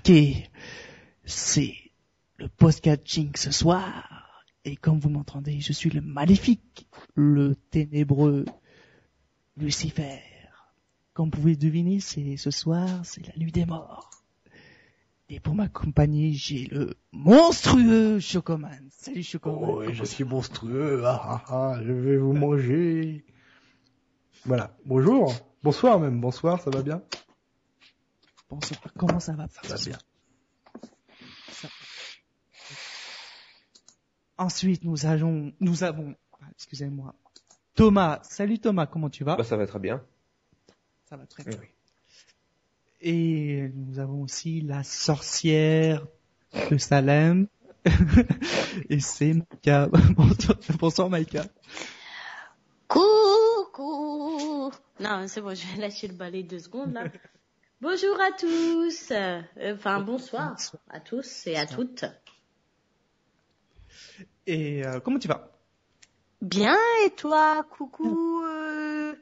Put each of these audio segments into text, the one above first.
détraqués. C'est le podcatching ce soir. Et comme vous m'entendez, je suis le maléfique, le ténébreux Lucifer. Comme vous pouvez deviner, c'est ce soir, c'est la nuit des morts. Et pour m'accompagner, j'ai le monstrueux Chocoman. Salut Chocoman. Oh, je suis monstrueux. Ah, ah, ah, je vais vous manger. Voilà. Bonjour. Bonsoir même. Bonsoir, ça va bien? Bonsoir. Comment ça va Ça va bien. Ensuite, nous allons, nous avons, ah, excusez-moi, Thomas. Salut Thomas, comment tu vas? Bah, ça va très bien. Ça va très bien. oui. Et nous avons aussi la sorcière de Salem. Et c'est Maïka. Bonsoir, bonsoir Maïka. Coucou Non, c'est bon, je vais lâcher le balai deux secondes là. Bonjour à tous. Euh, Enfin, bonsoir à tous et à toutes. Et euh, comment tu vas? Bien, et toi Coucou euh,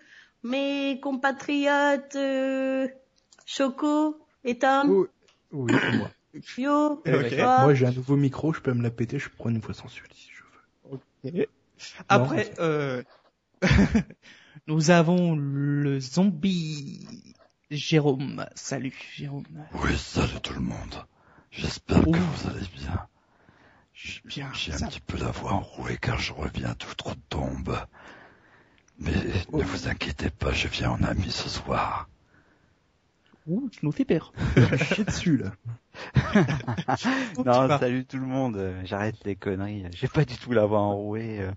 mes compatriotes euh, Choco et Tom? Oui, c'est moi. Yo Moi, j'ai un nouveau micro, je peux me la péter, je prends une fois sans suite si je veux. Après, euh, nous avons le zombie Jérôme. Salut Jérôme. Oui, salut tout le monde. J'espère que vous allez bien. Bien, J'ai un ça- petit peu la voix enrouée car je reviens tout trop de tombe. Mais ne vous inquiétez pas, je viens en ami ce soir. Ouh, tu nous fais peur. Chier dessus, là. Non, salut tout le monde. J'arrête les conneries. J'ai pas du tout la voix enrouée.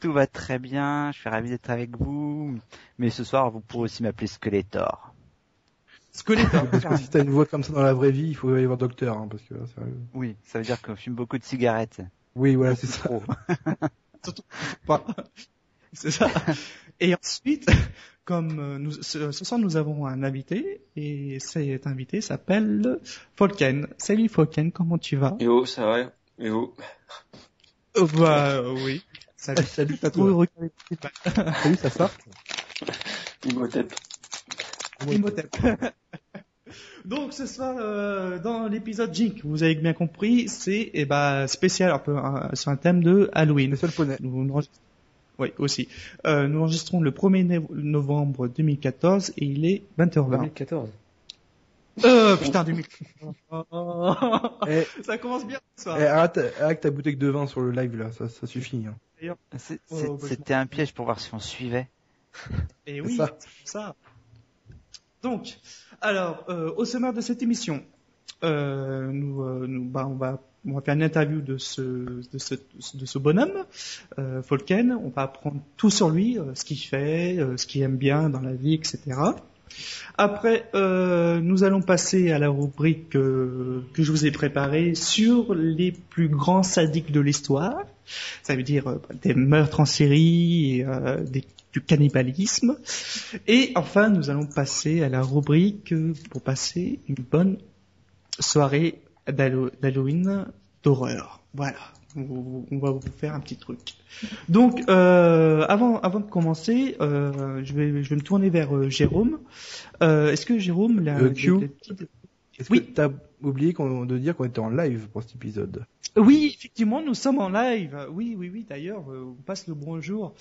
Tout va très bien. Je suis ravi d'être avec vous. Mais ce soir, vous pourrez aussi m'appeler Skeletor. Skeletor. Parce que si t'as une voix comme ça dans la vraie vie, il faut aller voir docteur, hein, parce que là, sérieux. Oui, ça veut dire je fume beaucoup de cigarettes. Oui, voilà, c'est ça. Pas. C'est ça. Et ensuite, comme euh, nous, ce, ce soir nous avons un invité et cet invité s'appelle Folken. Salut Folken, comment tu vas? Et oh, ça va Et oh Euh, Bah oui. Salut. Salut, T'as trouvé Salut, ça sort? Imhotep. Imhotep. Donc ce soir euh, dans l'épisode Jink, vous avez bien compris, c'est eh ben spécial un peu hein, sur un thème de Halloween. Le seul poney. Nous, nous enregistrons- Oui, aussi. Euh, nous enregistrons le 1er no- novembre 2014 et il est 20h20. 2014. Euh, putain, 2000. Eh, Ça commence bien ce soir. eh, arrête, arrête ta bouteille de vin sur le live, là, ça, ça suffit. Hein. Oh, bah, C'était un piège pour voir si on suivait. Et C'est oui, ça. ça. Donc, alors, euh, au sommaire de cette émission, euh, nous, euh, bah, on va, on va faire une interview de ce, de ce, bonhomme, euh. On va apprendre tout sur lui, ce qu'il fait, ce qu'il aime bien dans la vie, etc. Après, nous allons passer à la rubrique que je vous ai préparée sur les plus grands sadiques de l'histoire. Ça veut dire des meurtres en série, des- du cannibalisme. Et enfin, nous allons passer à la rubrique euh, pour passer une bonne soirée d'Hallo- d'Halloween d'horreur. Voilà, on va vous faire un petit truc. Donc, euh, avant, avant de commencer, euh, je, vais, je vais me tourner vers euh, Jérôme. Est-ce que Jérôme, la, Q. la- la petite- Est-ce Oui. que t'as oublié de dire qu'on était en live pour cet épisode? Oui, effectivement, nous sommes en live. Oui, oui, oui. D'ailleurs, euh, on passe le bonjour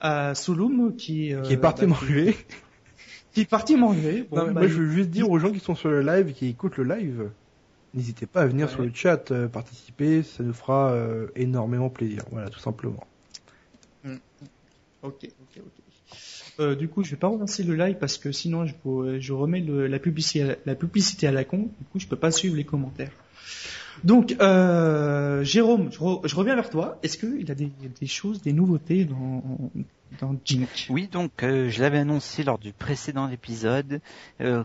à Souloum qui, euh, Qui est parti bah, manger. Qui est parti manger. Bon, bah, moi, je veux juste dire aux gens qui sont sur le live qui écoutent le live, n'hésitez pas à venir Ouais. sur le chat, euh, participer, ça nous fera euh, énormément plaisir. Voilà, tout simplement. Ok, ok, ok. Euh, du coup, je vais pas relancer le live parce que sinon, je, remets la, publicité, à la, con. Du coup, je peux pas suivre les commentaires. Donc, euh, Jérôme, je, re- je reviens vers toi. Est-ce qu'il y a des, choses, des nouveautés dans, dans Oui, donc euh, je l'avais annoncé lors du précédent épisode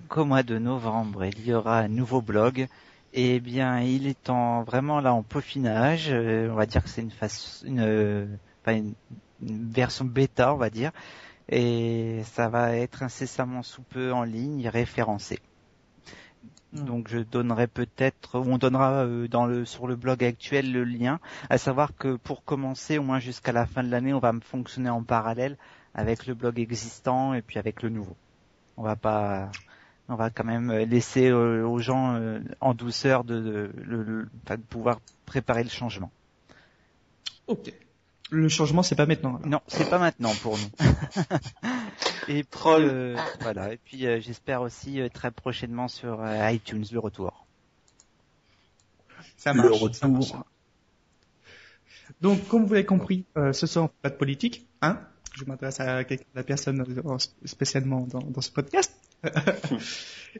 qu'au mois de novembre, il y aura un nouveau blog. Et bien, il est en vraiment là en peaufinage. On va dire que c'est une, une version bêta, on va dire. Et ça va être incessamment sous peu en ligne, référencé. Hmm. Donc je donnerai peut-être, on donnera euh, dans le sur le blog actuel le lien, à savoir que pour commencer, au moins jusqu'à la fin de l'année, on va fonctionner en parallèle avec le blog existant et puis avec le nouveau. On va pas, on va quand même laisser euh, aux gens euh, en douceur de, de, de pouvoir préparer le changement. Ok. Le changement, c'est pas maintenant. alors. Non, c'est pas maintenant pour nous. et puis, euh, voilà. Et puis euh, j'espère aussi euh, très prochainement sur euh, iTunes le retour. Ça Le marche. retour. ça marche. Donc, comme vous l'avez compris, euh, ce soir, on fait pas de politique, hein Je m'adresse à la personne spécialement dans, dans ce podcast.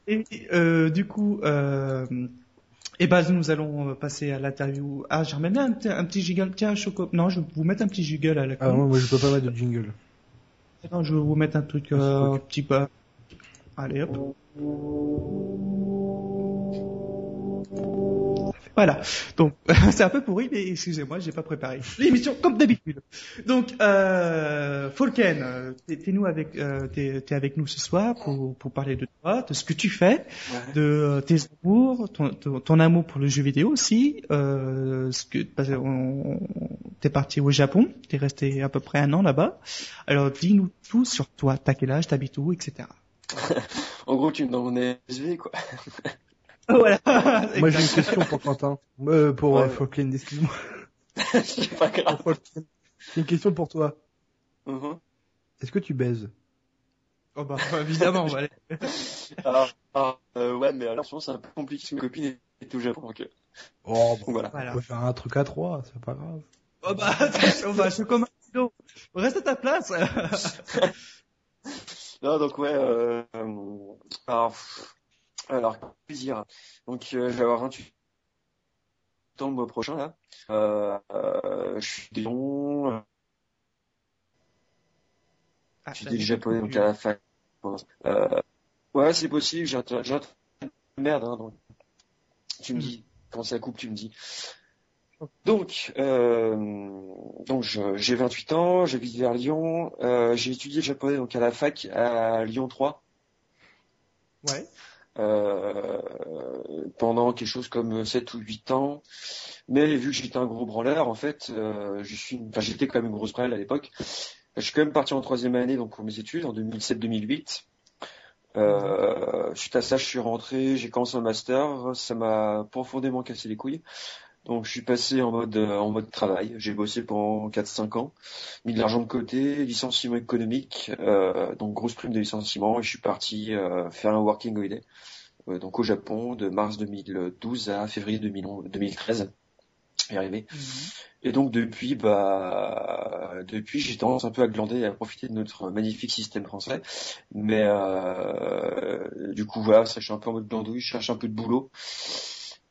Et euh, du coup, euh, eh ben, nous allons euh, passer à l'interview. Ah, j'ai ramené un, petit- un petit jiggle. Tiens, Choco. Non, je vais vous mettre un petit jiggle à la Ah, con. moi, moi, je peux pas mettre de jingle. Non, je vais vous mettre un truc, euh, un petit peu. Allez, hop. Voilà. Donc, c'est un peu pourri, mais excusez-moi, j'ai pas préparé l'émission comme d'habitude. Donc, euh, Falken, euh, t'es nous avec, euh, t'es t'es avec nous ce soir pour pour parler de toi, de ce que tu fais, Ouais. de euh, tes amours, ton, ton, ton amour pour le jeu vidéo aussi. Euh, ce que parce que on- t'es parti au Japon, t'es resté à peu près un an là-bas. Alors, dis-nous tout sur toi. T'as quel âge, t'habites où, etc. En gros, tu me donnes mon SV, quoi. Voilà. Moi, j'ai une question pour Quentin. Euh, pour Ouais. euh, Falkland, excuse-moi. C'est pas grave. J'ai une question pour toi. Mhm. Est-ce que tu baises? Oh bah, évidemment, voilà. Alors, alors, euh, ouais, mais alors, c'est un peu compliqué parce que ma copine est- au Japon, donc, euh, Oh, donc voilà. Voilà. on peut faire un truc à trois, c'est pas grave. Oh bah, on va, je comme un. Reste à ta place. Non, donc ouais, euh, euh, alors, alors, plaisir. Donc, euh, je vais avoir 28 ans le mois prochain, là. Euh, euh, je suis de Lyon, euh, Ah, je suis japonais, donc à la fac. Euh, ouais, c'est possible, j'ai merde, hein, donc. Tu me dis, quand ça coupe, tu me dis. Donc, euh, donc j'ai 28 ans, j'habite vers Lyon, euh, j'ai étudié le japonais donc à la fac à Lyon 3 Ouais. Euh, pendant quelque chose comme 7 ou 8 ans. Mais vu que j'étais un gros branleur, en fait, euh, je suis, enfin, j'étais quand même une grosse branlette à l'époque. Je suis quand même parti en troisième année donc pour mes études en 2007-2008. Euh, suite à ça, je suis rentré, j'ai commencé un master, ça m'a profondément cassé les couilles. Donc je suis passé en mode euh, en mode travail. J'ai bossé pendant 4-5 ans, mis de l'argent de côté, licenciement économique, euh, donc grosse prime de licenciement, et je suis parti euh, faire un working holiday, euh, donc au Japon de mars 2012 à février 2011 2013. Y arrivé. Et donc depuis, bah, depuis, j'ai tendance un peu à glander et à profiter de notre magnifique système français. Mais euh, du coup, voilà, ça, je suis un peu en mode glandouille, je cherche un peu de boulot.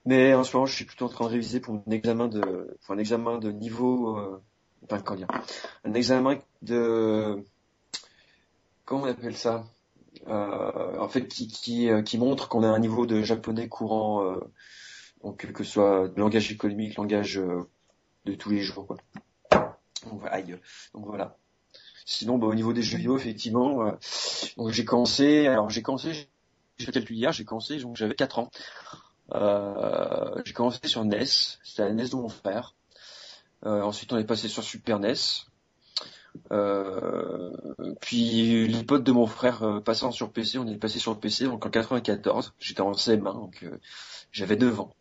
Mais en ce moment, je suis plutôt en train de réviser pour un examen de, pour un examen de niveau, euh, enfin, comment dire, un examen de, comment on appelle ça euh, En fait, qui, qui, euh, qui montre qu'on a un niveau de japonais courant, euh, donc que ce soit langage économique, langage euh, de tous les jours, quoi. Donc, aïe. Donc voilà. Sinon, bah, au niveau des jeux effectivement, euh, donc j'ai commencé, alors j'ai commencé, j'ai fait calcul hier, j'ai commencé, donc j'avais 4 ans. Euh, j'ai commencé sur NES, c'était la NES de mon frère. Euh, ensuite, on est passé sur Super NES. Euh, puis les potes de mon frère euh, passant sur PC, on est passé sur le PC donc en 94. J'étais en CM1 donc euh, j'avais 9 ans.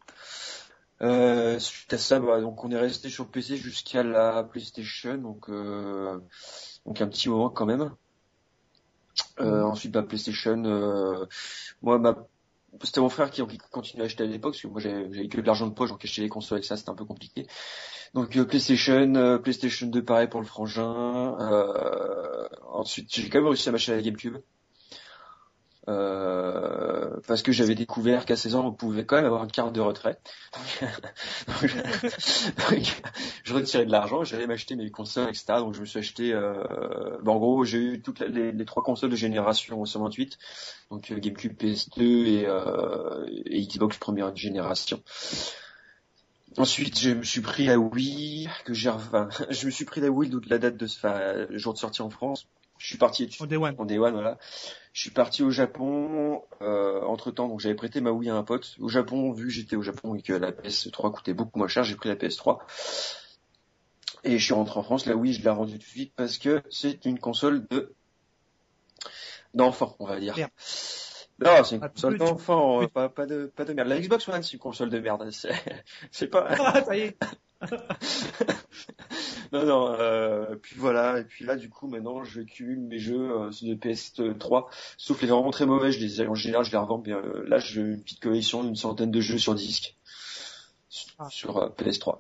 Euh, suite à ça, bah, donc on est resté sur PC jusqu'à la PlayStation, donc euh, donc un petit moment quand même. Euh, ensuite, bah, PlayStation, euh, moi, ma... c'était mon frère qui, continuait à acheter à l'époque, parce que moi j'avais que de l'argent de poche, acheter les consoles avec ça, c'était un peu compliqué. Donc euh, PlayStation, euh, PlayStation 2 pareil pour le frangin. Euh, ensuite, j'ai quand même réussi à m'acheter la GameCube. Euh, parce que j'avais découvert qu'à 16 ans on pouvait quand même avoir une carte de retrait. Donc, donc, je retirais de l'argent, j'allais m'acheter mes consoles, etc. Donc je me suis acheté, euh, ben, en gros j'ai eu toutes les, trois consoles de génération 128, donc euh, GameCube, PS2 et, euh, Xbox première génération. Ensuite, je me suis pris la Wii, que j'ai, enfin, je me suis pris la Wii de la date de, le jour de sortie en France. Je suis parti En Day One. en Day One, voilà. Je suis parti au Japon. Euh, entre temps, donc j'avais prêté ma Wii à un pote. Au Japon, vu que j'étais au Japon et que la PS3 coûtait beaucoup moins cher, j'ai pris la PS3. Et je suis rentré en France. La Wii, je l'ai rendue tout de suite parce que c'est une console de d'enfant, on va dire. Merde. Non, c'est une Ah, console d'enfant, pas, pas de pas de merde. La Xbox One, c'est une console de merde. C'est c'est pas. Ah, ça y est. Non, non, euh, puis voilà, et puis là, du coup, maintenant, je cumule mes jeux euh, de PS3, sauf les vraiment très mauvais, je les ai, en général, je les revends, mais euh, là, j'ai une petite collection d'une centaine de jeux sur disque, Ah. sur euh, PS3.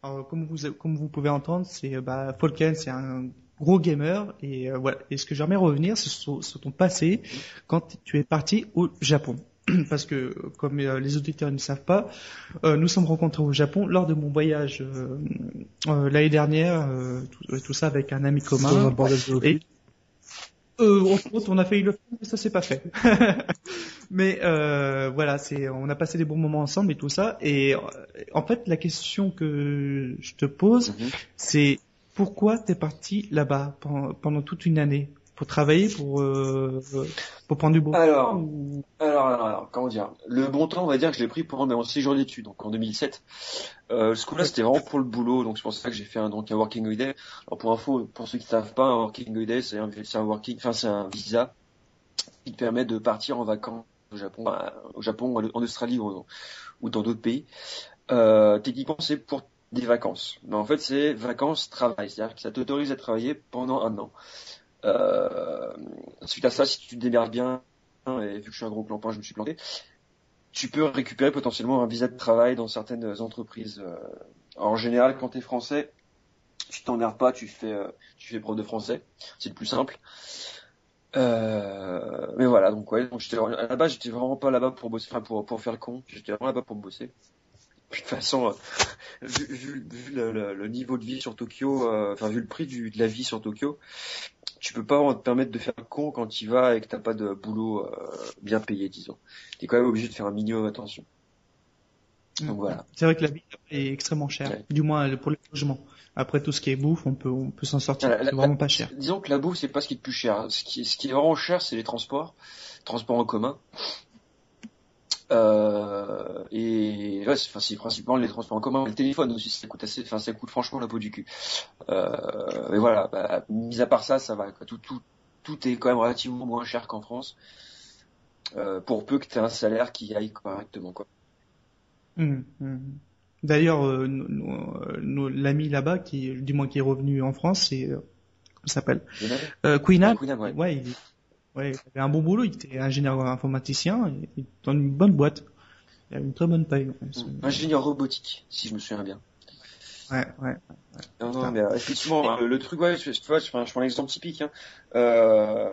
Alors, comme vous comme vous pouvez entendre, c'est bah Falken, c'est un gros gamer et voilà. Et ce que j'aimerais revenir, c'est sur, sur ton passé quand tu es parti au Japon. Parce que comme euh, les auditeurs ne savent pas, euh, nous sommes rencontrés au Japon lors de mon voyage euh, l'année dernière, tout, tout ça avec un ami commun. Et euh, entre autres, on a failli le faire, mais ça s'est pas fait. mais euh, voilà, c'est, on a passé des bons moments ensemble et tout ça. Et en fait, la question que je te pose, Mhm. c'est pourquoi t'es parti là-bas pendant toute une année? Pour travailler, pour euh, pour prendre du beau Alors, temps ou- Alors, alors, alors, comment dire? Le bon temps, on va dire que je l'ai pris pendant mon séjour d'études, donc en 2007. Euh, ce coup-là, c'était vraiment pour le boulot, donc c'est pour ça que j'ai fait un, donc un working holiday. Alors pour info, pour ceux qui ne savent pas, un working holiday, c'est un, c'est un working, enfin c'est un visa qui te permet de partir en vacances au Japon, au Japon, en Australie ou, ou dans d'autres pays. Euh, techniquement, c'est pour des vacances, mais en fait, c'est vacances-travail, c'est-à-dire que ça t'autorise à travailler pendant un an. Euh, suite à ça, si tu te démerdes bien, et vu que je suis un gros clampin, je me suis planté, tu peux récupérer potentiellement un visa de travail dans certaines entreprises. Euh, En général, quand tu es français, tu t'emmerdes pas, tu fais, euh, tu fais preuve de français, c'est le plus simple. Euh, mais voilà, donc ouais, donc j'étais à la base, j'étais vraiment pas là-bas pour bosser, enfin pour pour faire le con, j'étais vraiment là-bas pour bosser. De toute façon, vu, le, niveau de vie sur Tokyo, enfin vu le prix de la vie sur Tokyo, tu peux pas te permettre de faire le con quand tu vas et que t'as pas de boulot euh, bien payé, disons. T'es quand même obligé de faire un minimum attention. Donc voilà. C'est vrai que la vie est extrêmement chère, Ouais. du moins pour les logements. Après tout ce qui est bouffe, on peut on peut s'en sortir. C'est vraiment pas cher. Disons que la bouffe, c'est pas ce qui est le plus cher. Ce qui, ce qui est vraiment cher, c'est les transports, transports en commun. Euh, et ouais, c'est, enfin, c'est principalement les transports en commun. Le téléphone aussi, ça coûte assez, enfin, ça coûte franchement la peau du cul. Euh, mais voilà, bah, mis à part ça, ça va. Quoi. Tout, tout, tout est quand même relativement moins cher qu'en France. Euh, pour peu que tu aies un salaire qui aille correctement. Quoi. Hum, hum. D'ailleurs, euh, nous- nous- euh, l'ami là-bas, qui, du moins qui est revenu en France, c'est euh, comment s'appelle? Euh. Queenan, ouais. Ouais, il, ouais, il avait un bon boulot. Il était ingénieur informaticien et, et dans une bonne boîte. Il avait une très bonne paye. Ouais, Ingénieur robotique, si je me souviens bien. ouais. ouais. Non, non, mais euh, effectivement, hein, le, le truc, ouais, tu tu vois, je prends, je prends l'exemple typique, hein, euh,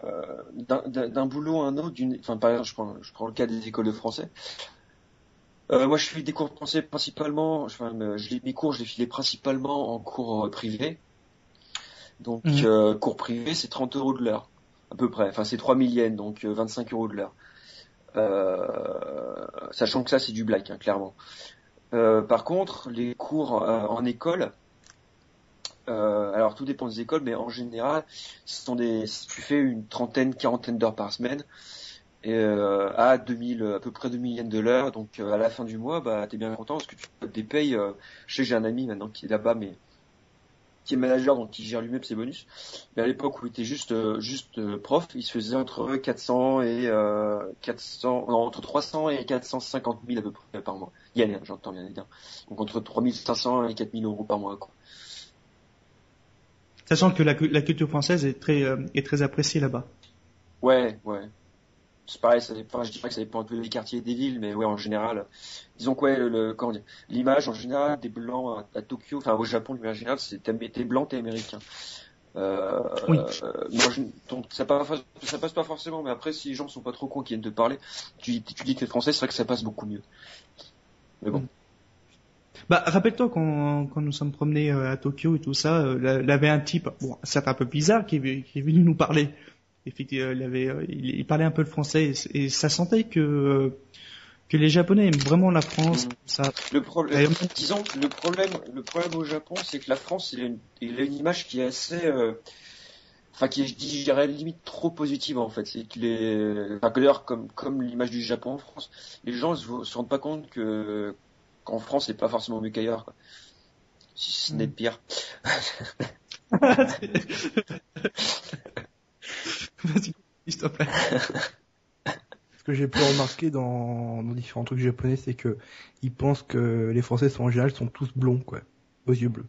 d'un- boulot à un autre, d'une, enfin, par exemple, je prends, je prends le cas des écoles de français. Euh, moi, je fais des cours de français principalement, enfin, euh, je, les- mes cours, je les filais principalement en cours euh, privé. Donc, euh, cours privé, c'est 30 euros de l'heure, à peu près. Enfin, c'est 3 millièmes, donc euh, 25 euros de l'heure. Euh, sachant que ça, c'est du black, hein, clairement. Euh, par contre, les cours euh, en école, euh, alors tout dépend des écoles, mais en général, ce sont des, tu fais une trentaine, quarantaine d'heures par semaine, et euh, à 2000, à peu près 2000 yens de l'heure, donc euh, à la fin du mois, bah t'es bien content parce que tu te payes. euh, je sais que j'ai un ami maintenant qui est là-bas, mais qui est manager, donc qui gère lui-même ses bonus. Mais à l'époque où il était juste euh, juste euh, prof, il se faisait entre 400 et euh, 400, non, entre 300 et 450 000 à peu près par mois. Hein, j'entends bien dire. Donc entre 3500 et 4000 euros par mois. Quoi. Sachant que la, la culture française est très euh, est très appréciée là-bas. Ouais, ouais. C'est pareil, ça dépend, je dirais que ça dépend un peu des quartiers des villes, mais ouais, en général, disons quoi, le, le- comment dire, l'image en général des blancs à, à Tokyo, enfin au Japon, l'image générale, c'est t'es t'es blanc, t'es américain. Euh, Oui. euh, moi, je- donc ça passe, ça passe pas forcément, mais après, si les gens sont pas trop cons qui viennent te parler, tu, tu dis que t'es français, c'est vrai que ça passe beaucoup mieux. Mais bon. Bah, rappelle-toi quand, quand nous sommes promenés euh, à Tokyo et tout ça, il y avait un type, bon, certes un peu bizarre, qui est, qui est venu nous parler. Effectivement, il, avait, euh, il, il parlait un peu le français et, et ça sentait que euh, que les Japonais aiment vraiment la France. Ça, Le problème, disons que le problème, le problème au Japon, c'est que la France, il a une, il a une image qui est assez, euh, enfin qui est, je dirais limite trop positive en fait. C'est qu'il est, enfin que d'ailleurs comme comme l'image du Japon en France, les gens se, se rendent pas compte que qu'en France c'est pas forcément mieux qu'ailleurs. Si ce n'est Mm. pire. Vas-y, s'il te plaît. Ce que j'ai pu remarquer dans, dans différents trucs japonais, c'est que ils pensent que les Français sont en général sont tous blonds, quoi, aux yeux bleus.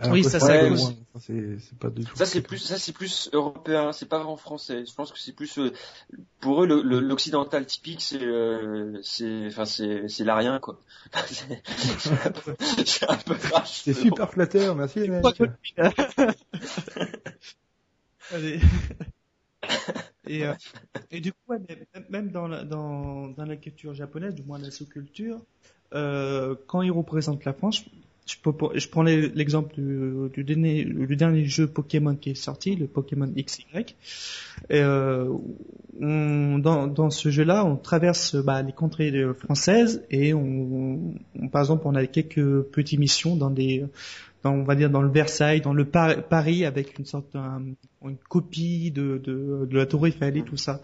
Alors Oui, ça, cause- ça, c'est c'est pas du tout. Ça c'est plus, ça c'est plus européen, c'est pas vraiment français. Je pense que c'est plus, euh, pour eux le- le- l'occidental typique, c'est, euh, c'est, enfin c'est, c'est l'arien quoi. c'est c'est un peu, c'est un peu vache. C'est super flatteur, merci les mecs. Allez. Et, euh, et du coup, ouais, même- dans la, dans, dans la culture japonaise, du moins la sous-culture, euh, quand ils représentent la France, je, peux, je prends l'exemple du, du, dernier, du dernier jeu Pokémon qui est sorti, le Pokémon XY. Et, euh, on, dans, dans ce jeu-là, on traverse bah, les contrées françaises et on, on- par exemple, on a quelques petites missions dans des on va dire dans le Versailles, dans le Par- Paris, avec une sorte une copie de, de, la Tour Eiffel et tout ça.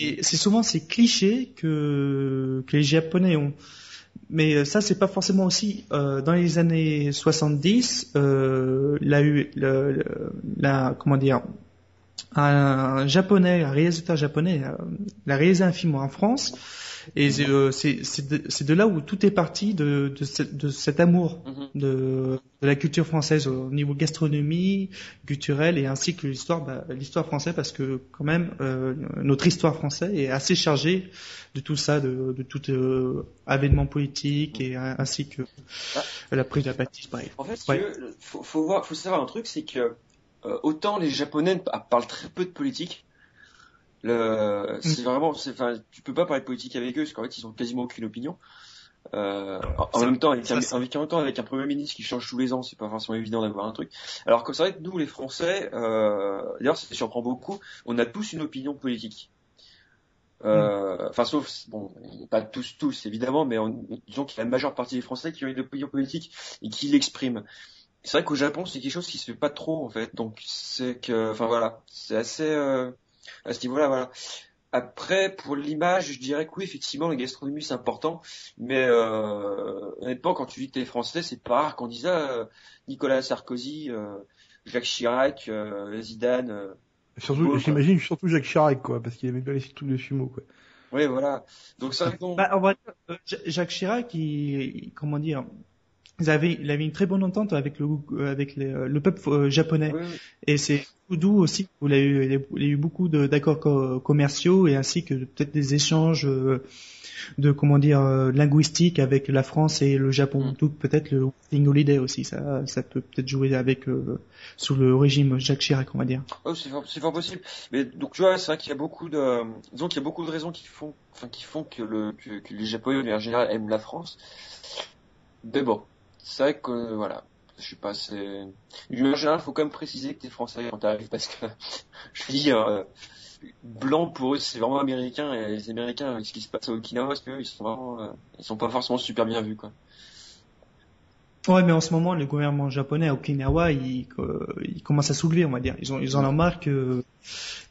Et c'est souvent ces clichés que, les Japonais ont. Mais euh, ça, c'est pas forcément aussi. Euh, dans les années 70, euh, il y a eu le, le- la, comment dire, un japonais, un réalisateur japonais, il a réalisé un film en France. Et c'est euh, c'est- de, là où tout est parti de, de, cette- de cet amour Mhm. de, la culture française au niveau gastronomie, culturelle et ainsi que l'histoire, bah, l'histoire française parce que quand même euh, notre histoire française est assez chargée de tout ça, de, tout euh, avènement politique et euh, ainsi que la prise de la bâtisse. Bref. En fait, si Ouais. veux, faut, faut voir, faut savoir un truc, c'est que euh, autant les Japonais pa- parlent très peu de politique. Le, c'est vraiment, c'est, enfin, tu peux pas parler de politique avec eux parce qu'en fait, ils ont quasiment aucune opinion. Euh, en, même temps, avec un, avec, en même temps, avec un premier ministre qui change tous les ans, c'est pas forcément évident d'avoir un truc. Alors que c'est vrai que nous, les Français, euh, d'ailleurs, ça surprend beaucoup, on a tous une opinion politique. Euh, Enfin, sauf, bon, pas tous, tous, évidemment, mais on, disons qu'il y a la majeure partie des Français qui ont une opinion politique et qui l'expriment. C'est vrai qu'au Japon, c'est quelque chose qui se fait pas trop, en fait. Donc, c'est que, enfin voilà, c'est assez, euh, à ce niveau-là, voilà. Après, pour l'image, je dirais que oui, effectivement, la gastronomie, c'est important. Mais, euh, honnêtement, quand tu dis que t'es français, c'est pas rare qu'on dise, ah, euh, Nicolas Sarkozy, euh, Jacques Chirac, euh, Zidane, euh, Surtout, j'imagine surtout Jacques Chirac, quoi, parce qu'il aimait bien les trucs de sumo, quoi. ouais, voilà. Donc, qu'on- Bah, on va dire, euh, Ja- Jacques Chirac, il- comment dire, il avait, il avait une très bonne entente avec le, avec les- euh, le peuple euh, japonais. Oui. Et c'est d'où aussi où il a eu, il a eu beaucoup d'accords co- commerciaux et ainsi que peut-être des échanges euh, de comment dire linguistiques avec la France et le Japon. Mm. D'où peut-être le Working Holiday aussi. Ça, ça peut peut-être jouer avec euh, sous le régime Jacques Chirac, on va dire. Oh, c'est fort, possible. Mais donc tu vois, c'est vrai qu'il y a beaucoup de, disons qu'il y a beaucoup de raisons qui font, enfin qui font que le que, que les Japonais de manière générale aiment la France. Mais bon, c'est vrai que euh, voilà, je sais pas, c'est d'une générale, faut quand même préciser que t'es français quand t'arrives parce que je veux dire, euh, blanc pour eux c'est vraiment américain et les Américains avec ce qui se passe à Okinawa, parce que eux, ils sont vraiment, euh, ils sont pas forcément super bien vus quoi. Ouais, mais en ce moment, le gouvernement japonais à Okinawa, il, euh, il commence à soulever, on va dire. Ils ont, ils en ont marre que,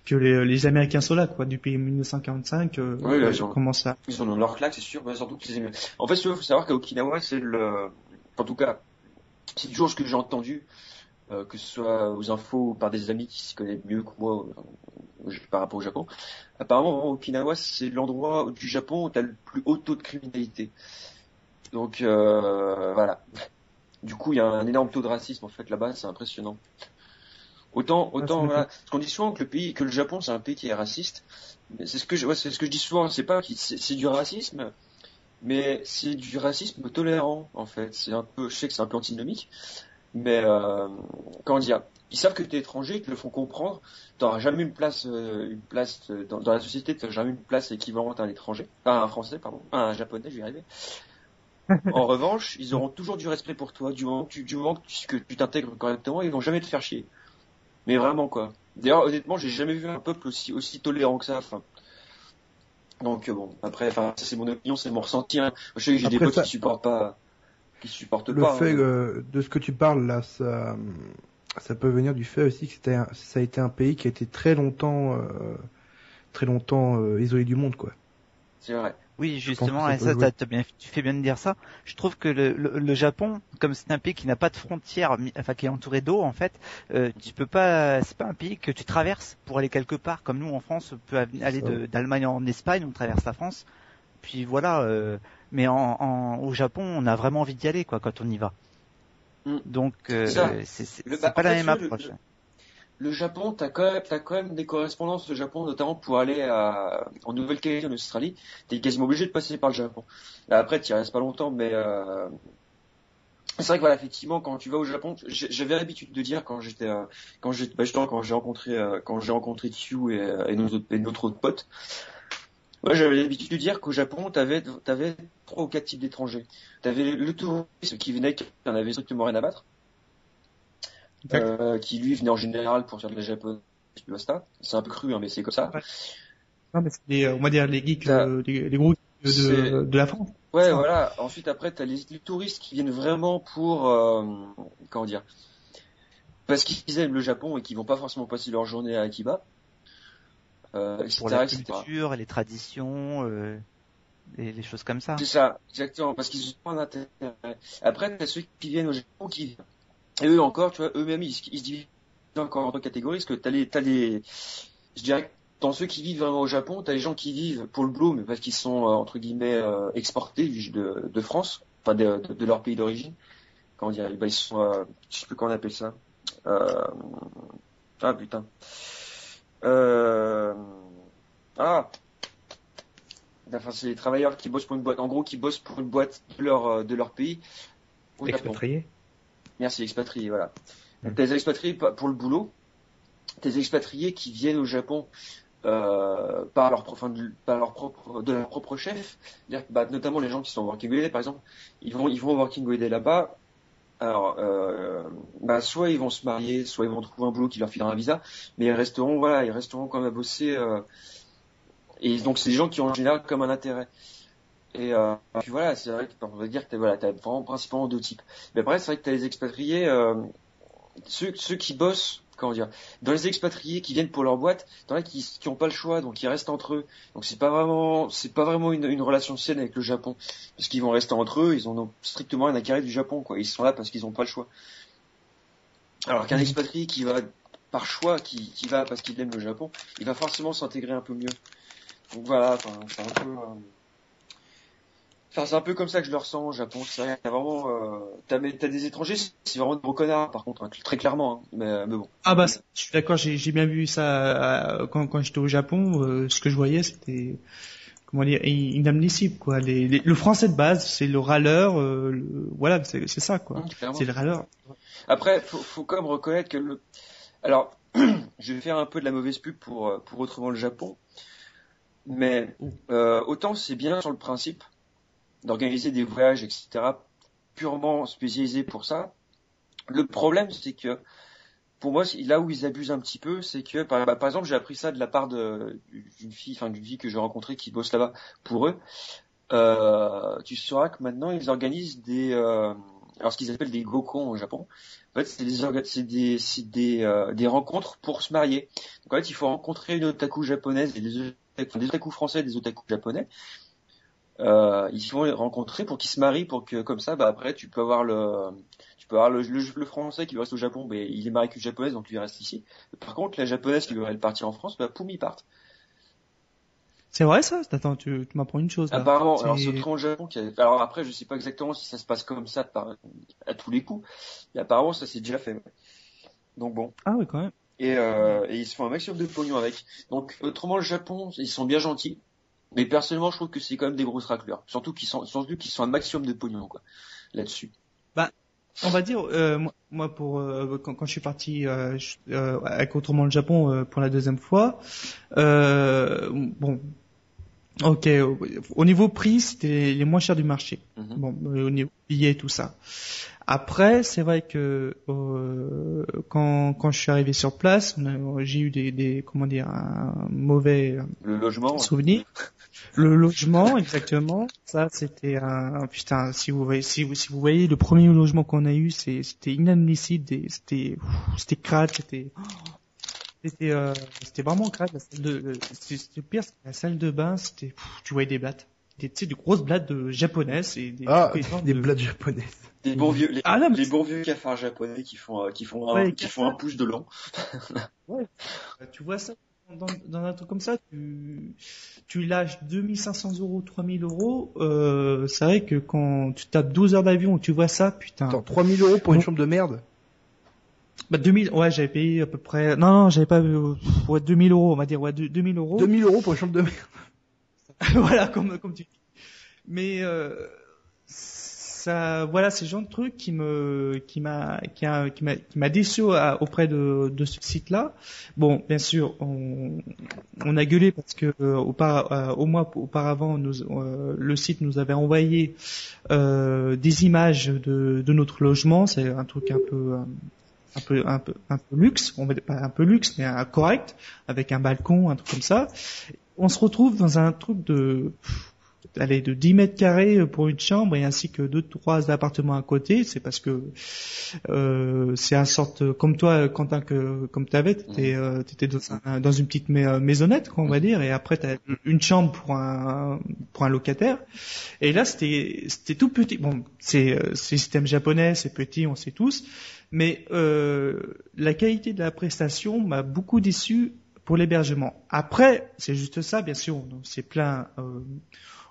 que les, les Américains sont là, quoi. Depuis 1945, euh, Ouais, là, ils ils ont- commencent à... Ils en ont leur claque, c'est sûr, mais surtout que les Américains. En fait, il faut savoir qu'à Okinawa, c'est le, en tout cas, c'est toujours ce que j'ai entendu, euh, que ce soit aux infos ou par des amis qui s'y connaissent mieux que moi euh, par rapport au Japon. Apparemment, Okinawa, c'est l'endroit du Japon où tu as le plus haut taux de criminalité. Donc, euh, voilà. Du coup, il y a un énorme taux de racisme, en fait, là-bas, c'est impressionnant. Autant, autant, c'est voilà. Parce qu'on dit souvent que le pays, que le Japon, c'est un pays qui est raciste. C'est ce que je, ouais, c'est ce que je dis souvent. C'est pas, c'est du racisme, mais c'est du racisme tolérant, en fait. C'est un peu, je sais que c'est un peu antinomique, Mais euh, comment dire Ils savent que tu es étranger, ils te le font comprendre. Tu n'auras jamais une place, euh, une place euh, dans, dans la société, tu jamais une place équivalente à un étranger, à un français, pardon, à un japonais, je vais y arriver. en revanche, ils auront toujours du respect pour toi, du moment que tu, du moment que tu, que tu t'intègres correctement, ils vont jamais te faire chier. Mais vraiment quoi. D'ailleurs, honnêtement, j'ai jamais vu un peuple aussi aussi tolérant que ça. Enfin, donc euh, bon, après, enfin, ça c'est mon opinion, c'est mon ressenti. Hein. Je sais que j'ai des potes ça- qui supportent pas, qui supportent Le pas. fait hein. euh, de ce que tu parles là, ça, ça peut venir du fait aussi que c'était un- ça a été un pays qui a été très longtemps, euh, très longtemps euh, isolé du monde, quoi. C'est vrai. Oui, justement, ça et bien, tu fais bien de dire ça. Je trouve que le, le, le Japon, comme c'est un pays qui n'a pas de frontières, enfin qui est entouré d'eau, en fait, euh, tu peux pas, c'est pas un pays que tu traverses pour aller quelque part, comme nous en France, on peut aller d'Allemagne en Espagne, on traverse la France, puis voilà. euh, mais en, en, au Japon, on a vraiment envie d'y aller, quoi, quand on y va. Mm. Donc, euh, c'est bah, pas la fait, même le- approche. Le Japon, t'as quand même, t'as quand même des correspondances au Japon, notamment pour aller à, en Nouvelle-Calédonie, en Australie. T'es quasiment obligé de passer par le Japon. Là, après, t'y restes pas longtemps, mais euh... c'est vrai que voilà, effectivement, quand tu vas au Japon, j'avais l'habitude de dire quand j'étais, euh, quand j'étais, bah, quand j'ai rencontré, euh, quand j'ai rencontré Tsu et, euh, et nos autres, et notre autre pote, j'avais l'habitude de dire qu'au Japon, t'avais, t'avais trois ou quatre types d'étrangers. T'avais le touriste qui venait, qui en avait strictement rien à battre euh, qui lui venait en général pour faire de la japonaise. C'est un peu cru, hein, mais c'est comme ça. Ouais. Non, mais c'est les, euh, on va dire les geeks, Ça- euh, les, les gros geeks de, la France. Ouais, Ça. voilà. Ensuite, après, t'as les, les touristes qui viennent vraiment pour, euh, comment dire, parce qu'ils aiment le Japon et qui vont pas forcément passer leur journée à Akiba, euh, Pour la etc. culture, les traditions, euh, les, les choses comme ça. C'est ça, exactement, parce qu'ils ont un intérêt. Après, t'as ceux qui viennent au Japon qui, et eux encore, tu vois, eux-mêmes, ils, se- divisent encore en deux catégories, parce que t'as les, t'as les, je dirais, dans ceux qui vivent vraiment au Japon, t'as les gens qui vivent pour le mais parce qu'ils sont, euh, entre guillemets, euh, exportés de, France, enfin, de, leur pays d'origine. Comment dire, bah, ils sont, euh, je sais plus comment on appelle ça. Ah, putain. Ah, Enfin, c'est les travailleurs qui bossent pour une boîte, en gros, qui bossent pour une boîte de leur, de leur pays au Japon. Expatrié. Merci, expatriés, voilà. Mm. Donc, des expatriés pa- pour le boulot, t'as des expatriés qui viennent au Japon euh, par leur, enfin, de, par leur propre, de leur propre chef. Bah, notamment les gens qui sont en working holiday, par exemple, ils vont, ils vont au working holiday là-bas. Alors, euh, bah, soit ils vont se marier, soit ils vont trouver un boulot qui leur filera un visa, mais ils resteront, voilà, ils resteront quand même à bosser. euh, et donc, c'est des gens qui ont en général comme un intérêt. Et euh, puis voilà, c'est vrai qu'on va dire que t'as voilà, t'as vraiment principalement deux types. Mais après, c'est vrai que t'as les expatriés, euh, ceux, ceux qui bossent, comment dire, dans les expatriés qui viennent pour leur boîte, t'en as qui, qui ont pas le choix, donc ils restent entre eux. Donc c'est pas vraiment, c'est pas vraiment une, une relation saine avec le Japon, parce qu'ils vont rester entre eux, ils en ont strictement rien à carrer du Japon, quoi. Ils sont là parce qu'ils ont pas le choix. Alors qu'un expatrié qui va par choix, qui, qui va parce qu'il aime le Japon, il va forcément s'intégrer un peu mieux. Donc voilà, c'est un peu. euh, Enfin, c'est un peu comme ça que je le ressens au Japon. C'est vraiment, euh, t'as, des étrangers, c'est vraiment de gros connards, par contre, hein, très clairement. hein. mais, mais bon. Ah bah, je suis d'accord, j'ai bien vu ça euh, quand, quand j'étais au Japon. euh, ce que je voyais, c'était comment dire, in- inadmissible quoi. Les, les- le français de base, c'est le râleur. euh, le- voilà, c'est ça quoi. Mmh. C'est le râleur. Après, faut, faut quand même reconnaître que le. Alors, je vais faire un peu de la mauvaise pub pour euh, pour autrement le Japon, mais euh, autant c'est bien sur le principe d'organiser des voyages, etc. purement spécialisés pour ça. Le problème, c'est que pour moi, là où ils abusent un petit peu, c'est que par, bah, exemple, j'ai appris ça de la part d'une fille, enfin d'une fille que j'ai rencontrée qui bosse là-bas pour eux. Euh, tu sauras que maintenant ils organisent des, euh, alors ce qu'ils appellent des gokons au Japon. En fait, c'est euh, des rencontres pour se marier. Donc en fait, il faut rencontrer une otaku japonaise et des, des otaku français et des otaku japonais. Euh, ils vont les rencontrer pour qu'ils se marient, pour que comme ça, bah après, tu peux avoir le, tu peux avoir le, le, le français qui lui reste au Japon, mais il est marié avec une japonaise, donc il reste ici. Par contre, la japonaise qui veut partir en France, bah poum, ils partent. C'est vrai ça? Attends, tu, tu m'apprends une chose là. Apparemment, alors c'est autrement au Japon. Qui a... Alors après, je sais pas exactement si ça se passe comme ça par... à tous les coups, mais apparemment ça s'est déjà fait. Donc bon. Ah oui quand même. Et, euh, et ils se font un maximum de pognon avec. Donc autrement, le Japon, ils sont bien gentils. Mais personnellement, je trouve que c'est quand même des grosses raclures. Surtout qu'ils sont, surtout qu'ils sont un maximum de pognon, quoi. Là-dessus. on va dire, euh, moi- pour euh, quand, quand je suis parti euh, je- euh, avec autrement le Japon euh, pour la deuxième fois, euh, bon, ok, au- au niveau prix c'était les moins chers du marché. Mhm. Bon, au niveau billet tout ça. Après, c'est vrai que euh, quand quand je suis arrivé sur place, j'ai eu des, des comment dire un mauvais Le logement, souvenir. Le logement, exactement. Ça, c'était un putain. Si vous voyez, si vous, si vous voyez le premier logement qu'on a eu, c'était inadmissible. C'était, c'était crade. C'était, c'était, euh, c'était vraiment crade. La salle de, le- c'est- c'était pire. c'était La salle de bain, c'était, tu voyais des blattes, des, tu sais, des grosses blattes de japonaises et des, Ah, des, des de- blagues japonaises. les bons vieux, les, Ah non, mais les bons vieux cafards japonais qui font, euh, qui font un, qui font un pouce de long. Tu vois ça dans, dans un truc comme ça, tu, tu lâches 2500 euros, 3000 euros, euh, c'est vrai que quand tu tapes 12 heures d'avion tu vois ça, putain. Attends, 3000 euros pour une Bon. chambre de merde? Bah 2000, ouais, j'avais payé à peu près, non, non, j'avais pas, euh, ouais, 2000 euros, on va dire, ouais, deux- 2000 euros. 2000 euros pour une chambre de merde? voilà, comme, comme tu dis. Mais, euh, ça, voilà, c'est le genre de truc qui me, qui m'a, qui m'a, qui déçu à- auprès de, ce site-là. Bon, bien sûr, on, a gueulé parce que euh, euh, au mois auparavant, euh, le site nous avait envoyé euh, des images de, de notre logement. C'est un truc un peu, euh, un peu, un peu, un peu luxe. On va pas un peu luxe, mais correct, avec un balcon, un truc comme ça. On se retrouve dans un truc de allez, de 10 mètres carrés pour une chambre et ainsi que deux trois appartements à côté c'est parce que euh, c'est un sorte comme toi Quentin que comme t'avais t'étais euh, t'étais dans, un- dans une petite mai- maisonnette quoi on va dire et après t'as une chambre pour un pour un locataire. Et là c'était c'était tout petit. Bon c'est euh, c'est système japonais c'est petit on sait tous. Mais euh, la qualité de la prestation m'a beaucoup déçu pour l'hébergement. Après, c'est juste ça, bien sûr, on s'est plaint euh,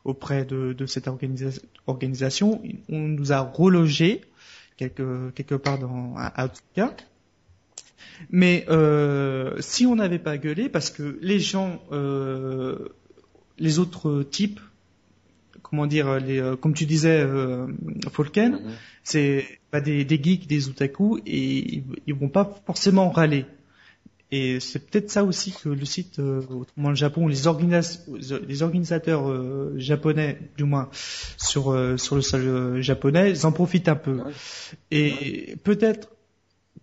auprès de, de cette organisa- organisation. On nous a relogés quelque, quelque part dans à Otsuka. Mais euh, si on n'avait pas gueulé, parce que les gens, euh, les autres types, comment dire, les, euh, comme tu disais, euh, Falken, Mhm. c'est pas des, des geeks, des otaku, et ils, ils vont pas forcément râler. Et c'est peut-être ça aussi que le site, euh, autrement le Japon, les, les organisateurs euh, japonais, du moins sur euh, sur le sol euh, japonais, ils en profitent un peu. Et peut-être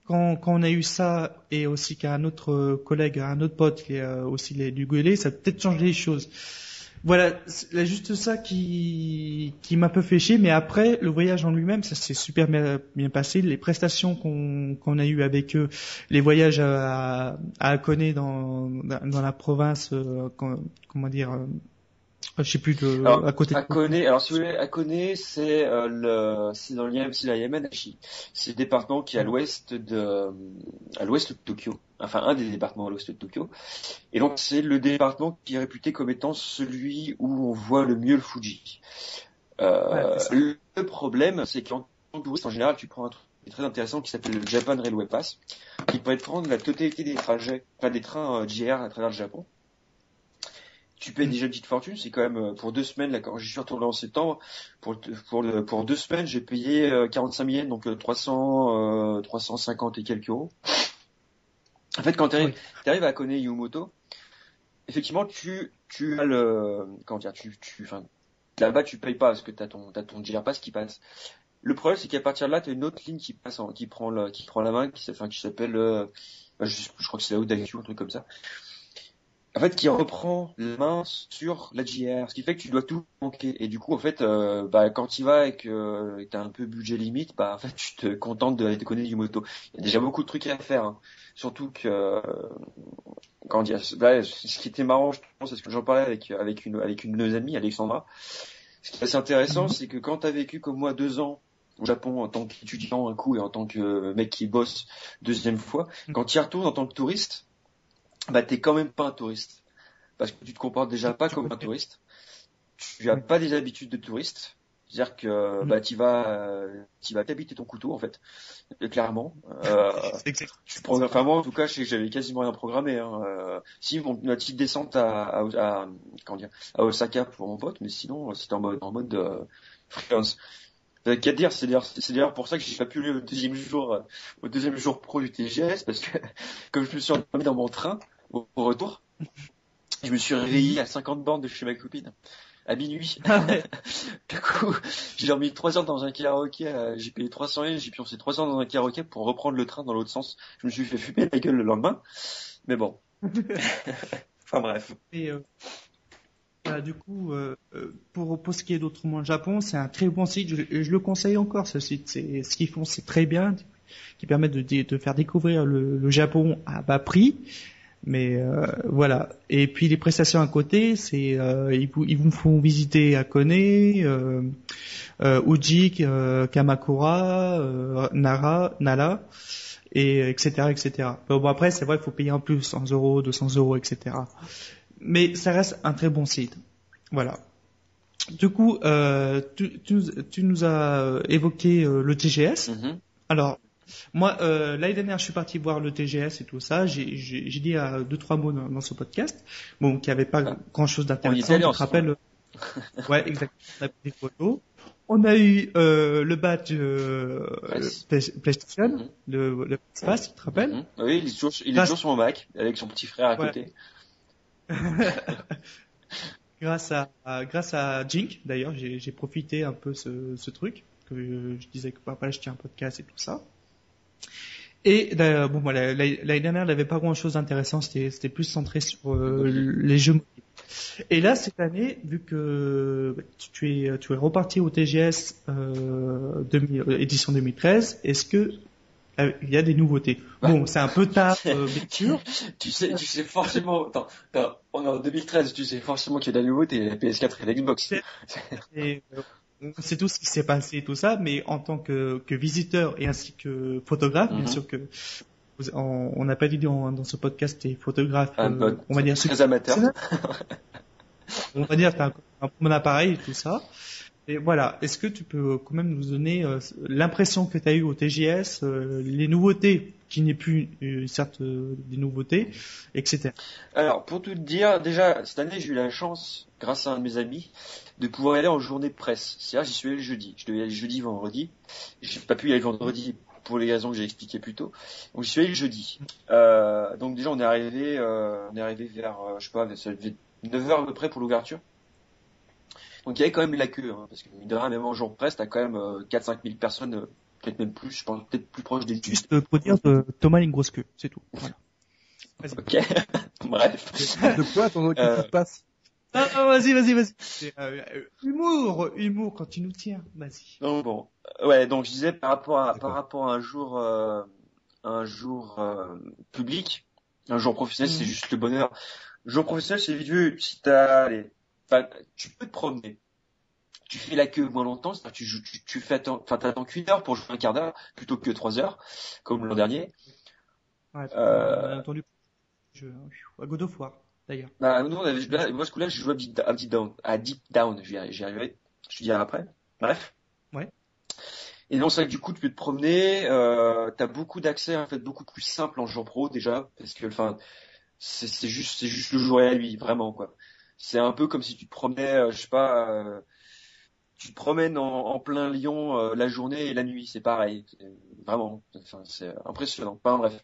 quand, quand on a eu ça et aussi qu'un autre euh, collègue, un autre pote qui a aussi les, du gueulé, ça a peut-être changé les choses. Voilà, c'est juste ça qui, qui m'a un peu fait chier, mais après, le voyage en lui-même, ça s'est super bien, passé. Les prestations qu'on qu'on a eues avec eux, les voyages à, à dans, dans la province, euh, comment dire, euh, je sais plus, de, Alors, à côté de... Akone, alors si vous voulez, Akone, c'est euh, le, c'est dans le Yam- c'est la Yamanashi. C'est le département qui est à l'ouest de, à l'ouest de Tokyo. Enfin, un des départements à l'ouest de Tokyo. Et donc, c'est le département qui est réputé comme étant celui où on voit le mieux le Fuji. Euh, Ouais, le problème, c'est qu'en touriste, en général, tu prends un truc qui est très intéressant qui s'appelle le Japan Railway Pass, qui permet de prendre la totalité des trajets, enfin des trains euh, JR à travers le Japon. Tu payes déjà une petite fortune, c'est quand même euh, pour deux semaines, là, quand je suis retourné en septembre, pour, pour, le- pour deux semaines, j'ai payé euh, 45 000 yens, donc euh, 300, euh, 350 et quelques euros. En fait, quand tu arrives, Oui. à Kone Yumoto, effectivement, tu, tu as le, comment dire, tu, tu, enfin, là-bas, tu payes pas parce que t'as ton, t'as ton JR Pass qui passe. Le problème, c'est qu'à partir de là, tu as une autre ligne qui passe, en, qui prend le, qui prend la main, qui, s- enfin, qui s'appelle, euh, bah, je, je crois que c'est la Odaku, un truc comme ça. En fait, qui reprend la main sur la JR, ce qui fait que tu dois tout manquer. Et du coup, en fait, euh, bah, quand tu vas et que tu as un peu budget limite, bah, en fait, tu te contentes de connaître du moto. Il y a déjà beaucoup de trucs à faire. hein. Surtout que, euh, comment dire, là, ce qui était marrant, je pense, c'est ce que j'en parlais avec, avec une, avec une de nos amies, Alexandra. Ce qui est assez intéressant, c'est que quand tu as vécu comme moi deux ans au Japon en tant qu'étudiant un coup et en tant que mec qui bosse deuxième fois, quand tu y retournes en tant que touriste, bah t'es quand même pas un touriste. Parce que tu te comportes déjà pas comme un touriste. Tu as pas des habitudes de touriste. C'est-à-dire que bah tu vas euh, tu vas t'habiter ton couteau en fait. Et clairement. Euh, tu prends, enfin moi en tout cas, je sais que j'avais quasiment rien programmé. Hein. Euh, si mon ma petite descente à, à, à- comment dire à Osaka pour mon pote, mais sinon c'était en mode en mode euh, freelance. Qu'à dire, c'est d'ailleurs, pour ça que j'ai pas pu aller au deuxième jour, euh, au deuxième jour pro du TGS, parce que comme je me suis endormi dans mon train au, au retour, je me suis réveillé à 50 bornes de chez ma copine à minuit. du coup, j'ai dormi 3 heures dans un karaoké, euh, j'ai payé 300 yens, j'ai pioncé 3 heures dans un karaoké pour reprendre le train dans l'autre sens. Je me suis fait fumer la gueule le lendemain, mais bon. enfin bref. Et euh, voilà, du coup, euh, pour, pour ce qui est d'Autrement le Japon, c'est un très bon site. Je, je le conseille encore, ce site. C'est, ce qu'ils font, c'est très bien, qui permet de, de faire découvrir le, le Japon à bas prix. Mais euh, voilà. Et puis les prestations à côté, c'est euh, ils, vous, ils vous font visiter Akone, euh, euh, Uji, euh, Kamakura, euh, Nara, Nala, et etc. etc. Bon, bon, après, c'est vrai qu'il faut payer en plus 100 euros, 200 euros, etc. Mais ça reste un très bon site. Voilà. Du coup, euh, tu, tu, nous- tu nous as évoqué euh, le TGS. Mhm. Alors, moi, euh, l'année dernière, je suis parti voir le TGS et tout ça. J'ai dit à deux trois mots dans, dans ce podcast, bon, qui avait pas Ah. grand chose On y d'intéressant. Tu te ensemble. rappelles Ouais, exactement. On a pris des photos. On a eu euh, le badge euh, PlayStation, Mhm. le, le Pass, tu te rappelles Mhm. Oui, il est toujours, il est Grâce- toujours sur mon Mac, avec son petit frère à Ouais. côté. grâce à, à- grâce à Jink d'ailleurs j'ai profité un peu ce, ce truc que euh, je disais que papa je tiens un podcast et tout ça et euh, bon l'année dernière il n'avait pas grand chose d'intéressant. C'était plus centré sur euh, les jeux mobiles. Et là cette année vu que bah, tu, es tu es reparti au TGS euh, 2000, euh, édition 2013 est-ce que euh, il y a des nouveautés? Bon c'est un peu tard euh, sûr. Tu sais, tu sais forcément, attends, attends, on est en 2013, tu sais forcément qu'il y a de la nouveauté, la PS4 et la Xbox. Et euh, on sait tout ce qui s'est passé et tout ça, mais en tant que, que visiteur et ainsi que photographe, bien Mhm. sûr que on n'a pas dit dans, dans ce podcast t'es photographe, euh, on va dire Très amateur. on va dire t'as un, un bon appareil et tout ça. Et voilà, est-ce que tu peux quand même nous donner euh, l'impression que tu as eu au TGS, euh, les nouveautés qui n'est plus euh, certes euh, des nouveautés, etc. Alors, pour tout te dire, déjà, cette année, j'ai eu la chance, grâce à un de mes amis, de pouvoir aller en journée presse. C'est-à-dire, j'y suis allé le jeudi. Je devais aller jeudi, vendredi. J'ai pas pu y aller vendredi pour les raisons que j'ai expliquées plus tôt. Donc, j'y suis allé le jeudi. Euh, donc, déjà, on est arrivé, euh, on est arrivé vers, euh, je sais pas, ça devait être 9 heures à peu près pour l'ouverture. Donc, il y avait quand même la queue, hein, parce que, mine de rien, même en jour presse, t'as quand même euh, 4-5 000 personnes, euh, peut-être même plus, je pense, peut-être plus proche des 10 Juste euh, pour dire euh, Thomas a une grosse queue, c'est tout. Voilà. Ok. Bref. De quoi ton Euh, passe? Ah, ah, vas-y, vas-y, vas-y. Euh, euh, humour, humour quand tu nous tiens. Vas-y. Donc bon, ouais, donc je disais par rapport à par rapport à un jour euh, un jour euh, public, un jour professionnel, c'est Mhm. juste le bonheur. Le jour professionnel, c'est vite vu. Si t'as, tu peux te promener. Tu fais la queue moins longtemps, c'est-à-dire tu, joues- tu, tu fais attends, enfin t'attends qu'une heure pour jouer un quart d'heure plutôt que trois heures, comme l'an dernier. Ouais, Euh, on a entendu. Je, à God of War, d'ailleurs. Bah, là, moi, ce coup-là, je jouais à Deep, à Deep Down, à Deep Down, j'y arri- j'y arriverai, je te dirai après. Bref. Ouais. Et donc, c'est vrai que du coup, tu peux te promener, euh, t'as beaucoup d'accès, en fait, beaucoup plus simple en jour pro, déjà, parce que, enfin, c'est, juste, c'est juste le jour et la nuit, vraiment, quoi. C'est un peu comme si tu te promenais, euh, je sais pas, euh, tu te promènes en, en plein Lyon, euh, la journée et la nuit, c'est pareil. Vraiment, enfin, c'est impressionnant. Enfin, bref.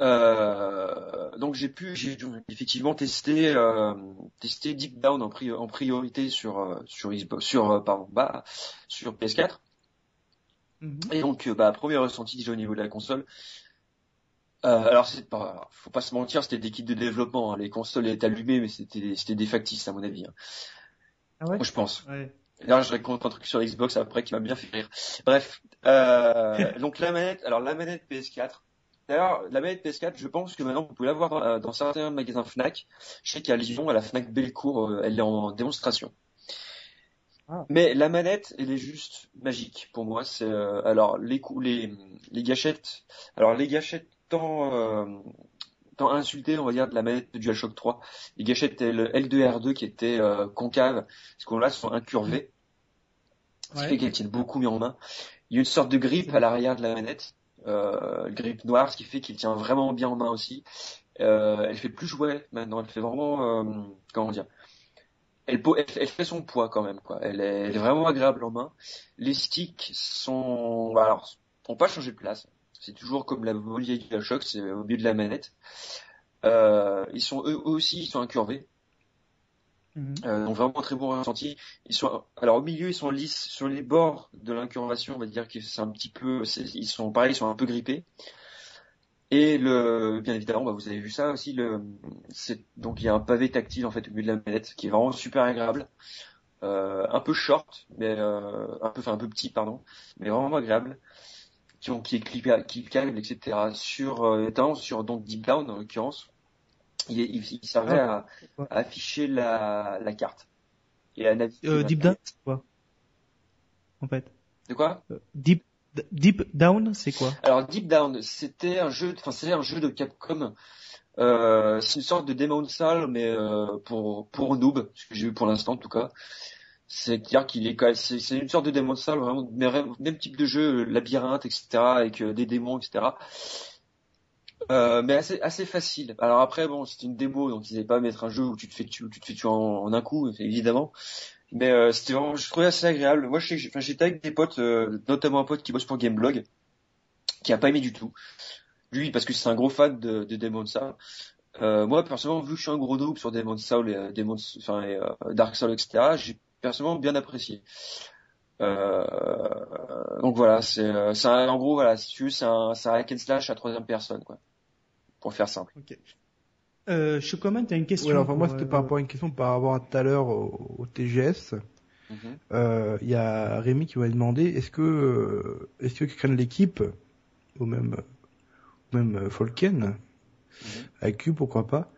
Euh, donc j'ai pu, j'ai effectivement tester, euh, tester Deep Down en, pri- en priorité sur euh, sur Xbox, sur euh, pardon, bah, sur PS4. Mhm. Et donc bah premier ressenti déjà au niveau de la console. Euh, alors c'est pas, faut pas se mentir, c'était des kits de développement. hein. Les consoles étaient allumées, mais c'était c'était des factices à mon avis. hein. Ah ouais? Moi, je pense. Ouais. Là, je raconte un truc sur Xbox après qui m'a bien fait rire. Bref, euh, donc la manette, alors la manette PS4. D'ailleurs, la manette PS4, je pense que maintenant vous pouvez la voir dans, euh, dans certains magasins Fnac. Je sais qu'à Lyon, à la Fnac Bellecour, euh, elle est en démonstration. Ah. Mais la manette, elle est juste magique pour moi. C'est euh, alors les coups, les les gâchettes. Alors les gâchettes tant euh, tant insultées, on va dire, de la manette de DualShock 3. Les gâchettes L, L2R2 qui étaient euh, concaves, parce qu'on là sont incurvées ce qui Ouais. fait qu'elle tient beaucoup mieux en main. Il y a une sorte de grip à l'arrière de la manette, euh, le grip noir, ce qui fait qu'il tient vraiment bien en main aussi. Euh, elle fait plus jouet maintenant, elle fait vraiment, euh, comment dire, elle, po- elle, elle fait son poids quand même, quoi. Elle est, elle est vraiment agréable en main. Les sticks sont, bah, alors, ont pas changé de place. C'est toujours comme la vieille DualShock, c'est au milieu de la manette. Euh, ils sont eux aussi, ils sont incurvés. Mhm. Euh, donc vraiment très bon ressenti. Ils sont, alors au milieu ils sont lisses, sur les bords de l'incurvation, on va dire que c'est un petit peu, ils sont pareil, ils sont un peu grippés. Et le, bien évidemment, bah, vous avez vu ça aussi, le, c'est, donc il y a un pavé tactile en fait au milieu de la manette qui est vraiment super agréable, euh, un peu short, mais euh, un peu, enfin un peu petit pardon, mais vraiment agréable, qui, est clippa- cliquable, etc. Sur, euh, notamment sur donc Deep Down en l'occurrence, il, il, il servait à, à afficher la, la carte et à naviguer. Euh, Deep Down, c'est quoi En fait? De quoi? Euh, Deep, Deep Down, c'est quoi? Alors Deep Down, c'était un jeu, enfin c'est un jeu de Capcom. Euh, c'est une sorte de Demon Soul, mais euh, pour pour noob, ce que j'ai vu pour l'instant en tout cas. C'est-à-dire qu'il est c'est c'est une sorte de Demon Soul, vraiment même type de jeu, labyrinthe, etc., avec euh, des démons, etc. Euh, mais assez assez facile. Alors après bon, c'est une démo, donc ils n'avaient pas mettre un jeu où tu te fais tuer, tu te fais tuer en, un coup, évidemment. Mais euh, c'était vraiment, je trouvais assez agréable. Moi, j'étais avec des potes, euh, notamment un pote qui bosse pour Gameblog, qui a pas aimé du tout. Lui, parce que c'est un gros fan de, de Demon's Soul. Euh, moi, personnellement, vu que je suis un gros noob sur Demon's Soul et, euh, Demon's, et, euh, Dark Souls, etc., j'ai personnellement bien apprécié. Euh, donc voilà, c'est, euh, c'est un- en gros, voilà, si tu veux, c'est un, c'est un hack and slash à troisième personne, quoi. Pour faire simple. Ok. Euh, Chocoman, t'as une question Ouais, alors, enfin, moi, c'était euh, par rapport à une question par rapport à tout à l'heure au, au TGS. Mhm. Euh, Il y a Rémi qui m'a demandé est-ce que euh, est-ce que quelqu'un de l'équipe ou même ou même euh, Folken avec Q pourquoi pas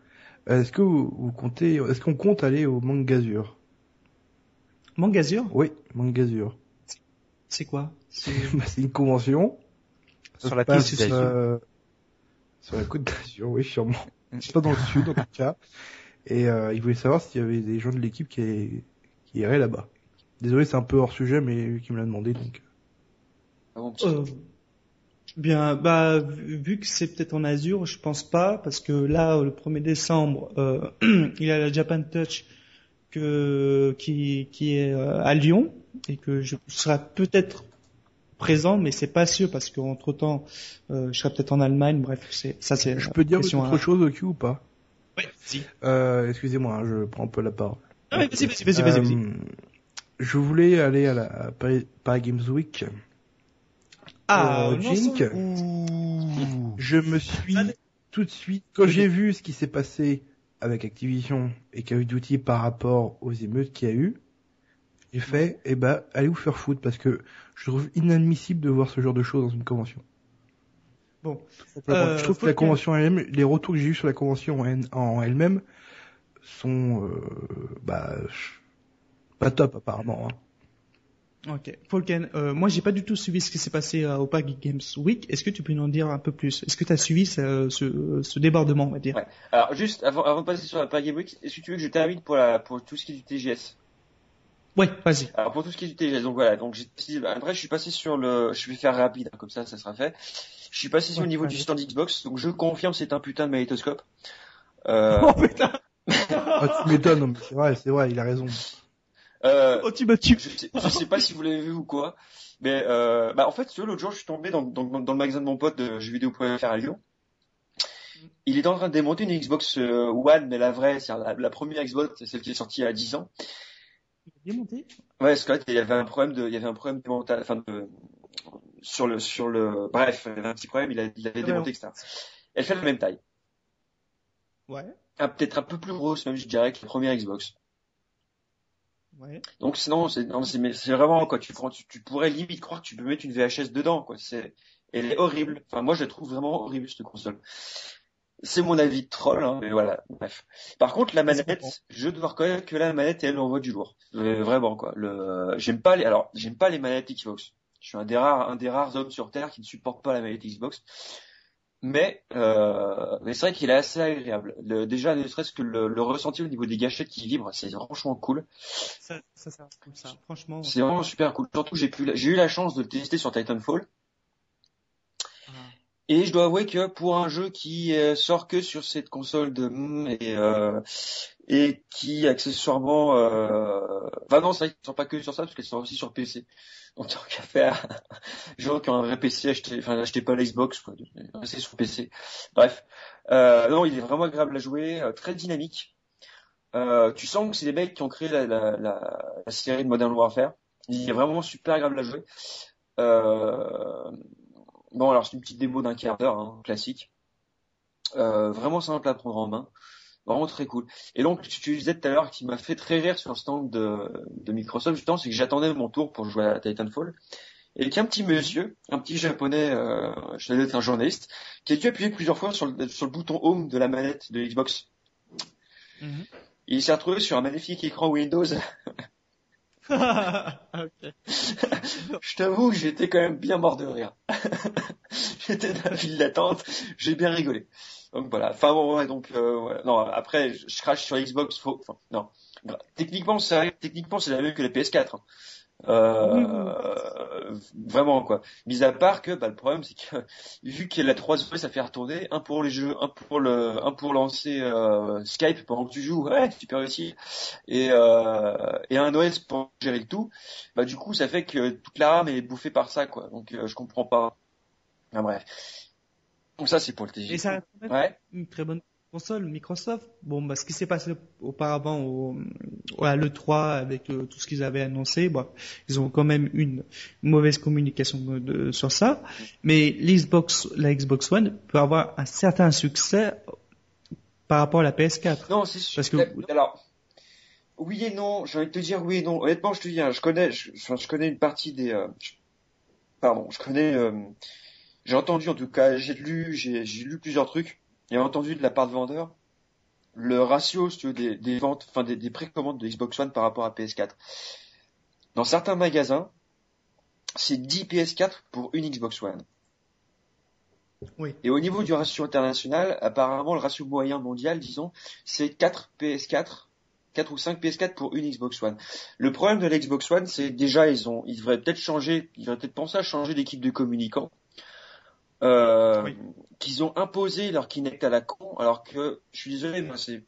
est-ce que vous, vous comptez est-ce qu'on compte aller au Mangazur? Mangazur, Oui, Mangazur. c'est quoi? C'est- Bah, c'est une convention Sur la côte d'Azur. euh, sur la côte d'Azur, oui, sûrement. C'est pas dans le sud en tout cas. Et euh, il voulait savoir s'il y avait des gens de l'équipe qui, qui iraient là-bas. Désolé, c'est un peu hors sujet, mais lui qui me l'a demandé donc. Ah bon, petit- Euh, bien, bah, vu que c'est peut-être en Azure, je pense pas, parce que là, le 1er décembre, euh, il y a la Japan Touch que, qui, qui est euh, à Lyon, et que je serai peut-être présent, mais c'est pas sûr, parce qu'entre temps, je serai peut-être en Allemagne, bref, c'est, ça c'est Je peux dire autre à- chose au Q ou pas? Ouais, vas-y. euh, Excusez-moi, hein, je prends un peu la parole. Ah vas-y, vas-y, vas-y, vas-y, vas-y. Euh, je voulais aller à la à Paris, Paris Games Week. Ah, euh, Jink. Ouh. Je me suis tout de suite, quand j'ai vu ce qui s'est passé avec Activision et Call of Duty par rapport aux émeutes qu'il y a eu, j'ai fait, eh ben, allez vous faire foutre parce que je trouve inadmissible de voir ce genre de choses dans une convention. Bon. Euh, je trouve que la convention elle-même, les retours que j'ai eu sur la convention en elle-même sont, euh, bah, pas top apparemment. Hein. Ok. Falken, euh, moi j'ai pas du tout suivi ce qui s'est passé euh, au Paris Games Week. Est-ce que tu peux nous en dire un peu plus? Est-ce que tu as suivi ce, ce, ce débordement, on va dire? Ouais. Alors juste avant, avant de passer sur la Paris Game Week, est-ce que tu veux que je termine pour la pour tout ce qui est du TGS Ouais, vas-y. Alors pour tout ce qui est du TGS, donc voilà, donc après je suis passé sur le, je vais faire rapide, hein, comme ça ça sera fait. Je suis passé sur Ouais, le niveau ouais. du stand Xbox, donc je confirme c'est un putain de magnétoscope. Euh, Oh putain Ah, tu m'étonnes, mais c'est vrai, c'est vrai, il a raison. Euh, Oh tu m'as tué je, sais, je sais pas si vous l'avez vu ou quoi, mais euh, bah en fait l'autre jour je suis tombé dans, dans, dans le magasin de mon pote de jeuxvideo.fr à Lyon. Il est en train de démonter une Xbox euh, One, mais la vraie, c'est la, la première Xbox, c'est celle qui est sortie il y a 10 ans. Bien monté Ouais, parce que là, il y avait un problème de, il y avait un problème de enfin de, sur le, sur le, bref, il y avait un petit problème, il, a, il avait Ouais, démonté, etc. Elle fait la même taille. Ouais. Ah, peut-être un peu plus grosse, même, je dirais, que la première Xbox. Ouais. Donc, sinon, c'est, vraiment, quoi, tu tu, tu pourrais limite croire que tu peux mettre une VHS dedans, quoi. C'est, elle est horrible. Enfin, moi, je la trouve vraiment horrible, cette console. C'est mon avis de troll, hein, mais voilà, bref. Par contre, la manette, je dois reconnaître que la manette, elle envoie du lourd. Euh, vraiment, quoi. Le, j'aime pas les, alors, j'aime pas les manettes Xbox. Je suis un des rares, un des rares hommes sur Terre qui ne supporte pas la manette Xbox. Mais, euh, mais c'est vrai qu'il est assez agréable. Le- déjà, ne serait-ce que le, le ressenti au niveau des gâchettes qui vibrent, c'est franchement cool. Ça, ça, ça, comme ça. Franchement. C'est vraiment super cool. Surtout, j'ai pu, j'ai eu la chance de le tester sur Titanfall. Ah. Et je dois avouer que pour un jeu qui euh, sort que sur cette console de mm, et, euh, et qui accessoirement, euh... enfin non, c'est vrai qu'ils sont pas que sur ça parce qu'ils sont aussi sur PC. Donc tant qu'à faire, gens qui ont un vrai PC, achetez, enfin achetez pas l'Xbox, quoi, restez sur PC. Bref, euh, non, il est vraiment agréable à jouer, euh, très dynamique. Euh, tu sens que c'est des mecs qui ont créé la, série de Modern Warfare. Il est vraiment super agréable à jouer. Euh, bon, alors c'est une petite démo d'un quart d'heure, hein, classique. Euh, vraiment simple à prendre en main. Vraiment très cool. Et donc, tu disais tout à l'heure qui m'a fait très rire sur le stand de, de Microsoft, justement, c'est que j'attendais mon tour pour jouer à Titanfall. Et qu'un petit monsieur, un petit japonais, euh, je devais être un journaliste, qui a dû appuyer plusieurs fois sur le, sur le bouton Home de la manette de Xbox. Et il s'est retrouvé sur un magnifique écran Windows. je t'avoue que j'étais quand même bien mort de rire. j'étais dans la file d'attente, j'ai bien rigolé. Donc voilà. Enfin bon, ouais, donc euh, non. Après, je crache sur Xbox. Faut, enfin, non. Techniquement, c'est techniquement c'est la même que la PS4. Hein. Euh, vraiment quoi. Mis à part que bah, le problème c'est que vu qu'il y a la 3 ça fait retourner un pour les jeux, un pour le, un pour lancer euh, Skype pendant que tu joues, ouais super réussi, et euh, et un OS pour gérer le tout. Bah du coup ça fait que toute la RAM est bouffée par ça quoi. Donc euh, je comprends pas. Enfin, bref. Donc ça c'est pour le TG. Et ça ouais. une très bonne console Microsoft. Bon, bah, ce qui s'est passé auparavant au, à l'E3 avec euh, tout ce qu'ils avaient annoncé, bon, ils ont quand même une mauvaise communication de, sur ça. Mais l'Xbox, la Xbox One peut avoir un certain succès par rapport à la PS4. Non, c'est sûr. Parce que alors. Oui et non, j'ai envie de te dire oui et non. Honnêtement, je te dis, hein, je connais, je, je, connais une partie des, euh, pardon, je connais, euh, j'ai entendu en tout cas, j'ai lu, j'ai lu plusieurs trucs et entendu de la part de vendeurs le ratio si tu veux, des, des ventes, enfin des, des précommandes de Xbox One par rapport à PS4. Dans certains magasins, c'est 10 PS4 pour une Xbox One. Oui. Et au niveau du ratio international, apparemment le ratio moyen mondial, disons, c'est 4 PS4, 4 ou 5 PS4 pour une Xbox One. Le problème de l'Xbox One, c'est déjà ils ont, ils devraient peut-être changer, ils devraient peut-être penser à changer d'équipe de communicants euh, qu'ils ont imposé leur Kinect à la con, alors que je suis désolé, moi c'est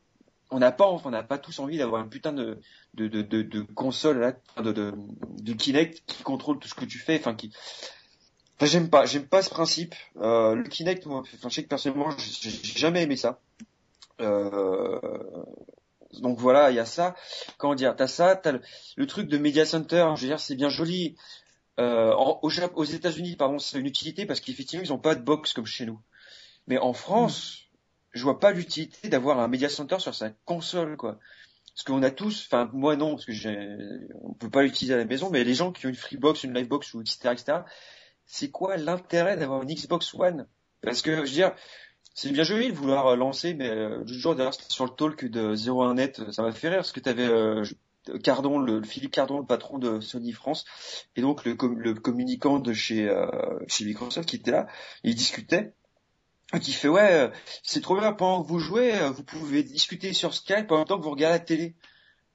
on n'a pas on n'a pas tous envie d'avoir un putain de de de, de, de console là, de, de, de Kinect qui contrôle tout ce que tu fais, enfin qui Enfin, j'aime pas, j'aime pas ce principe. Euh, le Kinect, moi, enfin, je sais que personnellement, j'ai jamais aimé ça. Euh, donc voilà, il y a ça. Comment dire? T'as ça, t'as le, le, truc de Media Center. Je veux dire, c'est bien joli. Euh, aux, aux États-Unis, pardon, c'est une utilité parce qu'effectivement, ils n'ont pas de box comme chez nous. Mais en France, je vois pas l'utilité d'avoir un media center sur sa console, quoi. Parce qu'on a tous, enfin moi non, parce que on peut pas l'utiliser à la maison, mais les gens qui ont une Freebox, une Livebox ou etc. etc. C'est quoi l'intérêt d'avoir une Xbox One? Parce que je veux dire, c'est bien joli de vouloir lancer, mais euh, le d'ailleurs sur le talk de 01net, ça m'a fait rire parce que tu avais euh, Cardon, le, Philippe Cardon, le patron de Sony France, et donc le, le communicant de chez, euh, chez Microsoft qui était là, il discutait, qui fait ouais, euh, c'est trop bien, pendant que vous jouez, euh, vous pouvez discuter sur Skype temps que vous regardez la télé.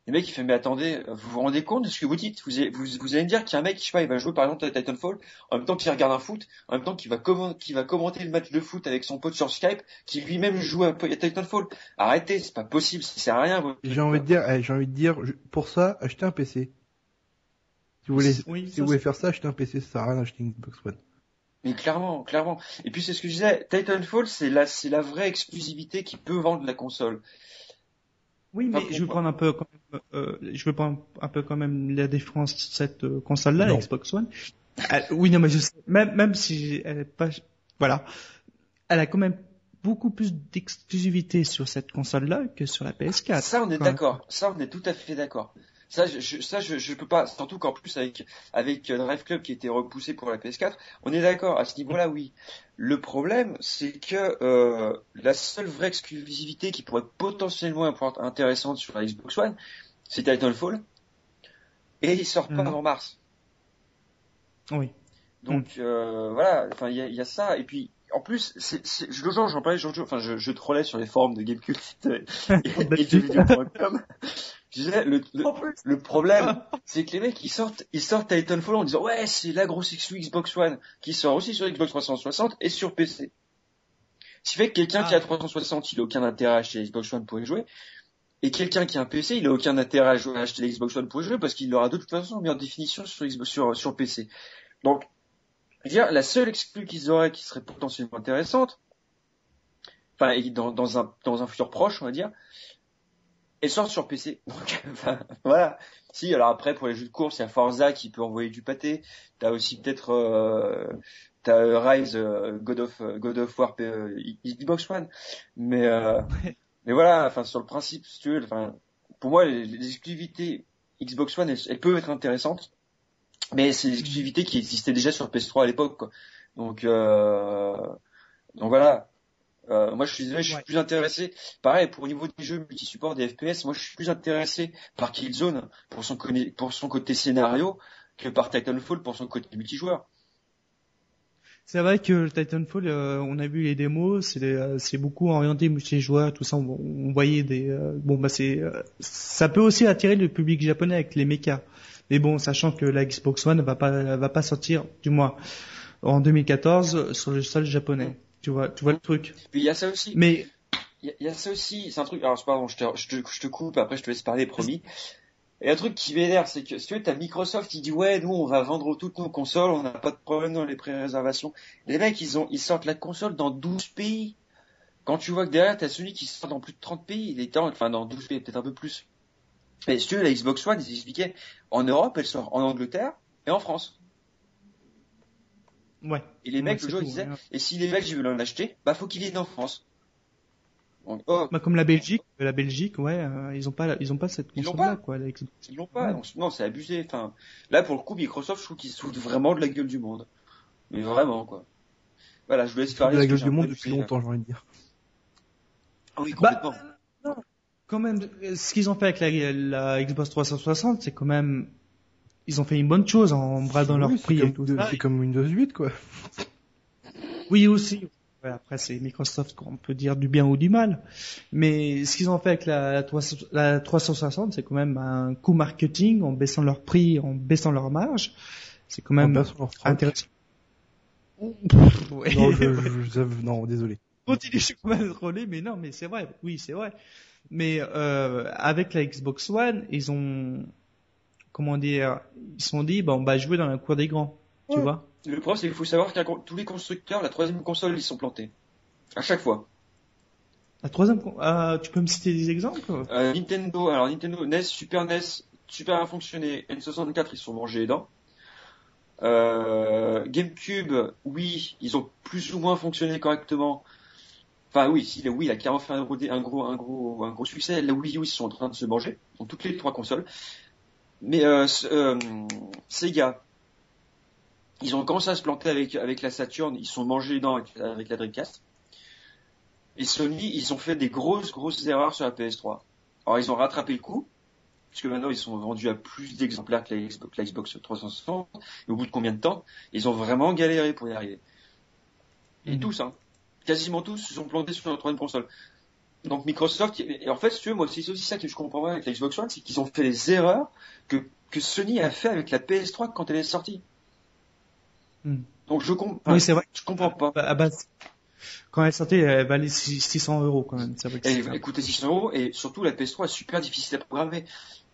Le mec il fait mais attendez, vous vous rendez compte de ce que vous dites? Vous, allez, vous, allez me dire qu'il y a un mec, je sais pas, il va jouer par exemple à Titanfall, en même temps qu'il regarde un foot, en même temps qu'il va, va commenter le match de foot avec son pote sur Skype, qui lui-même joue à Titanfall. Arrêtez, c'est pas possible, ça sert à rien. J'ai envie de dire, eh, j'ai envie de dire, pour ça, achetez un PC. Si vous voulez, si vous voulez faire ça, achetez un PC, ça sert à rien d'acheter une Xbox One. Mais clairement, clairement. Et puis c'est ce que je disais, Titanfall, c'est la, c'est la vraie exclusivité qui peut vendre la console. Oui, mais je veux prendre un peu, euh, je veux prendre un peu quand même la défense de cette euh, console-là, Xbox One. Euh, oui, non, mais je sais, même, même si elle est pas, voilà, elle a quand même beaucoup plus d'exclusivité sur cette console-là que sur la PS4. Ça, on est d'accord. Ça, on est tout à fait d'accord. Ça, je, ça, je, je peux pas. Surtout qu'en plus avec avec Drive Club qui était repoussé pour la PS4, on est d'accord à ce niveau-là, oui. Le problème, c'est que euh, la seule vraie exclusivité qui pourrait potentiellement être intéressante sur la Xbox One, c'est Titanfall, et il sort pas mm. avant mars. Oui. Donc euh, voilà, enfin il y a, y a, ça, et puis en plus, c'est, c'est, le genre, j'en parlais, enfin, je, je trollais sur les forums de Gamecult et, et, jeuxvideo.com. Je disais, le, le, problème, c'est que les mecs, ils sortent, ils sortent Titanfall en disant, ouais, c'est la grosse Xbox One, qui sort aussi sur Xbox 360 et sur PC. Ce qui fait que quelqu'un qui a 360, ah. il a aucun intérêt à acheter Xbox One pour y jouer. Et quelqu'un qui a un PC, il a aucun intérêt à, jouer, à acheter la Xbox One pour jouer parce qu'il l'aura de toute façon mis en définition sur, Xbox, sur, sur PC. Donc, je veux dire, la seule exclue qu'ils auraient qui serait potentiellement intéressante, enfin, dans, dans, un, dans un futur proche, on va dire, elle sort sur PC. Donc, enfin, voilà. Si, alors après, pour les jeux de course, il y a Forza qui peut envoyer du pâté. T'as aussi peut-être, euh, t'as Rise, euh, God of, God of War, euh, Xbox One. Mais, euh, mais voilà, enfin, sur le principe, si tu veux, enfin, pour moi, exclusivités Xbox One, elles, peuvent être intéressantes. Mais c'est des exclusivités qui existaient déjà sur PS3 à l'époque. Donc, euh, donc voilà. Euh, moi, je suis je suis plus intéressé. Pareil, pour au niveau des jeux multi-support des FPS, moi, je suis plus intéressé par Killzone pour son, pour son côté scénario que par Titanfall pour son côté multijoueur. C'est vrai que le Titanfall, euh, on a vu les démos, c'est euh, c'est beaucoup orienté multijoueur, tout ça. On, on voyait des euh, bon bah c'est ça peut aussi attirer le public japonais avec les mechas. Mais bon, sachant que la Xbox One va pas va pas sortir du moins en 2014 sur le sol japonais. Tu vois, tu vois le truc. Puis il y a ça aussi. Mais il y, a ça aussi, c'est un truc. Alors pardon, je te, je te, je te coupe. Après, je te laisse parler, promis. Et un truc qui m'énerve, c'est que si tu veux, t'as Microsoft qui dit ouais, nous on va vendre toutes nos consoles, on n'a pas de problème dans les pré-réservations. Les mecs, ils ont, ils sortent la console dans 12 pays. Quand tu vois que derrière t'as celui qui sort dans plus de 30 pays, il est temps, enfin dans 12 pays, peut-être un peu plus. Et si tu veux, la Xbox One, ils expliquaient, en Europe, elle sort en Angleterre et en France. Ouais. Et les mecs, le jour, ils disaient, et si les mecs, veulent en acheter, bah, faut qu'ils viennent en France. oh. bah, comme la Belgique, la Belgique, ouais, euh, ils ont pas, ils ont pas cette console-là, quoi. Ils l'ont pas. Non, c'est abusé. Enfin, là, pour le coup, Microsoft, je trouve qu'ils se foutent vraiment de la gueule du monde. Mais vraiment, quoi. Voilà, je vous laisse faire De la gueule du monde depuis longtemps, j'ai envie de dire. Ah oui, complètement. Bah, non. Quand même, ce qu'ils ont fait avec la, la Xbox 360, c'est quand même ils ont fait une bonne chose en bradant leur prix. C'est comme Windows 8, quoi. Oui, aussi. Ouais, après, c'est Microsoft qu'on peut dire du bien ou du mal. Mais ce qu'ils ont fait avec la, la 360, c'est quand même un coup marketing en baissant leur prix, en baissant leur marge. C'est quand même intéressant. ouais. Non, je, je, non, désolé. Continue, je suis quand même trollé, mais non, mais c'est vrai. Oui, c'est vrai. Mais euh, avec la Xbox One, ils ont comment dire, ils se sont dit, bah, on va jouer dans la cour des grands, tu vois. Le problème, c'est qu'il faut savoir que tous les constructeurs, la troisième console, ils sont plantés. À chaque fois. La troisième, ah, tu peux me citer des exemples? Euh, Nintendo, alors Nintendo, NES, Super NES, super bien fonctionné. N64, ils sont mangés les dents. Euh, GameCube, oui, ils ont plus ou moins fonctionné correctement. Enfin oui, si oui, il a carrément fait un gros, un gros, un gros, un gros succès. La Wii U, ils sont en train de se manger. Dans toutes les trois consoles. Mais euh, euh, Sega, ils ont commencé à se planter avec, avec la Saturn, ils sont mangés les dents avec, avec, la Dreamcast. Et Sony, ils ont fait des grosses, grosses erreurs sur la PS3. Alors ils ont rattrapé le coup, puisque maintenant ils sont vendus à plus d'exemplaires que la Xbox, la Xbox 360. Et au bout de combien de temps Ils ont vraiment galéré pour y arriver. Et mmh. tous, hein. Quasiment tous se sont plantés sur la troisième console. Donc Microsoft, et en fait, si tu veux, moi c'est aussi ça que je comprends pas avec la Xbox One, c'est qu'ils ont fait les erreurs que, que Sony a fait avec la PS3 quand elle est sortie. Hmm. Donc je comprends. Oui, c'est vrai. Je comprends pas. À base, quand elle est sortie, elle valait 600 euros quand même. Vrai que elle, elle coûtait 600 euros et surtout la PS3 est super difficile à programmer.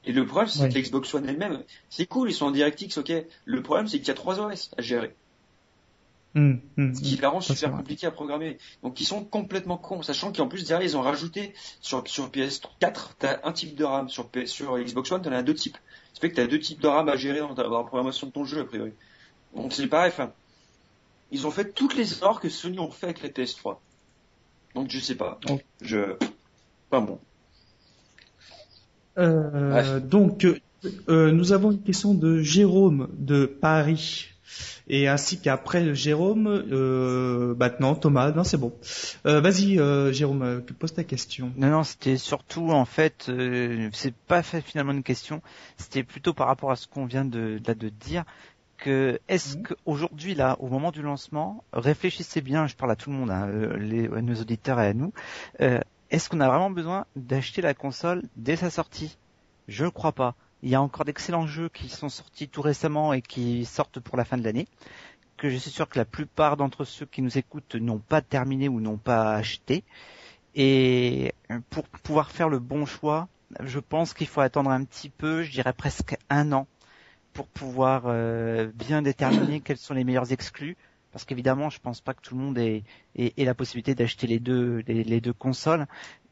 Et le problème, c'est que l'Xbox One elle-même, c'est cool, ils sont en DirectX, ok. Le problème, c'est qu'il y a trois OS à gérer. Mmh, mmh, ce qui la rend super compliqué à programmer. Donc ils sont complètement cons, sachant qu'en plus derrière ils ont rajouté sur, sur PS4, t'as un type de RAM, sur, sur Xbox One t'en as deux types. Ça fait que t'as deux types de RAM à gérer dans, la programmation de ton jeu a priori. Donc c'est pareil, enfin, ils ont fait toutes les erreurs que Sony ont fait avec la PS3. Donc je sais pas, je, pas bon. Euh, donc euh, nous avons une question de Jérôme de Paris et ainsi qu'après Jérôme, euh, maintenant Thomas, non c'est bon. Euh, Vas-y euh, Jérôme, euh, pose ta question? Non non, c'était surtout en fait, euh, c'est pas fait finalement une question, c'était plutôt par rapport à ce qu'on vient de, de, de dire que est-ce mmh. qu'aujourd'hui là, au moment du lancement, réfléchissez bien, je parle à tout le monde, hein, les, nos auditeurs et à nous, est-ce qu'on a vraiment besoin d'acheter la console dès sa sortie? Je ne crois pas. Il y a encore d'excellents jeux qui sont sortis tout récemment et qui sortent pour la fin de l'année, que je suis sûr que la plupart d'entre ceux qui nous écoutent n'ont pas terminé ou n'ont pas acheté. Et pour pouvoir faire le bon choix, je pense qu'il faut attendre un petit peu, je dirais presque un an, pour pouvoir euh, bien déterminer quels sont les meilleurs exclus. Parce qu'évidemment, je pense pas que tout le monde ait, la possibilité d'acheter les deux consoles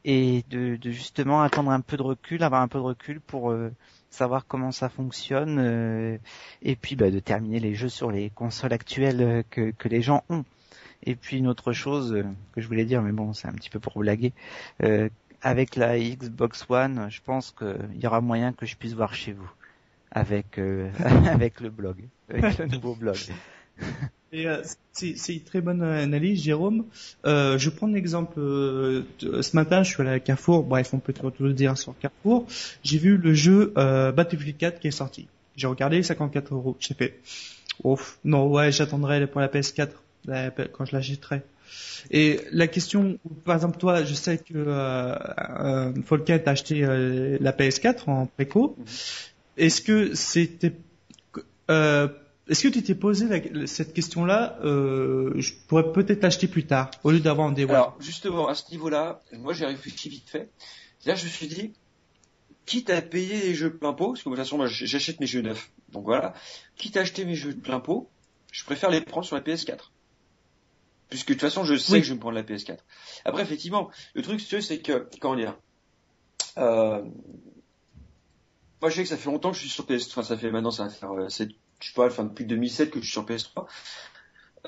et de, de justement attendre un peu de recul, avoir un peu de recul pour euh, savoir comment ça fonctionne euh, et puis bah, de terminer les jeux sur les consoles actuelles euh, que, que les gens ont. Et puis une autre chose euh, que je voulais dire, mais bon, c'est un petit peu pour blaguer. euh, avec la Xbox One, je pense qu'il y aura moyen que je puisse voir chez vous avec euh, avec le blog, avec le nouveau blog. Euh, c'est une très bonne analyse, Jérôme. Euh, je prends l'exemple. euh, ce matin, je suis allé à Carrefour. Bref, on peut tout le dire sur Carrefour. J'ai vu le jeu euh, Battlefield 4 qui est sorti. J'ai regardé 54 euros. J'ai fait, ouf, non, ouais, j'attendrai pour la PS4 la- quand je l'achèterai. Et la question, par exemple, toi, je sais que euh, euh, t'a acheté euh, la PS4 en préco. Est-ce que c'était euh, est-ce que tu t'es posé la- cette question-là euh, Je pourrais peut-être l'acheter plus tard, au lieu d'avoir un Day One. Alors, justement, à ce niveau-là, moi j'ai réfléchi vite fait. Là, je me suis dit, quitte à payer les jeux plein pot, parce que de toute façon, moi j'achète mes jeux neufs. Donc voilà, quitte à acheter mes jeux de plein pot, je préfère les prendre sur la PS4. Puisque de toute façon, je sais Oui. que je vais me prendre la PS4. Après, effectivement, le truc, c'est que, comment dire, euh, moi je sais que ça fait longtemps que je suis sur PS, enfin ça fait maintenant, ça va faire, euh, sept- je sais pas, enfin depuis 2007 que je suis sur PS3.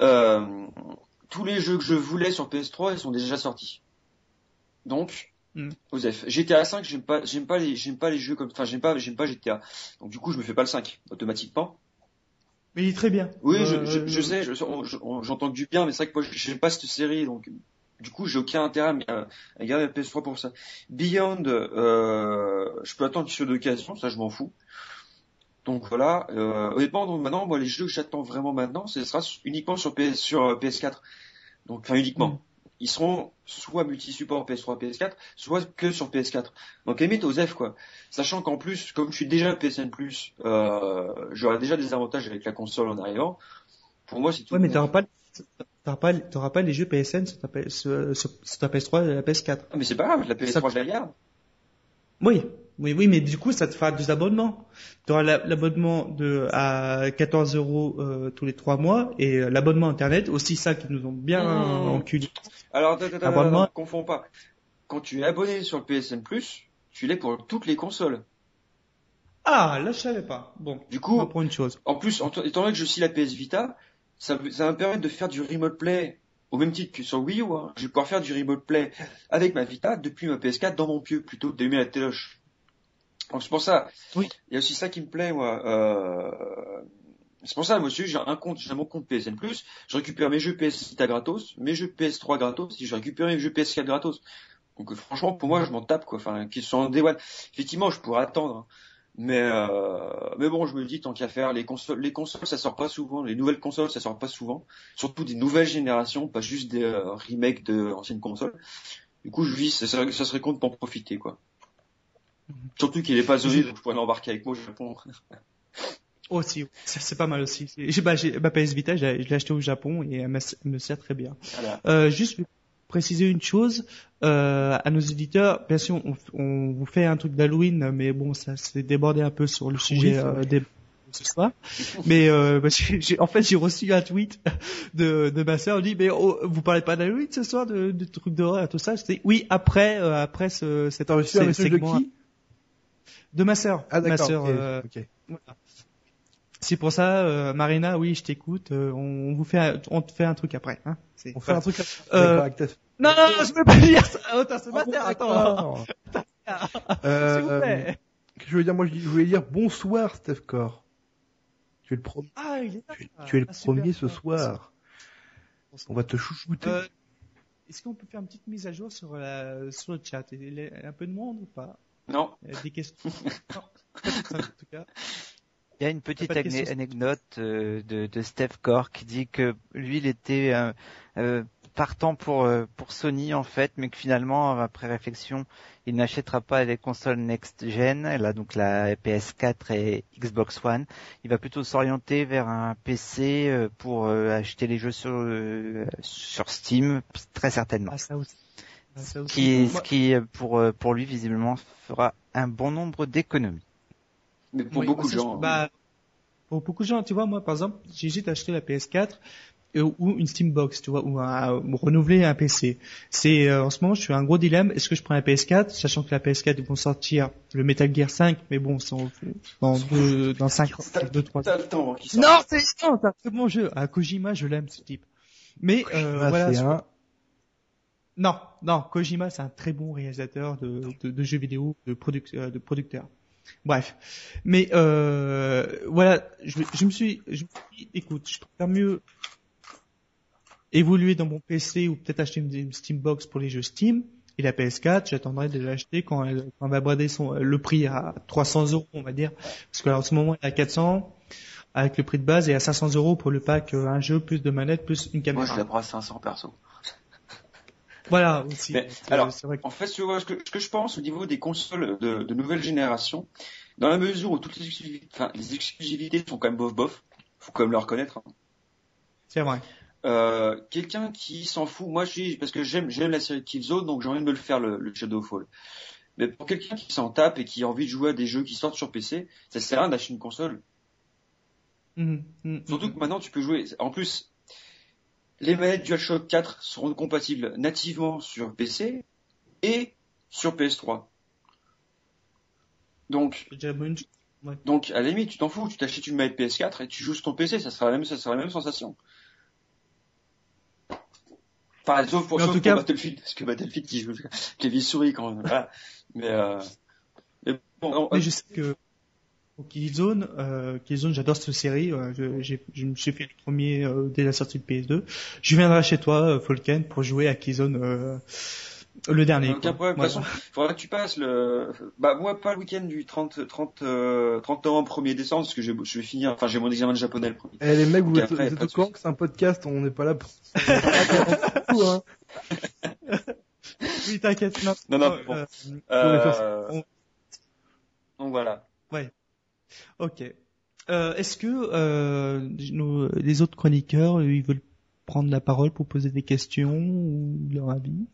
Euh, tous les jeux que je voulais sur PS3, ils sont déjà sortis. Donc, Mm. Osef. GTA 5, j'aime pas, j'aime pas les, j'aime pas les jeux comme, enfin, j'aime pas, j'aime pas GTA. Donc, du coup, je me fais pas le 5, automatiquement. Mais il est très bien. Oui, Euh, je, je, je sais, je- je- j'entends que du bien, mais c'est vrai que moi, j'aime pas cette série, donc, du coup, j'ai aucun intérêt à, à- à garder la PS3 pour ça. Beyond, euh, je peux attendre sur d'occasion, ça, je m'en fous. Donc voilà, euh, honnêtement, donc maintenant, moi, les jeux que j'attends vraiment maintenant, ce sera uniquement sur PS, sur euh, PS4. Donc, enfin, uniquement. Mm. Ils seront soit multi-support PS3, PS4, soit que sur PS4. Donc, limite aux F, quoi. Sachant qu'en plus, comme je suis déjà PSN+, euh, j'aurai déjà des avantages avec la console en arrivant. Pour moi, c'est tout. Ouais, mais t'auras pas, t'auras pas, t'auras pas les jeux PSN sur ta, PS sur, sur- sur ta PS3 et la PS4. Ah, mais c'est pas grave, la PS3, Ça- je la garde. Oui, oui, oui, mais du coup, ça te fera des abonnements. Tu auras l'abonnement de à 14 euros euh, tous les trois mois et euh, l'abonnement internet aussi ça qui nous ont bien Mmh. enculé. Alors, attends, confonds pas. Quand tu es abonné sur le PSN+, tu l'es pour toutes les consoles. Ah, là je savais pas. Bon, Du on coup, apprend une chose. en plus, en- étant donné que je suis la PS Vita, ça, ça va me permettre de faire du remote play au même titre que sur Wii U. Hein. Je vais pouvoir faire du remote play avec ma Vita depuis ma PS4 dans mon pieu plutôt que d'aimer la téloche. Donc c'est pour ça. Oui. Il y a aussi ça qui me plaît, moi. Euh... C'est pour ça, monsieur, j'ai un compte, j'ai mon compte PSN+, je récupère mes jeux PS Vita gratos, mes jeux PS3 gratos, et je récupère mes jeux PS4 gratos. Donc franchement, pour moi, je m'en tape, quoi. Enfin, qu'ils soient en Day One. Effectivement, je pourrais attendre. hein. Mais euh, mais bon, je me dis tant qu'à faire, les consoles, les consoles, ça sort pas souvent. Les nouvelles consoles, ça sort pas souvent. Surtout des nouvelles générations, pas juste des euh, remakes de anciennes consoles. Du coup, je vis, ça serait, ça serait pas en profiter, quoi. Surtout qu'il est pas zoné, donc je pourrais l'embarquer avec moi au Japon. Aussi, c'est pas mal aussi. J'ai bah, j'ai- ma PS Vita, je l'ai acheté au Japon et elle me, sert très bien. Voilà. Euh, juste préciser une chose euh, à nos éditeurs. Bien sûr, on, on vous fait un truc d'Halloween, mais bon, ça s'est débordé un peu sur le sujet c'est euh, des ce soir. mais euh, en fait, j'ai reçu un tweet de, de ma sœur. Elle dit, mais oh, vous parlez pas d'Halloween ce soir, de, de trucs d'horreur et tout ça? Je dis, oui, après, euh, après ce, cet de segment- qui? De ma sœur. Ah d'accord. sœur. ok, euh, voilà. C'est pour ça, euh, Marina, oui, je t'écoute. euh, on, on vous fait, un- on te fait un truc après. Hein On fait un truc. Euh, Non, non, non, je peux pas dire ça. Oh, Ah bon, attends. d'accord. S'il vous plaît. que je veux dire, moi, je, voulais dire bonsoir, Steph Core. Tu es le, pro- Ah, il est là. tu, tu es le Ah, super. premier ce soir. On va te chouchouter. Est-ce qu'on peut faire une petite mise à jour sur, la, sur le chat? Il y a un peu de monde ou pas? Non. Euh, Des questions Non. En tout cas. Il y a une petite anecdote euh, de, de Steph Core qui dit que lui, il était euh, euh, partant pour pour Sony en fait, mais que finalement, après réflexion, il n'achètera pas les consoles next gen, là donc la PS4 et Xbox One. Il va plutôt s'orienter vers un PC pour acheter les jeux sur sur Steam, très certainement. Ah, ça aussi. Aussi. Qui, ce qui, pour, euh, pour lui, visiblement, fera un bon nombre d'économies. Mais pour Oui, beaucoup de gens. je- Bah, pour beaucoup de gens, tu vois, moi, par exemple, j'hésite à acheter la PS4 euh, ou une Steambox, tu vois, ou à ou renouveler un PC. C'est euh, en ce moment, je suis un gros dilemme. Est-ce que je prends la PS4, sachant que la PS4 ils vont sortir le Metal Gear 5, mais bon, c'est en- dans deux, dans 5 ans, T'as- 2 3 T'as le temps. Non, c'est non, c'est un très bon jeu. À Kojima, je l'aime ce type. Mais euh, Ah, voilà, un- non, non, Kojima, c'est un très bon réalisateur de, de, de jeux vidéo, de, produc euh, de producteur. Bref, mais euh, voilà, je, je me suis, je me suis dit, écoute, je préfère mieux évoluer dans mon PC ou peut-être acheter une, une Steambox pour les jeux Steam. Et la PS4, j'attendrai de l'acheter quand elle, quand elle va brader son, le prix à 300 euros, on va dire. Parce qu'en ce moment, elle est à 400, avec le prix de base, et à 500 euros pour le pack, euh, un jeu, plus de manettes, plus une Moi, caméra. je la prends à 500 perso. Voilà, aussi. Mais, euh, alors, vrai que- En fait, tu vois, ce que, ce que je pense au niveau des consoles de, de nouvelle génération, dans la mesure où toutes les exclusivités, enfin, les exclusivités sont quand même bof bof, faut quand même le reconnaître. hein. c'est vrai. Euh, quelqu'un qui s'en fout, moi je suis parce que j'aime j'aime la série Killzone, donc j'ai envie de me le faire le, le Shadowfall. Mais pour quelqu'un qui s'en tape et qui a envie de jouer à des jeux qui sortent sur PC, ça sert à rien d'acheter une console. Mhm, mhm, Surtout mhm. que maintenant tu peux jouer. En plus, les manettes DualShock 4 seront compatibles nativement sur PC et sur PS3. Donc, donc à la limite, tu t'en fous, tu t'achètes une manette PS4 et tu joues sur ton PC, ça sera la même, ça sera la même sensation. Enfin, sauf pour, en sauf tout pour cas- Battlefield, parce que Battlefield, qui joue Kevin souris quand même. Voilà. Mais, euh, mais bon, Mais je sais que Killzone, euh, Killzone, j'adore cette série. euh, je, j'ai- je me suis fait le premier euh, dès la sortie de PS2. Je viendrai chez toi, euh, Falken, pour jouer à Killzone euh, le dernier. Aucun problème. De toute façon, il faudra que tu passes le, bah, moi, pas le week-end du 30, 30, euh, 30 novembre, 1er décembre, parce que j'ai- je vais finir, enfin, j'ai mon examen de japonais le premier. Eh les mecs, vous êtes, après, vous êtes pas au de courant que c'est un podcast, on n'est pas là pour... Hein. Oui, t'inquiète. Non, Non, non, euh, bon. euh, Euh, on- donc voilà. Ok. Euh, Est-ce que euh, nos, les autres chroniqueurs, ils veulent prendre la parole pour poser des questions ou leur avis?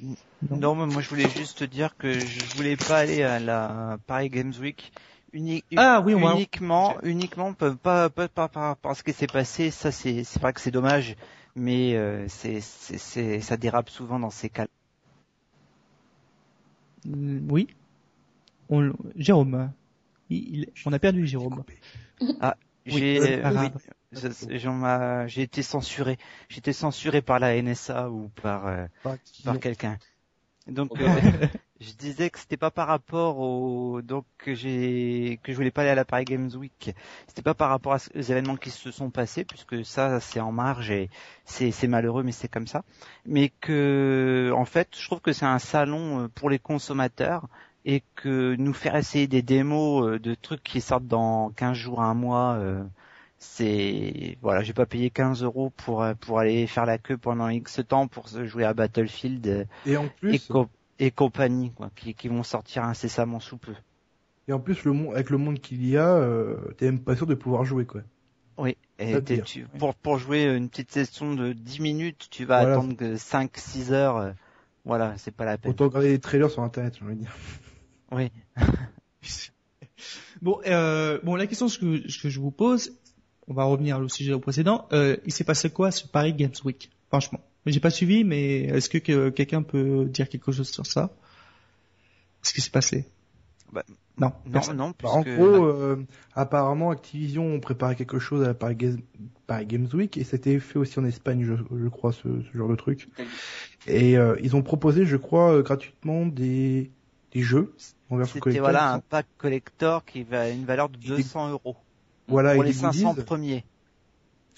Non. Non, mais moi je voulais juste te dire que je voulais pas aller à la Paris Games Week uni- Ah oui, on va. uniquement, uniquement pas, pas, pas, pas par rapport à ce qui s'est passé. Ça c'est, c'est vrai que c'est dommage, mais euh, c'est, c'est, c'est, ça dérape souvent dans ces cas. Oui. On, Jérôme. Il, il- on a perdu Jérôme. J'ai, oui, ça- j'en m'a- j'ai été censuré. J'ai été censuré par la NSA ou par euh, Par qui- par quelqu'un. Donc Ok. euh, je disais que c'était pas par rapport au donc que j'ai que je voulais pas aller à la Paris Games Week. C'était pas par rapport à aux événements qui se sont passés puisque ça c'est en marge et c'est c'est malheureux mais c'est comme ça. Mais que en fait, je trouve que c'est un salon euh, pour les consommateurs et que nous faire essayer des démos euh, de trucs qui sortent dans 15 jours, un mois euh, c'est voilà, j'ai pas payé 15 euros pour euh, pour aller faire la queue pendant X temps pour se jouer à Battlefield Et en et, plus, co- et compagnie, quoi, qui, qui vont sortir incessamment sous peu. et en plus le monde, avec le monde qu'il y a, euh, t'es même pas sûr de pouvoir jouer, quoi. Oui, et tu- pour, pour jouer une petite session de 10 minutes, tu vas Voilà. attendre que 5-6 heures. euh, Voilà, c'est pas la peine. Autant regarder les trailers sur internet, j'ai envie de dire. Oui. Bon, euh, bon, la question que, que je vous pose, on va revenir au sujet précédent. Euh, il s'est passé quoi sur Paris Games Week Franchement, j'ai pas suivi, mais est-ce que, que quelqu'un peut dire quelque chose sur ça? Ce qui s'est passé? Bah, Non. Non, personne. non, Bah, en gros, euh, apparemment, Activision ont préparé quelque chose à la Paris, Ga- Paris Games Week et c'était fait aussi en Espagne, je, je crois, ce, ce genre de truc. Et euh, ils ont proposé, je crois, euh, gratuitement des, des jeux c'était voilà un pack collector qui va à une valeur de Et des- 200 euros Voilà, pour et les des 500 goodies. premiers.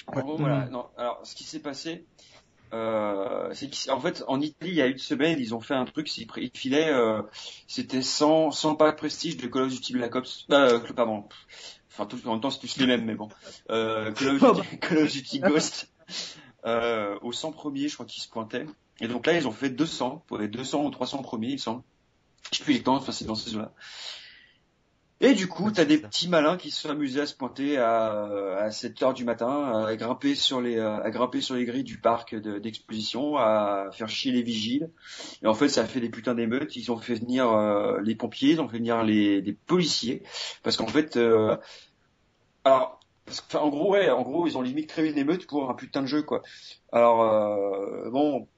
En Ouais. gros, voilà. Non, alors, ce qui s'est passé, euh, c'est qu'en fait, en Italie, il y a une semaine, ils ont fait un truc, ils, filaient, euh, c'était 100, 100 packs prestige de Call of Duty Black Ops, euh, pardon. Enfin, tout, en même temps, c'est tous les mêmes, mais bon. Euh, Call of Duty, Call of Duty Ghost, euh, aux 100 premiers, je crois qu'ils se pointaient. Et donc là, ils ont fait 200, pour les 200 ou 300 premiers, il me semble. Je sais plus les temps, enfin, c'est dans ces eaux-là. Et du coup, t'as des petits malins qui se sont amusés à se pointer à, à 7 heures du matin, à grimper sur les, à grimper sur les grilles du parc de- d'exposition, à faire chier les vigiles. Et en fait, ça a fait des putains d'émeutes. Ils ont fait venir euh, les pompiers, ils ont fait venir les, des policiers, parce qu'en fait, euh, alors, parce que, en gros, ouais, en gros, ils ont limite créé une émeute pour un putain de jeu, quoi. Alors, euh, bon,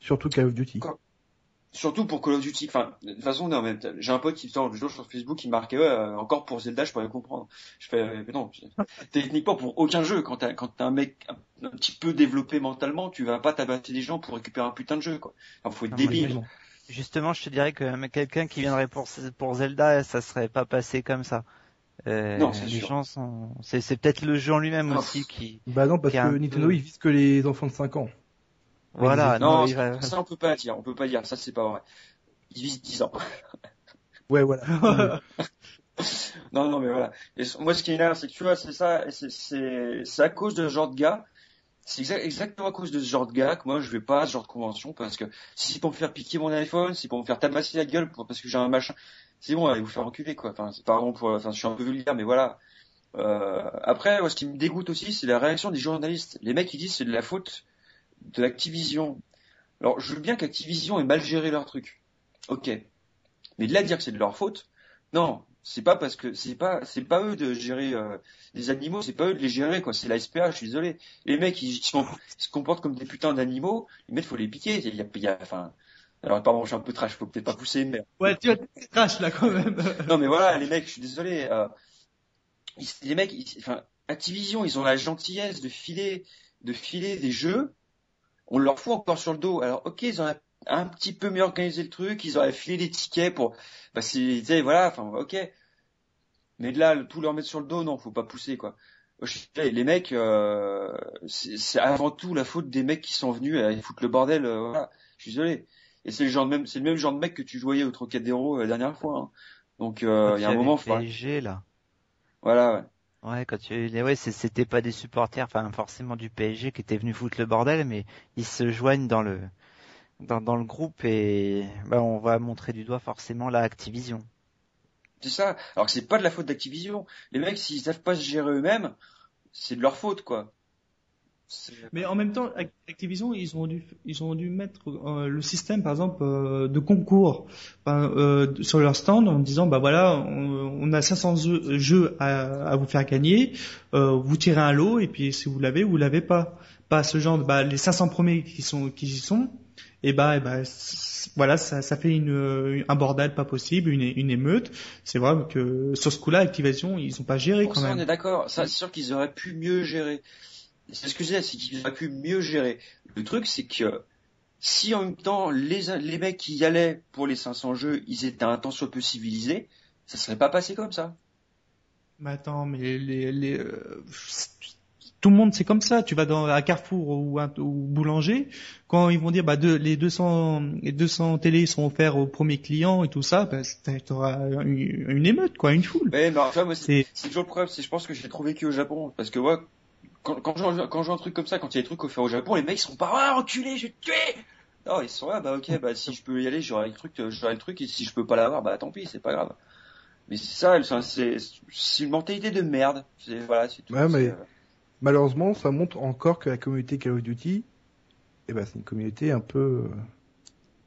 Surtout Call of Duty. Quoi? Surtout pour Call of Duty. Enfin, de toute façon, non, mais j'ai un pote qui sort le jour sur Facebook qui marquait ouais, euh, encore pour Zelda, je pourrais comprendre. Je fais euh, mais non, techniquement pour aucun jeu. Quand t'as quand t'as un mec un, un petit peu développé mentalement, tu vas pas tabasser des gens pour récupérer un putain de jeu, quoi. Enfin, faut être Non, débile. Justement, je te dirais que mais quelqu'un qui viendrait pour pour Zelda, ça serait pas passé comme ça. Euh, Non, c'est les sûr. gens sont, c'est peut-être le jeu en lui-même Oh. aussi qui, Bah non, parce Qui est un que Nintendo, ils visent que les enfants de 5 ans. Voilà, Non, non, il va- ça on peut pas dire, on peut pas dire, ça c'est pas vrai. Ils visent 10 ans. Ouais, voilà. Non, non, mais voilà. Et moi, ce qui est là, c'est que tu vois, c'est ça, c'est, à cause de ce genre de gars, c'est exa- exactement à cause de ce genre de gars que moi, je vais pas à ce genre de convention parce que si c'est pour me faire piquer mon iPhone, si c'est pour me faire tabasser la gueule pour- parce que j'ai un machin, c'est bon, allez vous faire enculer, quoi. Enfin, pardon pour, enfin, je suis un peu vulgaire, mais voilà. Euh, après, moi, ce qui me dégoûte aussi, c'est la réaction des journalistes. Les mecs, ils disent c'est de la faute de Activision. Alors, je veux bien qu'Activision ait mal géré leur truc. Ok. Mais de là à dire que c'est de leur faute, non, c'est pas parce que c'est pas c'est pas eux de gérer euh, les animaux, c'est pas eux de les gérer quoi. C'est la SPA, je suis désolé. Les mecs ils, se com- se comportent comme des putains d'animaux. Les mecs faut les piquer. Il y a, il y a- enfin. Alors pardon, je suis un peu trash, faut peut-être pas pousser, mais Ouais, tu te trash là quand même. non mais voilà, les mecs, je suis désolé. euh, ils- les mecs, ils- enfin Activision, ils ont la gentillesse de filer de filer des jeux. On leur fout encore sur le dos. Alors ok, ils ont un, petit peu mieux organisé le truc, ils auraient filé des tickets pour, bah sais, voilà, enfin ok. Mais de là, tout leur mettre sur le dos, non, faut pas pousser quoi. Les mecs, euh, c'est avant tout la faute des mecs qui sont venus à foutre le bordel. euh, voilà, je suis désolé. Et c'est le genre de même, c'est le même genre de mec que tu voyais au Trocadéro euh, la dernière fois. hein. Donc euh, il y a un moment, faut... PSG là. voilà. Ouais. Ouais, quand tu, ouais, c'était pas des supporters, enfin forcément du PSG qui étaient venus foutre le bordel, mais ils se joignent dans le, dans le groupe et bah, on va montrer du doigt forcément la Activision. C'est ça. Alors que c'est pas de la faute d'Activision. Les mecs, s'ils savent pas se gérer eux-mêmes, c'est de leur faute, quoi. Mais en même temps, Ac- Activision, ils ont dû, ils ont dû mettre euh, le système, par exemple, euh, de concours ben, euh, sur leur stand en disant, bah voilà, on, on a 500 jeux, à, à vous faire gagner, euh, vous tirez un lot et puis si vous l'avez, vous l'avez pas. Pas ce genre, de, bah les 500 premiers qui sont, qui y sont, et bah, et bah c- voilà, ça, ça fait une, un bordel pas possible, une, une émeute. C'est vrai que sur ce coup-là, Activision, ils ont pas géré Pour quand ça, on même. est d'accord. Ça, c'est sûr qu'ils auraient pu mieux gérer. C'est ce que je disais, c'est qu'ils auraient pu mieux gérer. Le truc, c'est que si en même temps les, les mecs qui y allaient pour les 500 jeux, ils étaient un temps soit peu civilisés, ça serait pas passé comme ça. Mais attends, mais les, les, euh, tout le monde c'est comme ça. Tu vas dans à Carrefour ou, un- ou boulanger, quand ils vont dire bah deux- les 200 les 200 télés sont offerts au premier client et tout ça, bah, tu auras une, une émeute quoi, une foule. Mais, enfin, moi, c'est toujours le problème. C'est, je pense que je l'ai trouvé qu'au Japon. Parce que moi, quand, quand, je, vois- quand je vois un truc comme ça, quand il y a des trucs offerts au Japon, les mecs ils sont pas, ah, enculé, je vais te tuer! Non, ils sont là, bah ok, bah si je peux y aller, j'aurai le truc, euh, j'aurai le truc, et si je peux pas l'avoir, bah tant pis, c'est pas grave. Mais c'est ça, c'est, une mentalité de merde. C'est, voilà, c'est tout. Ouais, mais- C'est, euh, Malheureusement, ça montre encore que la communauté Call of Duty, eh ben, c'est une communauté un peu... euh,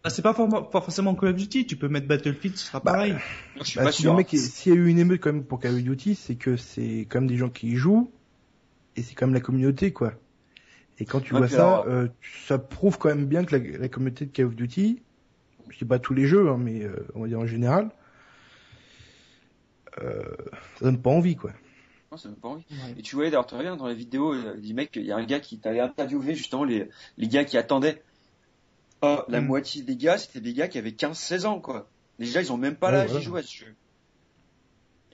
bah, c'est pas, for- pas forcément Call of Duty. Tu peux mettre Battlefield, ce sera Bah, pareil. je suis Bah, pas si sûr. hein. S'il y a eu une émeute quand même pour Call of Duty, c'est que c'est quand même des gens qui y jouent, et c'est quand même la communauté, quoi. Et quand tu Ouais, vois ça, alors- euh, ça prouve quand même bien que la, la communauté de Call of Duty, je dis pas tous les jeux, hein, mais euh, on va dire en général, euh, ça donne pas envie, quoi. Non, ça me pas envie. Et tu voyais d'ailleurs très bien dans la vidéo euh, du mec, il y a un gars qui t'avait interviewé justement les, les gars qui attendaient. Ah, la Mm. moitié des gars, c'était des gars qui avaient 15-16 ans, quoi. Déjà, ils ont même pas Ouais, l'âge voilà. d'y jouer à ce jeu.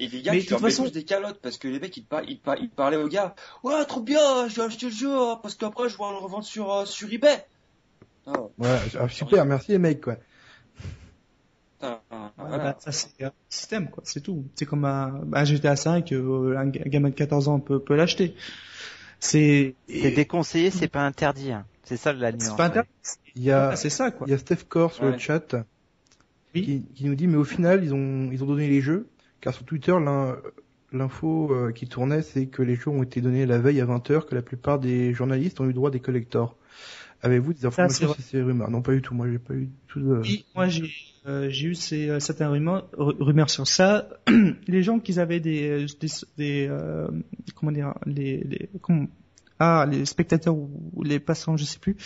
Et les gars, Mais tu de leur façon- des calottes parce que les mecs, ils, par- ils, par- ils parlaient aux gars. Ouais, trop bien, je vais acheter le jeu hein, parce qu'après, je vais le revendre sur, euh, sur eBay. Ah, Voilà, ah, super, merci les mecs, quoi. ah, Ouais, voilà. bah, ça c'est un système quoi, c'est tout. C'est comme un, un GTA 5, euh, un, ga- un gamin de 14 ans peut, peut l'acheter. C'est déconseillé, c'est pas interdit. hein. C'est ça la nuance. c'est pas interdit. Il y a, Ah, c'est ça quoi. il y a Steph Core sur Ouais. le chat Oui. qui, qui nous dit, mais au final, ils ont, ils ont donné les jeux, car sur Twitter, l'in- l'info euh, qui tournait, c'est que les jeux ont été donnés la veille à 20h, que la plupart des journalistes ont eu droit à des collectors. Avez-vous des informations sur ces rumeurs? Non, pas du tout. Moi, j'ai pas eu tout de... Oui, moi j'ai euh, eu ces, euh, certaines rumeurs, ru- rumeurs sur ça. les gens qui avaient des, des, des, euh, comment dire, les, les comment- ah les spectateurs ou les passants, je sais plus.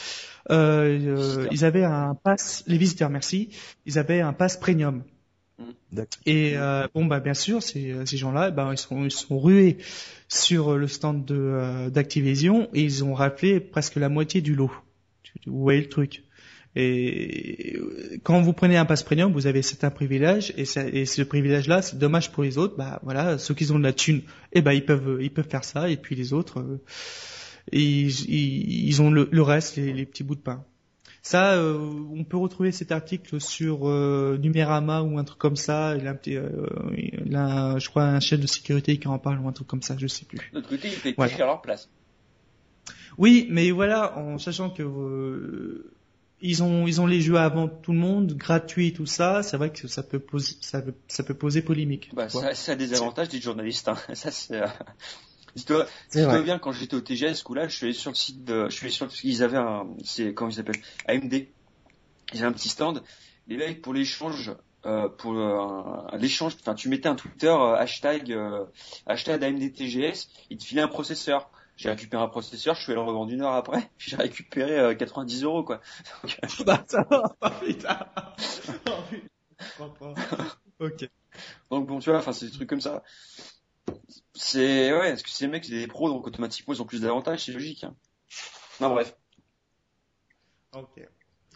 Ils avaient un pass, les visiteurs, merci. Ils avaient un pass premium. D'accord. Et euh, bon bah bien sûr ces, ces gens-là ben ils sont ils sont rués sur le stand de euh, d'Activision et ils ont rappelé presque la moitié du lot. Vous voyez le truc. Et euh, quand vous prenez un pass premium, vous avez certains privilèges et, et ce privilège-là, c'est dommage pour les autres. Bah voilà, ceux qui ont de la thune, eh ben ils peuvent ils peuvent faire ça et puis les autres, euh, ils, ils, ont le, reste, les petits bouts de pain. Ça, euh, on peut retrouver cet article sur euh, Numérama ou un truc comme ça. Il a euh, il a, je crois, un chef de sécurité qui en parle ou un truc comme ça, je sais plus. De l'autre côté, ils payent Voilà. plus cher leur place. Oui, mais voilà, en sachant que euh, ils ont ils ont les jeux avant tout le monde, gratuits, tout ça, c'est vrai que ça peut poser ça peut, ça peut poser polémique. Bah, ça, ça a des avantages des journalistes. Hein. Ça, c'est. Dis-toi, dis-toi bien, quand j'étais au TGS, ce coup-là, je suis allé sur le site de, je suis allé sur, le- ils avaient un, c'est, comment ils s'appellent, AMD. Ils avaient un petit stand. Les mecs, pour l'échange, euh, pour euh, l'échange, enfin, tu mettais un Twitter, euh, hashtag, euh, hashtag AMD TGS, ils te filaient un processeur. J'ai récupéré un processeur, je suis allé le revendre une heure après, j'ai récupéré euh, 90 euros, quoi. oh, putain. Ok. Donc bon, tu vois, enfin, c'est des trucs comme ça. C'est, ouais, est-ce que ces mecs, c'est des pros, donc automatiquement, ils ont plus d'avantages, c'est logique. Hein. Non, bref. Ok.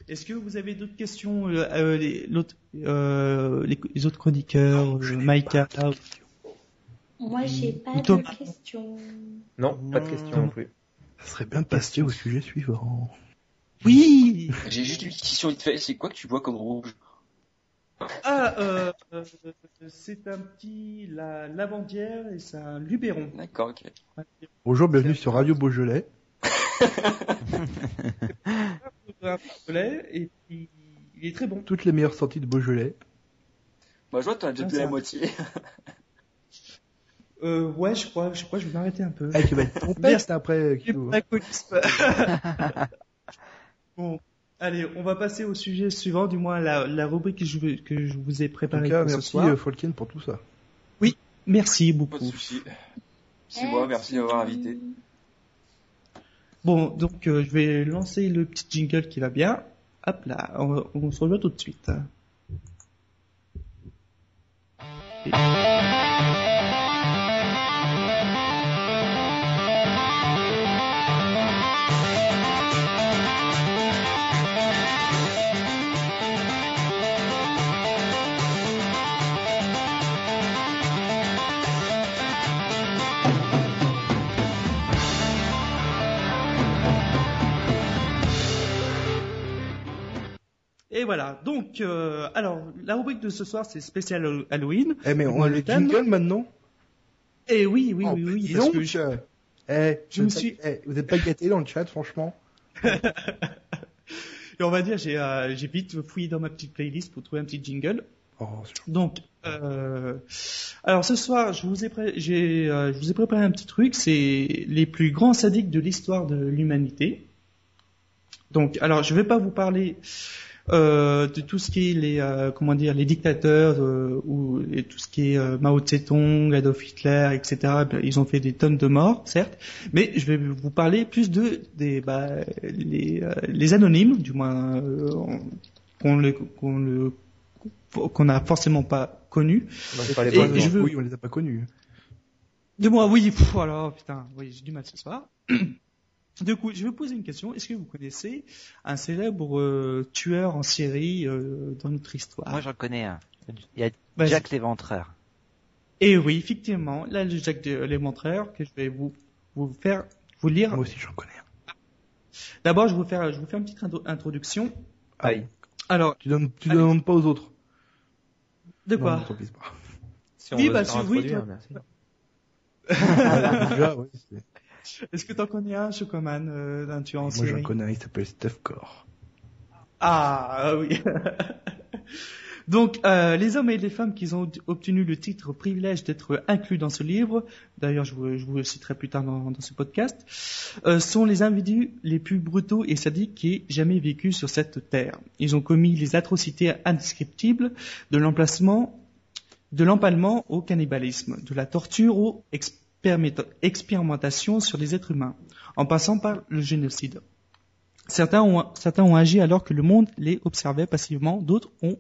Est-ce que vous avez d'autres questions, euh, euh, les, l'autre, euh, les, les autres chroniqueurs, euh, Maïka Moi, j'ai pas de questions. Non, pas de question non plus. Ça serait bien de passer au sujet suivant. Oui. J'ai juste une question vite fait, c'est quoi que tu vois comme rouge? Ah, euh, euh, c'est un petit la lavandière et c'est un luberon. D'accord, ok. Bonjour, bienvenue sur Radio Beaujolais. Poulet, et puis il est très bon. Toutes les meilleures sorties de Beaujolais. Bah, je vois, t'en as déjà Ah, bu la moitié. Euh, ouais, je crois, je crois, que je vais m'arrêter un peu. Ah, tu vas être après, Kilo. Alcoolisme. bon, allez, on va passer au sujet suivant, du moins la, la rubrique que je, veux- que je vous ai En tout préparée cas, pour ce merci soir. euh, Folken pour tout ça. Merci Pas de beaucoup. C'est moi, merci de m'avoir invité. Bon, donc euh, je vais lancer le petit jingle qui va bien. Hop là, on, on se revoit tout de suite. Et voilà, donc, euh, alors, la rubrique de ce soir, c'est spécial Halloween. Eh, mais on a Le thème. jingles maintenant Et oui, oui, Oh, oui, oui, parce donc, que je- eh, je me suis- pas- eh, vous êtes pas gâtés dans le chat, franchement. et on va dire, j'ai euh, j'ai vite fouillé dans ma petite playlist pour trouver un petit jingle. Oh, Donc, euh, alors ce soir, je vous ai, pré- euh, je vous ai préparé un petit truc, c'est les plus grands sadiques de l'histoire de l'humanité. Donc, alors, je vais pas vous parler euh, de tout ce qui est les, euh, comment dire, les dictateurs euh, ou et tout ce qui est euh, Mao Tse-tung, Adolf Hitler, etc. Ben, Ils ont fait des tonnes de morts, certes, mais je vais vous parler plus de des, bah, les, euh, les anonymes, du moins, euh, qu'on le, qu'on le qu'on n'a forcément pas connu. C'est pas Et je veux- Oui, on les a pas connus. De moi, oui, pff, alors, putain, oui, j'ai du mal ce soir. Du coup, je vais vous poser une question. Est-ce que vous connaissez un célèbre euh, tueur en série euh, dans notre histoire? Moi, j'en connais un. Il y a. Jack l'Éventreur. Et oui, effectivement, là, le Jacques de l'éventreur que je vais vous vous faire vous lire. Moi aussi, j'en connais. un. D'abord, je vais vous faire je vous fais une petite introdu- introduction. Aïe. Alors, Tu donnes, tu Allez. demandes pas aux autres. de quoi non. Si on Oui, veut bah, se si, oui, toi- merci. Déjà, ouais, c'est- Est-ce que t'en connais un, Chocoman, euh, d'un tueur en Moi, j'en connais un, il s'appelle Steph Core. Ah oui. Donc, euh, les hommes et les femmes qui ont obtenu le titre privilège d'être inclus dans ce livre, d'ailleurs je vous, je vous le citerai plus tard dans, dans ce podcast, euh, sont les individus les plus brutaux et sadiques qui aient jamais vécu sur cette terre. Ils ont commis les atrocités indescriptibles de l'emplacement, de l'empalement au cannibalisme, de la torture expérimenta- expérimentations sur les êtres humains, en passant par le génocide. Certains ont, certains ont agi alors que le monde les observait passivement, d'autres ont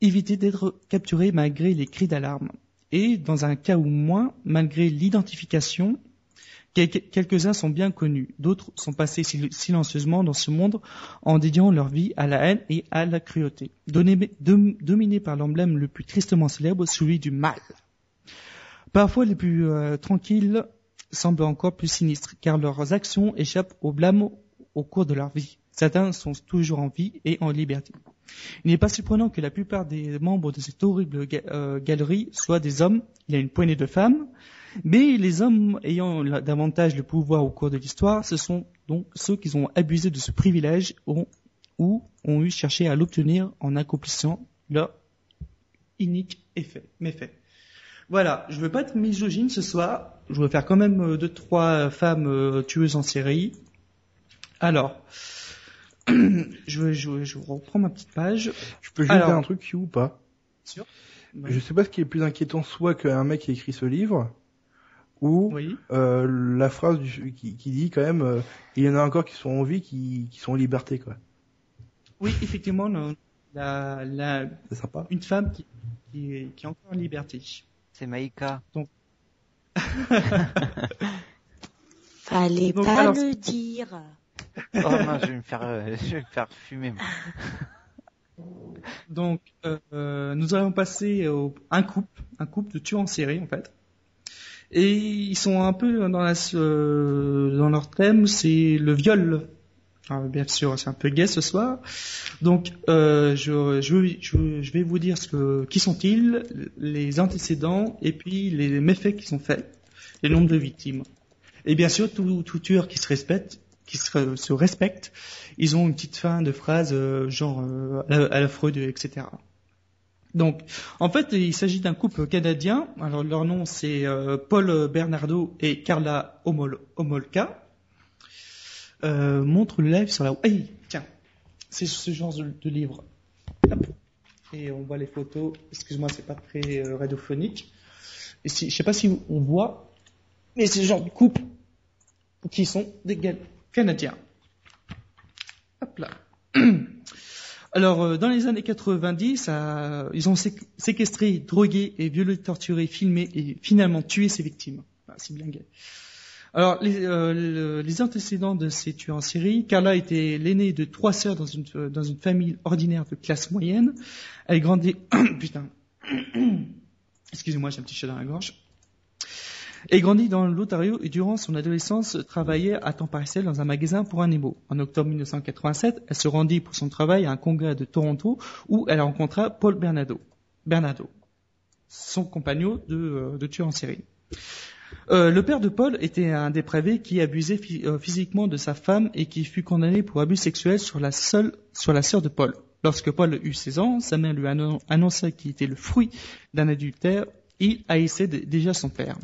évité d'être capturés malgré les cris d'alarme. Et dans un cas ou moins, malgré l'identification, quel- quelques-uns sont bien connus, d'autres sont passés sil- silencieusement dans ce monde en dédiant leur vie à la haine et à la cruauté, dominés par l'emblème le plus tristement célèbre, celui du mal. Parfois les plus euh, tranquilles semblent encore plus sinistres, car leurs actions échappent au blâme au cours de leur vie. Certains sont toujours en vie et en liberté. Il n'est pas surprenant que la plupart des membres de cette horrible euh, galerie soient des hommes. Il y a une poignée de femmes, mais les hommes ayant davantage le pouvoir au cours de l'histoire, ce sont donc ceux qui ont abusé de ce privilège ou ont eu cherché à l'obtenir en accomplissant leur inique effet, méfait. Voilà, je veux pas être misogyne ce soir. Je veux faire quand même euh, deux trois femmes euh, tueuses en série. Alors, je, vais- je, reprends ma petite page. Je peux juste Alors. dire un truc ou pas? Sûr Je sais pas ce qui est plus inquiétant, soit qu'un mec ait écrit ce livre, ou Oui. euh, la phrase du- qui, qui dit quand même, euh, il y en a encore qui sont en vie, qui, qui sont en liberté, quoi. Oui, effectivement, la, la, sympa. une femme qui, qui, est- qui est encore en liberté. C'est Maïka. Fallait Donc, pas alors- le dire. Oh non, je vais me faire, euh, je vais me faire fumer. moi. Donc, euh, nous allons passer au, un couple, un couple de tueurs en série en fait. Et ils sont un peu dans, la, euh, dans leur thème, c'est le viol. Alors, bien sûr, c'est un peu gay ce soir. Donc, euh, je, je, je, je vais vous dire ce que, qui sont-ils, les antécédents et puis les méfaits qui sont faits, les nombres de victimes. Et bien sûr, tout, tout tueur qui se respecte, qui se, respecte, ils ont une petite fin de phrase euh, genre euh, à, la, à Freud, etc. Donc, en fait, il s'agit d'un couple canadien. Alors, leur nom, c'est euh, Paul Bernardo et Carla Homol- Homolka. Euh, montre le live sur la... Hey, tiens, c'est ce genre de, livre. Et on voit les photos. Excuse-moi, c'est pas très euh, radiophonique. Et si, je sais pas si on voit, mais c'est le genre de couple qui sont des Canadiens. Hop là. Alors, euh, dans les années 90, euh, ils ont sé- séquestré, drogué et violé, torturé, filmé et finalement tué ses victimes. Ah, c'est bien gay. Alors, les, euh, le- les antécédents de ces tueurs en série, Carla était l'aînée de trois sœurs dans une, euh, dans une famille ordinaire de classe moyenne. Elle grandit... Putain. Excusez-moi, j'ai un petit chat dans la gorge. Elle grandit dans l'Ontario et durant son adolescence travaillait à temps partiel dans un magasin pour animaux. En octobre 1987, elle se rendit pour son travail à un congrès de Toronto où elle rencontra Paul Bernardo, Bernardo son compagnon de, euh, de tueur en série. Euh, le père de Paul était un dépravé qui abusait euh, physiquement de sa femme et qui fut condamné pour abus sexuel sur la seule, sœur de Paul. Lorsque Paul eut 16 ans, sa mère lui annon- annonça qu'il était le fruit d'un adultère. Il haïssait déjà son père.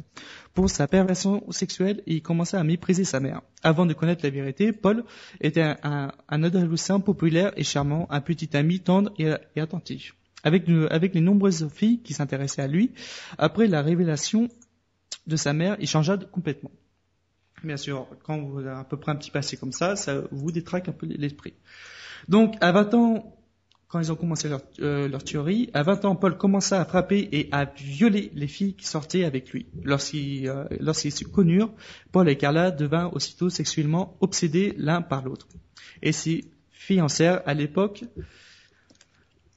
Pour sa perversion sexuelle, il commença à mépriser sa mère. Avant de connaître la vérité, Paul était un, adolescent populaire et charmant, un petit ami tendre et, attentif. Avec les nombreuses filles qui s'intéressaient à lui, après la révélation de sa mère, il changea complètement. Bien sûr, quand vous avez à peu près un petit passé comme ça, ça vous détraque un peu l'esprit. Donc, à 20 ans, quand ils ont commencé leur, euh, tuerie, à 20 ans, Paul commença à frapper et à violer les filles qui sortaient avec lui. Lorsqu'ils euh, lorsqu'ils se connurent, Paul et Carla devinrent aussitôt sexuellement obsédés l'un par l'autre. Et s'y fiancèrent à l'époque.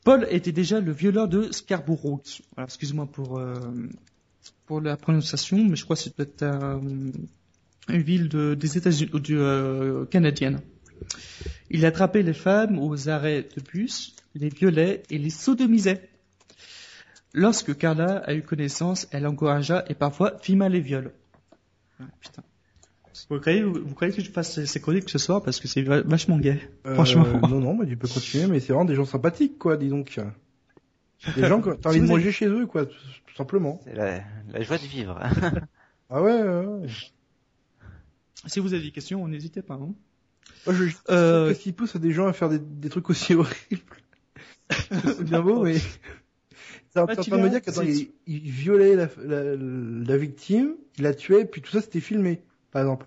Paul était déjà le violeur de Scarborough. Excusez-moi pour, euh, pour la prononciation, mais je crois que c'est peut-être euh, une ville de, des États-Unis ou du, euh, canadienne. Il attrapait les femmes aux arrêts de bus, les violait et les sodomisait. Lorsque Carla a eu connaissance, elle encouragea et parfois filma les viols. Ah, putain. Vous croyez, vous croyez que je fasse ces chroniques ce soir parce que c'est va- vachement gay, Euh, franchement. non, non, mais tu peux continuer, mais c'est vraiment des gens sympathiques, quoi, dis donc. Les gens, quand t'as envie de manger chez eux, quoi, tout, simplement. C'est la, la joie de vivre. Ah ouais, ouais, ouais. Si vous avez des questions, n'hésitez pas. Hein. Moi, je, Euh, qu'est-ce qui pousse à des gens à faire des, des trucs aussi horribles C'est bien beau, mais... En Bah, tu me dire c'est- il, violait la, la, la victime, il la tuait, puis tout ça c'était filmé, par exemple.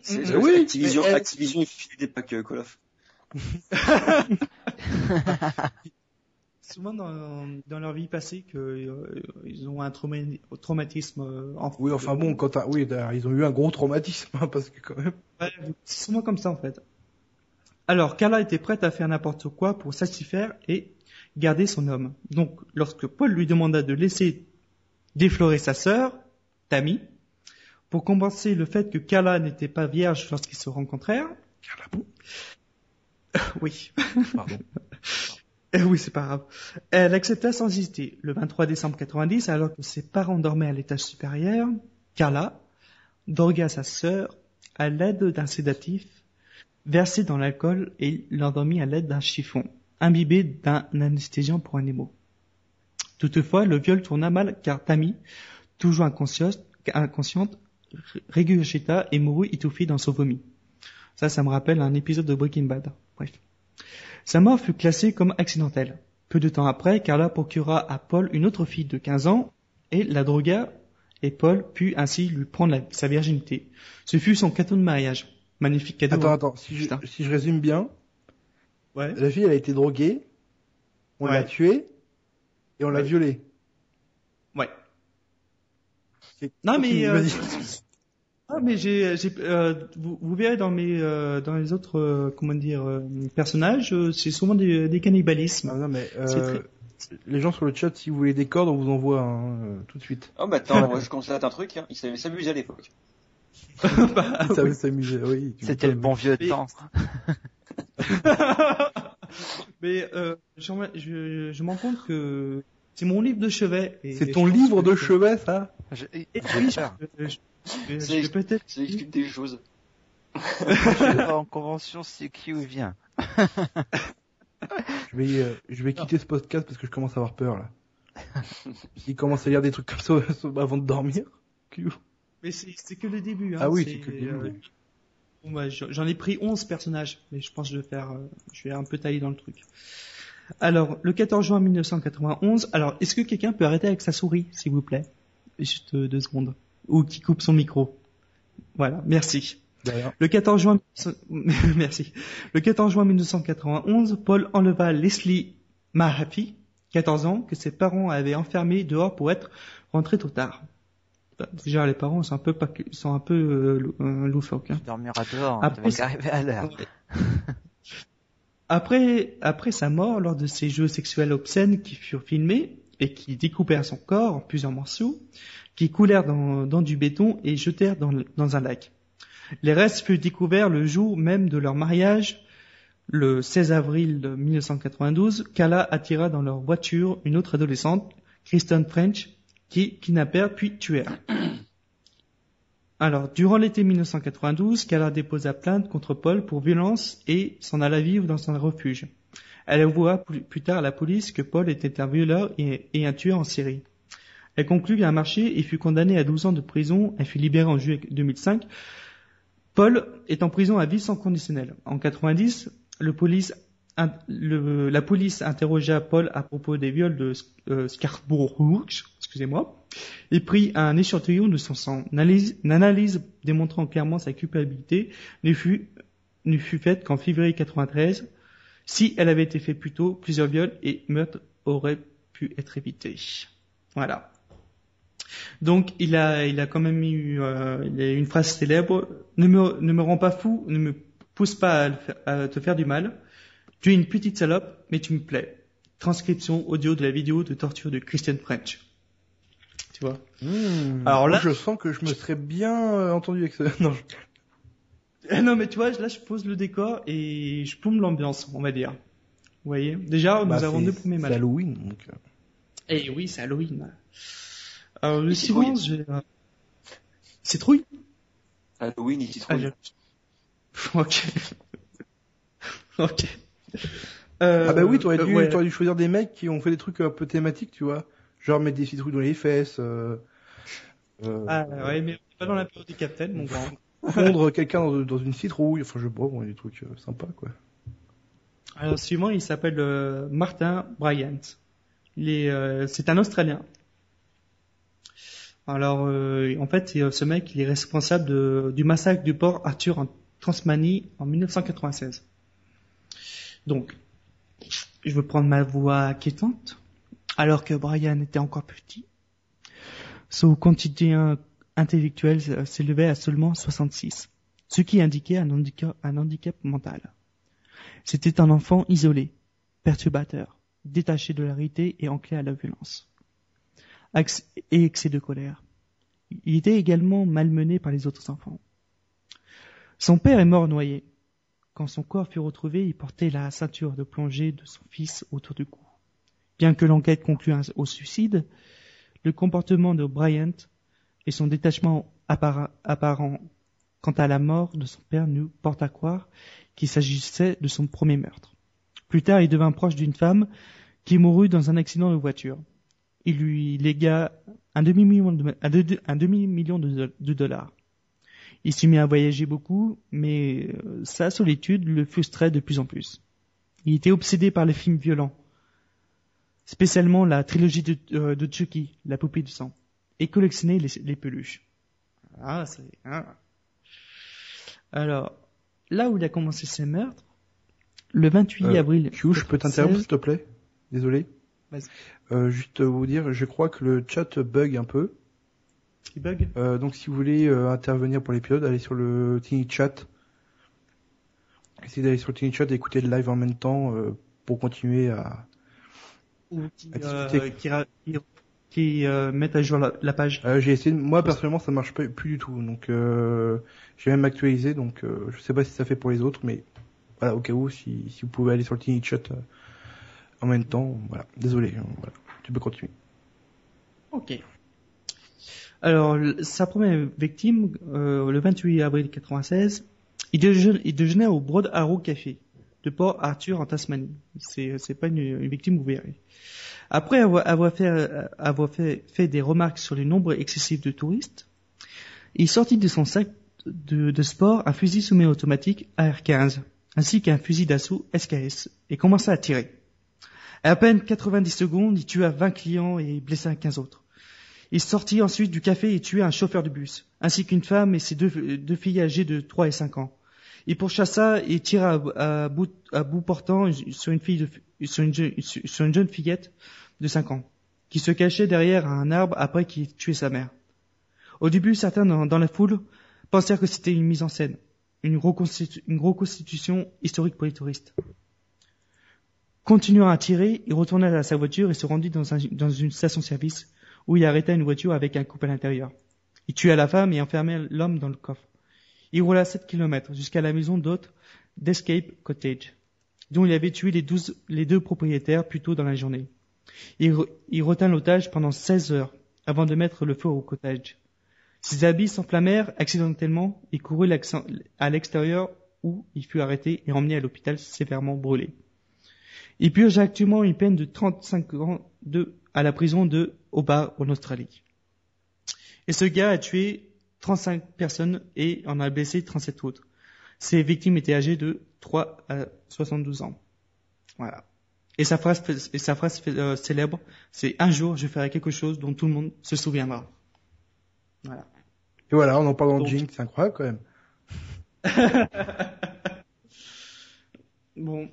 C'est- oui, Activision, mais elle- Activision, il file des packs euh, Call of. Souvent dans, dans leur vie passée que euh, ils ont un trauma- traumatisme euh, en Oui, enfin bon, quand oui, ils ont eu un gros traumatisme, hein, parce que quand même... Ouais, c'est souvent comme ça en fait. Alors, Carla était prête à faire n'importe quoi pour satisfaire et garder son homme. Donc, lorsque Paul lui demanda de laisser déflorer sa sœur, Tammy, pour compenser le fait que Carla n'était pas vierge lorsqu'ils se rencontrèrent, Carla bon oui, Pardon. oui, c'est pas grave. Elle accepta sans hésiter. Le 23 décembre 90, alors que ses parents dormaient à l'étage supérieur, Carla dorgua sa sœur à l'aide d'un sédatif versé dans l'alcool et l'endormit à l'aide d'un chiffon, imbibé d'un anesthésiant pour animaux. Toutefois, le viol tourna mal car Tammy, toujours inconsciente, inconsciente régurgita et mourut étouffée dans son vomi. Ça, ça me rappelle un épisode de Breaking Bad. Bref. Sa mort fut classée comme accidentelle. Peu de temps après, Carla procura à Paul une autre fille de 15 ans et la drogua et Paul put ainsi lui prendre la- sa virginité. Ce fut son cadeau de mariage. Magnifique cadeau. Attends, hein. attends, si je, si je résume bien, Ouais. la fille elle a été droguée, on Ouais. l'a tuée, et on l'a violée. Ouais. Non, mais, euh. Ah, mais j'ai, j'ai, euh, vous, vous verrez dans mes, euh, dans les autres, euh, comment dire, euh, personnages, euh, c'est souvent des, des cannibalismes. Ah, non, mais, C'est les gens sur le chat, si vous voulez des cordes, on vous envoie hein, euh, tout de suite. Oh, bah attends, moi je constate un truc, hein. il savait s'amuser à l'époque. Bah, Ça oui. s'amuser, C'était le bon vieux Mais- temps. mais euh, je, je, je me rends compte que c'est mon livre de chevet. et C'est ton livre que- de chevet, ça? Je- Et j'ai oui, peur. je, je- je- C'est- je vais peut-être. Ça explique des choses. Je pas en convention si qui ou vient. Je vais, euh, je vais quitter ce podcast parce que je commence à avoir peur, là. Il commence à lire des trucs comme ça avant de dormir. Mais c'est c'est que le début. Hein, Ah oui, c'est que le euh, début. bon, bah, j'en ai pris 11 personnages, mais je pense que je vais faire, euh, je vais un peu tailler dans le truc. Alors, le 14 juin 1991. Alors, est-ce que quelqu'un peut arrêter avec sa souris, s'il vous plaît? Juste euh, deux secondes. Ou qui coupe son micro. Voilà, merci. Le 14 juin, merci. Le 14 juin 1991, Paul enleva Leslie Mahaffey, 14 ans, que ses parents avaient enfermé dehors pour être rentrés trop tard. Bah, Déjà, les parents sont un peu, pas, sont un peu euh, euh, loufoques. Hein. Tu dormiras dehors, Après, arriver à l'heure. Après, après sa mort, lors de ces jeux sexuels obscènes qui furent filmés et qui découpèrent son corps en plusieurs morceaux, qui coulèrent dans, du béton et jetèrent dans, un lac. Les restes furent découverts le jour même de leur mariage, le 16 avril de 1992. Kala attira dans leur voiture une autre adolescente, Kristen French, qui kidnappèrent puis tuèrent. Alors, durant l'été 1992, Kala déposa plainte contre Paul pour violence et s'en alla vivre dans un refuge. Elle avoua plus tard à la police que Paul était un violeur et, un tueur en série. Elle conclut un marché et fut condamnée à 12 ans de prison. Elle fut libérée en juillet 2005. Paul est en prison à vie sans conditionnel. En 90, le police, in- le- la police interrogea Paul à propos des viols de euh, Scarborough, excusez-moi, et prit un échantillon de son sang. Une analyse démontrant clairement sa culpabilité ne fut, ne fut faite qu'en février 93. Si elle avait été faite plus tôt, plusieurs viols et meurtres auraient pu être évités. Voilà. Donc il a, il a quand même eu, euh, il a eu une phrase célèbre ne me, ne me rends pas fou, ne me pousse pas à, le faire- à te faire du mal. Tu es une petite salope, mais tu me plais. Transcription audio de la vidéo de torture de Christian French. Tu vois? Hmm. Alors là- je sens que je me serais bien euh, entendu avec ça. Non, je- non, mais tu vois, là, je pose le décor et je plombe l'ambiance, on va dire. Vous voyez? Déjà, nous bah, avons c'est- deux premiers C'est matchs. Halloween, donc. euh, Eh oui, c'est Halloween. Alors, le suivant, citrouille. j'ai... euh, Citrouille? Halloween et Ah, je- Ok. ok. Euh, Ah bah oui, t'aurais euh, dû, ouais. dû choisir des mecs qui ont fait des trucs un peu thématiques, tu vois. Genre mettre des citrouilles dans les fesses, euh, euh, Ah ouais, mais pas dans la période du Captain, mon grand. Fondre quelqu'un dans, une citrouille, enfin je bon, des trucs euh, sympas quoi. Alors suivant, il s'appelle euh, Martin Bryant. Euh, c'est un Australien. Alors, euh, en fait, ce mec, il est responsable du massacre du port Arthur en Tasmanie en 1996. Donc, je veux prendre ma voix inquiétante. Alors que Brian était encore petit, son quantité intellectuel euh, s'élevait à seulement 66, ce qui indiquait un handicap, mental. C'était un enfant isolé, perturbateur, détaché de la réalité et enclin à la violence. Et excès de colère. Il était également malmené par les autres enfants. Son père est mort noyé. Quand son corps fut retrouvé, il portait la ceinture de plongée de son fils autour du cou. Bien que l'enquête conclue au suicide, le comportement de Bryant et son détachement apparent quant à la mort de son père nous portent à croire qu'il s'agissait de son premier meurtre. Plus tard, il devint proche d'une femme qui mourut dans un accident de voiture. Il lui légua un demi-million de dollars. Il s'y mit à voyager beaucoup, mais euh, sa solitude le frustrait de plus en plus. Il était obsédé par les films violents, spécialement la trilogie de, euh, de Chucky, la poupée du sang, et collectionnait les, les peluches. Ah, c'est... hein. Alors, là où il a commencé ses meurtres, le 28 Euh, avril... Q, je peux t'interrompre 96, s'il te plaît? Désolé. Euh, juste vous dire, je crois que le chat bug un peu. qui bug? Euh, donc si vous voulez euh, intervenir pour l'épisode, allez sur le Tiny Chat. Essayez d'aller sur le Tiny Chat et écouter le live en même temps euh, pour continuer à... ou qui, euh, qui, qui, qui, euh, mettent à jour la, la page. Euh, j'ai essayé, moi personnellement ça marche pas, plus du tout, donc euh, j'ai même actualisé, donc euh, je sais pas si ça fait pour les autres, mais voilà, au cas où, si, si vous pouvez aller sur le Tiny Chat euh, en même temps, voilà, désolé, hein, voilà, tu peux continuer. Ok. Alors, sa première victime, euh, le 28 avril 96, il, déjeune- il déjeunait au Broad Arrow Café de Port Arthur en Tasmanie. C'est, c'est pas une, une victime, vous verrez. Après avoir, euh, fait, des remarques sur le nombre excessif de touristes, il sortit de son sac de, de sport un fusil semi-automatique AR-15 ainsi qu'un fusil d'assaut SKS et commença à tirer. À peine 90 secondes, il tua 20 clients et blessa 15 autres. Il sortit ensuite du café et tua un chauffeur de bus, ainsi qu'une femme et ses deux, deux filles âgées de 3 et 5 ans. Il pourchassa et tira à, bout, portant sur une, jeune- fillette de 5 ans, qui se cachait derrière un arbre après qu'il ait tué sa mère. Au début, certains dans, la foule pensèrent que c'était une mise en scène, une, reconstitu- une reconstitution historique pour les touristes. Continuant à tirer, il retourna à sa voiture et se rendit dans, dans une station-service où il arrêta une voiture avec un couple à l'intérieur. Il tua la femme et enferma l'homme dans le coffre. Il roula 7 kilomètres jusqu'à la maison d'hôte d'Escape Cottage, dont il avait tué les, 12 les deux propriétaires plus tôt dans la journée. Il, re- retint l'otage pendant 16 heures avant de mettre le feu au cottage. Ses habits s'enflammèrent accidentellement et courut à l'extérieur où il fut arrêté et emmené à l'hôpital sévèrement brûlé. Il purge actuellement une peine de 35 ans à la prison de Hobart en Australie. Et ce gars a tué 35 personnes et en a blessé 37 autres. Ses victimes étaient âgées de 3 à 72 ans. Voilà. Et sa phrase, et sa phrase euh, célèbre, c'est un jour je ferai quelque chose dont tout le monde se souviendra. Voilà. Et voilà, on en le Donc- Jinx, c'est incroyable quand même. Bon,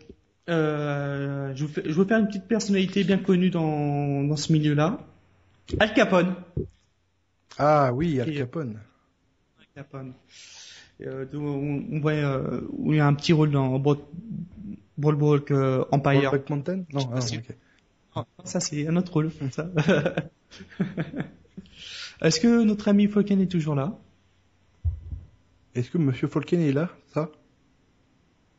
euh, je, vous fais, je veux faire une petite personnalité bien connue dans, dans ce milieu-là. Al Capone. Ah oui, Al Capone. Capone. Euh, on, on voit euh, où il y a un petit rôle dans Broad, Broadwalk euh, Empire. Mountain? Non, ah, si-. Ah, ça c'est un autre rôle. Ça. Est-ce que notre ami Falken est toujours là? Est-ce que Monsieur Folken est là, ça?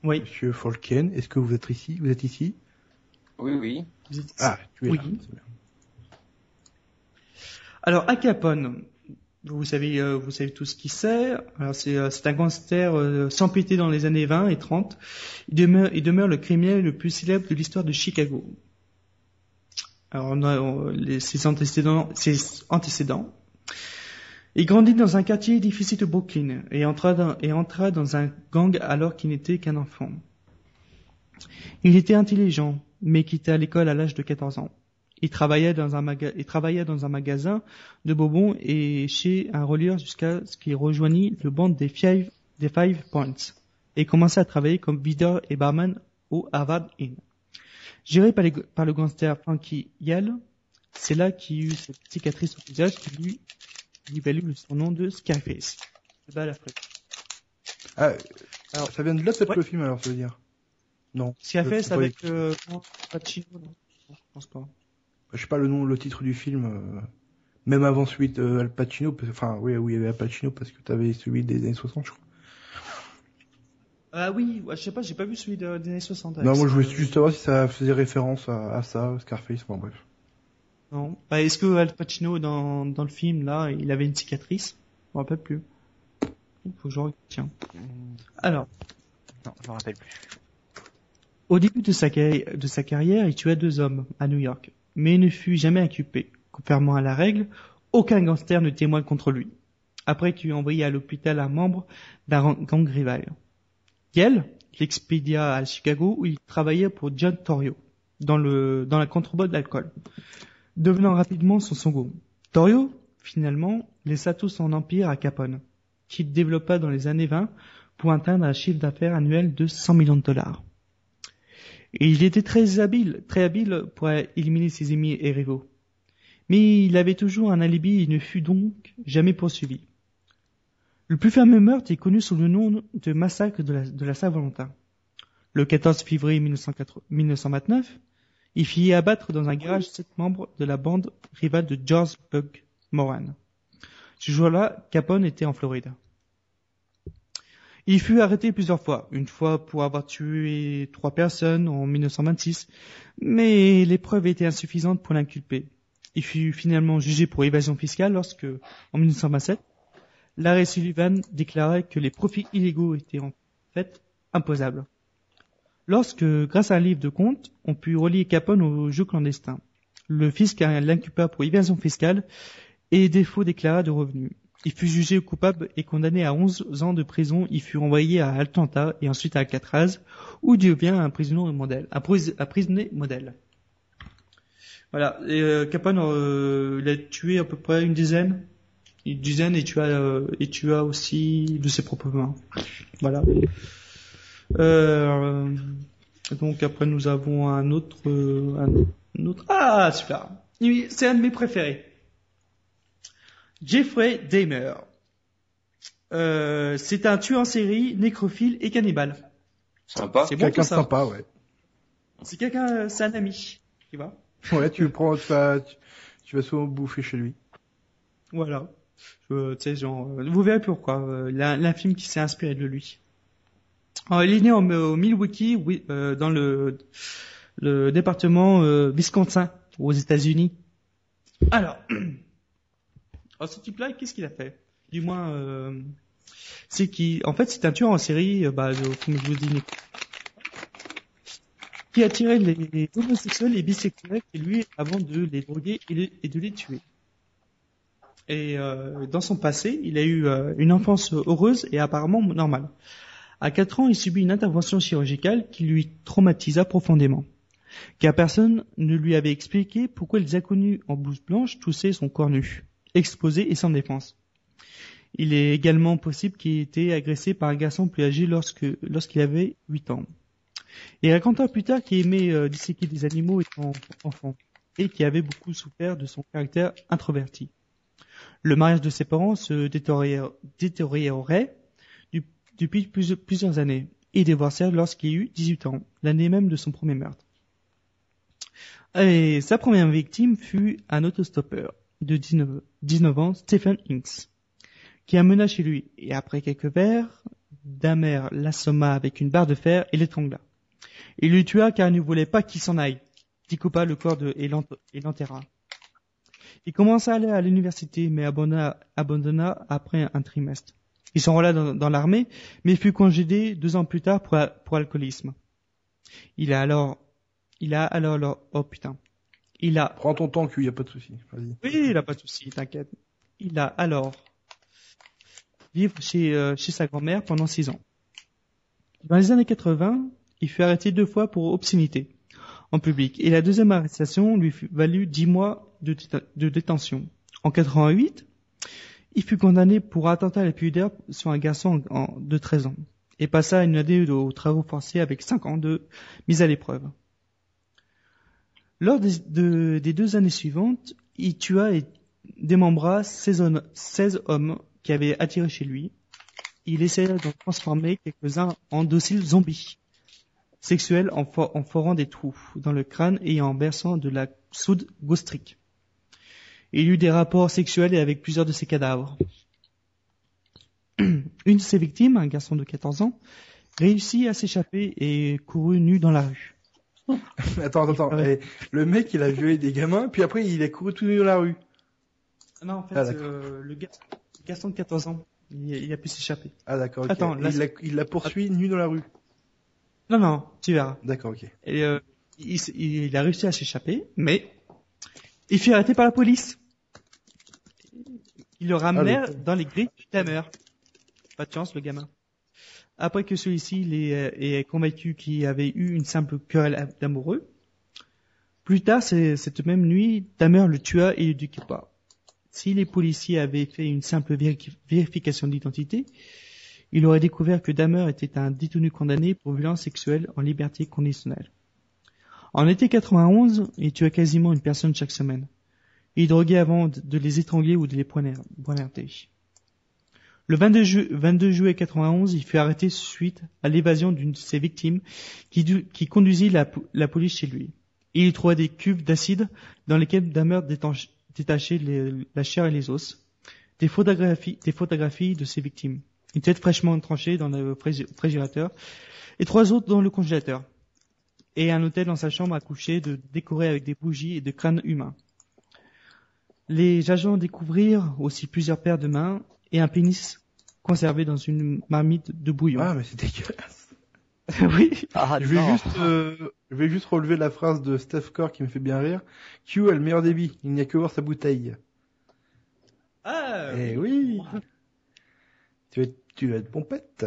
Oui. Monsieur Folken, est-ce que vous êtes ici? Vous êtes ici? Oui, oui. Vous êtes ici Ah, tu es Oui. là. Alors, Al Capone, vous savez, euh, vous savez tout ce qu'il sait. Euh, c'est un gangster euh, sans pitié dans les années 20 et 30. Il demeure, il demeure le criminel le plus célèbre de l'histoire de Chicago. Alors on a on- ses antécédents, ses antécédents. Il grandit dans un quartier difficile de Brooklyn et entra dans, et entra dans un gang alors qu'il n'était qu'un enfant. Il était intelligent, mais quitta l'école à l'âge de 14 ans. Il travaillait dans un, maga- il travaillait dans un magasin de bonbons et chez un relieur jusqu'à ce qu'il rejoignit le band des Five, des Five Points et commença à travailler comme videur et barman au Harvard Inn. Géré par, les- par le gangster Frankie Yale, c'est là qu'il eut cette cicatrice au visage qui lui, lui valut le surnom de Scarface. C'est bas la fraise. Ah, Alors- ça vient de là peut-être Ouais. le film alors, ça veut dire? Non. Scarface avec euh, comment, Pacino, non Je pense pas. Je sais pas le nom, le titre du film. euh, Même avant celui de Al Pacino, parce- enfin oui, oui, il y avait Al Pacino parce que t'avais celui des années 60, je crois. Ah oui, ouais, je sais pas, j'ai pas vu celui de- des années 60. non, moi je voulais juste savoir si ça faisait référence à, à ça, Scarface, bon bref. Non. Bah, est-ce que Al Pacino dans, dans le film là, il avait une cicatrice? Je me rappelle plus. Il faut que je retiens. Alors, Non, je me rappelle plus. au début de sa, de sa carrière, il tua deux hommes à New York, mais il ne fut jamais inculpé. Contrairement à la règle, aucun gangster ne témoigne contre lui. Après qu'il eut envoyé à l'hôpital un membre d'un gang rival. Yale l'expédia à Chicago où il travaillait pour John Torrio dans le dans la contrebande d'alcool, devenant rapidement son second. Torrio, finalement, laissa tout son empire à Capone, qu'il développa dans les années 20 pour atteindre un chiffre d'affaires annuel de 100 millions de dollars. Il était très habile, très habile pour éliminer ses ennemis et rivaux. Mais il avait toujours un alibi et ne fut donc jamais poursuivi. Le plus fameux meurtre est connu sous le nom de massacre de la, Saint-Valentin. Le 14 février 1980 1929, il fit abattre dans un garage sept membres de la bande rivale de George Buck Moran. Ce jour-là, Capone était en Floride. Il fut arrêté plusieurs fois, une fois pour avoir tué trois personnes en 1926, mais les preuves étaient insuffisantes pour l'inculper. Il fut finalement jugé pour évasion fiscale lorsque, en 1927, l'arrêt Sullivan déclarait que les profits illégaux étaient en fait imposables. Lorsque, grâce à un livre de comptes, on put relier Capone au jeu clandestin, le fisc l'inculpa pour évasion fiscale et défaut déclaré de revenus. Il fut jugé coupable et condamné à 11 ans de prison. Il fut renvoyé à Atlanta et ensuite à Alcatraz, où il devient un prisonnier modèle. Un, pris- un prisonnier modèle. Voilà. Et, euh, Capone, euh, il a tué à peu près une dizaine, une dizaine et tua, euh, et tua aussi de ses propres mains. Voilà. Euh, donc après nous avons un autre, euh, un autre. Ah super. C'est un de mes préférés. Jeffrey Dahmer. Euh, c'est un tueur en série, nécrophile et cannibale. Sympa. C'est bon Quelqu'un sympa, ouais. C'est quelqu'un, euh, c'est un ami, tu vois. Ouais, tu prends, tu vas, tu, tu vas souvent bouffer chez lui. Voilà. Euh, tu sais, genre, euh, vous verrez pourquoi. Euh, film qui s'est inspiré de lui. Alors, il est né en- au Milwaukee, oui, euh, dans le, le département euh, Wisconsin, aux États-Unis. Alors, alors, ce type-là, qu'est-ce qu'il a fait? Du moins, euh, c'est qui, en fait, c'est un tueur en série, euh, bah, comme je vous dis, qui a tiré les, les homosexuels et bisexuels chez lui avant de les droguer et, et de les tuer. Et euh, dans son passé, il a eu euh, une enfance heureuse et apparemment normale. À 4 ans, il subit une intervention chirurgicale qui lui traumatisa profondément. Car personne ne lui avait expliqué pourquoi les inconnus en blouse blanche toussaient son corps nu, exposé et sans défense. Il est également possible qu'il ait été agressé par un garçon plus âgé lorsqu'il avait 8 ans. Il raconta plus tard qu'il aimait euh, disséquer des animaux étant enfant et qui avait beaucoup souffert de son caractère introverti. Le mariage de ses parents se détérior- détériorait depuis plusieurs, plusieurs années et divorcèrent lorsqu'il eut 18 ans, l'année même de son premier meurtre. Et sa première victime fut un autostoppeur de 19, 19 ans, Stephen Hinks, qui amena chez lui et après quelques verres, Damer l'assomma avec une barre de fer et l'étrangla. Il le tua car il ne voulait pas qu'il s'en aille, découpa le corps de, et l'ent- et l'enterra. Il commença à aller à l'université, mais abandonna, après un trimestre. Il s'enrôla dans, l'armée, mais fut congédié deux ans plus tard pour, pour alcoolisme. Il a alors, il a alors, oh putain, il a, Prends ton temps, Q, y a pas de souci. Vas-y. oui, il a pas de souci, t'inquiète. Il a alors vivre chez, euh, chez sa grand-mère pendant six ans. Dans les années 80, il fut arrêté deux fois pour obscénité en public et la deuxième arrestation lui fut valu dix mois de, de détention. En 88, il fut condamné pour attentat à la pudeur sur un garçon en- en- de 13 ans et passa une année aux travaux forcés avec cinq ans de mise à l'épreuve. Lors des, de- des deux années suivantes, il tua et démembra 16, hom- 16 hommes qui avaient attiré chez lui. Il essaya d'en transformer quelques-uns en dociles zombies sexuels en, for- en forant des trous dans le crâne et en versant de la soude gaustrique. Il eut des rapports sexuels avec plusieurs de ses cadavres. Une de ses victimes, un garçon de 14 ans, réussit à s'échapper et courut nu dans la rue. Attends, attends, attends. Ouais. Le mec, il a violé des gamins, puis après, il a couru tout nu dans la rue. Non, en fait, Ah, euh, le, gar- le garçon de 14 ans, il, il a pu s'échapper. Ah, d'accord, ok. Attends, là, il l'a poursuivi nu dans la rue. Non, non, tu verras. D'accord, ok. Et, euh, il, a réussi à s'échapper, mais il fut arrêté par la police. Ils le ramenèrent Ah, le- dans les grilles du Tamer. Pas de chance, le gamin. Après que celui-ci l'ait euh, convaincu qu'il avait eu une simple querelle d'amoureux, plus tard, cette même nuit, Tamer le tua et le décapita. Si les policiers avaient fait une simple véri- vérification d'identité, il aurait découvert que Dahmer était un détenu condamné pour violence sexuelle en liberté conditionnelle. En été 91, il tua quasiment une personne chaque semaine. Il droguait avant de les étrangler ou de les poignard- poignarder. Le 22, ju- 22 juillet 91, il fut arrêté suite à l'évasion d'une de ses victimes qui, du- qui conduisit la, po- la police chez lui. Il trouva des cubes d'acide dans lesquels Dahmer détachait la chair et les os, des photographies, de ses victimes, une tête fraîchement tranchée dans le frigérateur et trois autres dans le congélateur, et un hôtel dans sa chambre à coucher de décoré avec des bougies et de crânes humains. Les agents découvrirent aussi plusieurs paires de mains et un pénis conservé dans une marmite de bouillon. Ah, mais c'est dégueulasse. oui. Ah, Je vais non. juste, euh, je vais juste relever la phrase de Steph Core qui me fait bien rire. Q a le meilleur débit. Il n'y a que voir sa bouteille. Ah, Eh oui. Tu vas être, tu vas être pompette.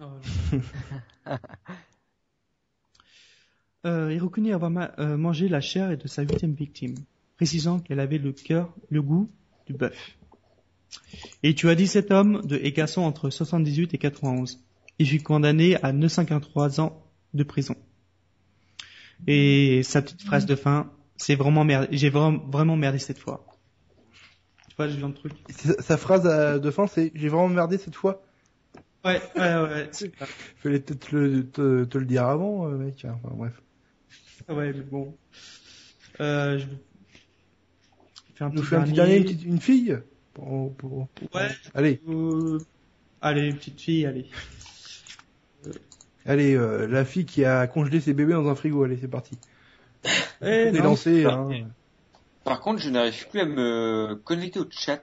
Oh. Euh, il reconnut avoir ma- euh, mangé la chair de sa huitième victime, précisant qu'elle avait le cœur, le goût du bœuf. Et tu as 17 hommes de, et garçons entre 78 et 91. Il fut condamné à 953 ans de prison. Et sa petite phrase de fin, c'est vraiment merdé. J'ai vraiment, vraiment merdé cette fois. Tu vois le genre de truc. Sa, sa phrase euh, de fin, c'est j'ai vraiment merdé cette fois. Ouais, ouais, ouais. Fallait peut-être le, te, te le dire avant, euh, mec. Enfin, bref. Ouais, mais bon. Euh, je fais un Nous petit fait un petit dernier, une, petite- une fille. Pour- pour- Ouais. Allez, Euh, Allez, petite fille, allez. allez, euh, la fille qui a congelé ses bébés dans un frigo. Allez, c'est parti. Eh, non, lancé. Hein. Par contre, je n'arrive plus à me connecter au chat.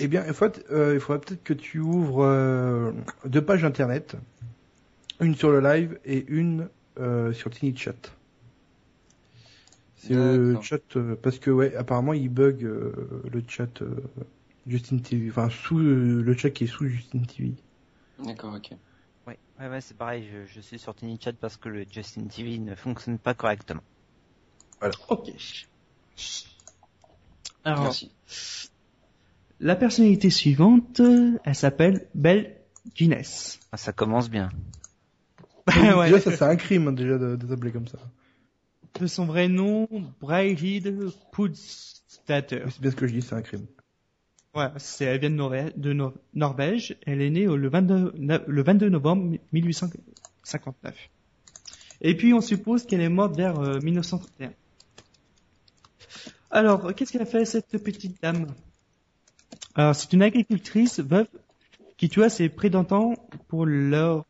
Eh bien, il euh, faudrait peut-être que tu ouvres euh, deux pages internet, une sur le live et une euh, sur Tiny Chat. C'est le chat euh, parce que ouais, apparemment il bug euh, le chat euh, Justin TV, enfin sous euh, le chat qui est sous Justin TV. D'accord, ok. Ouais, ouais, ouais, c'est pareil, je, je suis sur TinyChat parce que le Justin TV ne fonctionne pas correctement. Ok. Alors, Merci. la personnalité suivante, elle s'appelle Belle Guinness. Ah, ça commence bien. ouais. Déjà ça c'est un crime hein, déjà de, de t'appeler comme ça. De son vrai nom, Brairid Pudstater. Mais C'est bien ce que je dis, c'est un crime. Ouais, c'est, elle vient de, Norvège, de Nor- Norvège. Elle est née le 22, no- le 22 novembre 1859. Et puis, on suppose qu'elle est morte vers euh, 1931. Alors, qu'est-ce qu'elle a fait, cette petite dame? Alors, c'est une agricultrice veuve qui tua ses prédentants pour leur,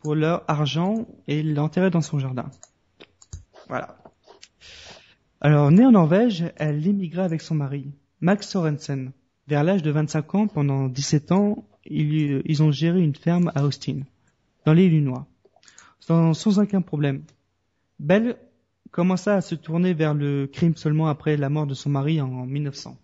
pour leur argent et l'enterrait dans son jardin. Voilà. Alors, née en Norvège, elle émigra avec son mari, Max Sorensen. Vers l'âge de 25 ans, pendant 17 ans, ils, ont géré une ferme à Austin, dans l'Illinois, sans, sans aucun problème. Belle commença à se tourner vers le crime seulement après la mort de son mari en 1900.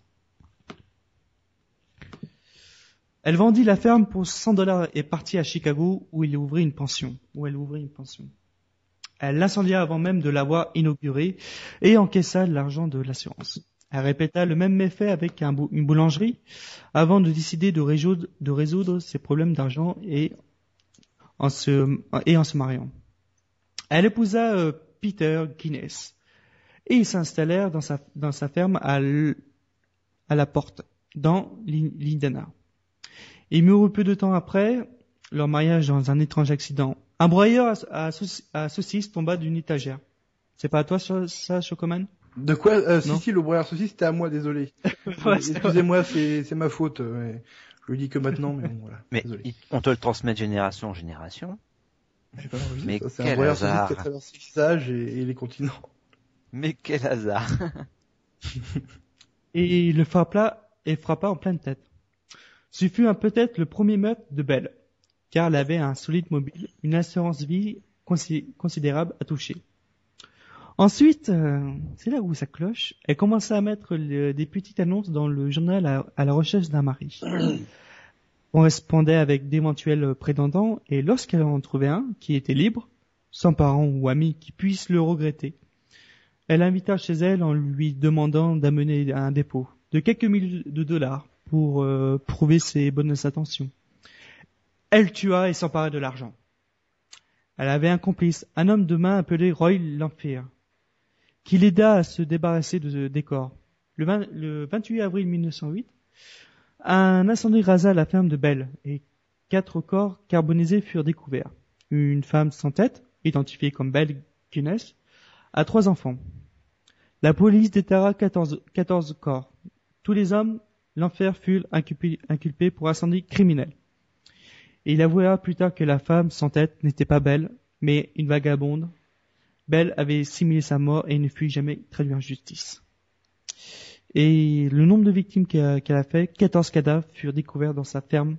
Elle vendit la ferme pour 100 dollars et partit à Chicago où il. Où elle ouvrit une pension. Elle l'incendia avant même de l'avoir inaugurée et encaissa l'argent de l'assurance. Elle répéta le même méfait avec une boulangerie avant de décider de résoudre, ses problèmes d'argent et en se, mariant. Elle épousa euh, Peter Guinness et ils s'installèrent dans sa, ferme à, la porte, dans l'In- l'Indiana. Ils moururent peu de temps après leur mariage dans un étrange accident. Un broyeur à, à, sauc- à saucisses tomba d'une étagère. C'est pas à toi ça, Chocoman? De quoi? Euh, Si, si, le broyeur saucisse, c'était à moi, désolé. Ouais, Excusez-moi, c'est ma faute. euh, ouais. Je le dis que maintenant, mais bon, voilà. Mais Désolé. on te le transmet de génération en génération. J'ai pas envie, Mais ça, un quel broyeur hasard. saucisse qui a traversé le visage et, et les continents. Mais quel hasard et il le frappa et frappa en pleine tête. Ce fut un- peut-être le premier meurtre de Belle, car elle avait un solide mobile, une assurance vie consi- considérable à toucher. Ensuite, euh, c'est là où ça cloche, elle commença à mettre le- des petites annonces dans le journal à, à la recherche d'un mari. On répondait avec d'éventuels prétendants, et lorsqu'elle en trouvait un qui était libre, sans parents ou amis qui puissent le regretter, elle invita chez elle en lui demandant d'amener un dépôt de quelques milliers de dollars pour euh, prouver ses bonnes intentions. Elle tua et s'empara de l'argent. Elle avait un complice, un homme de main appelé Roy Lamphere, qui l'aida à se débarrasser de, des corps. Le, 20 le 28 avril 1908, un incendie rasa la ferme de Belle et quatre corps carbonisés furent découverts. Une femme sans tête, identifiée comme Belle Guinness, a trois enfants. La police déterra 14, 14 corps. Tous les hommes, l'enfer fut inculpé pour incendie criminel. Et il avoua plus tard que la femme sans tête n'était pas belle, mais une vagabonde. Belle avait simulé sa mort et ne fut jamais traduite en justice. Et le nombre de victimes qu'elle a, fait, 14 cadavres furent découverts dans sa ferme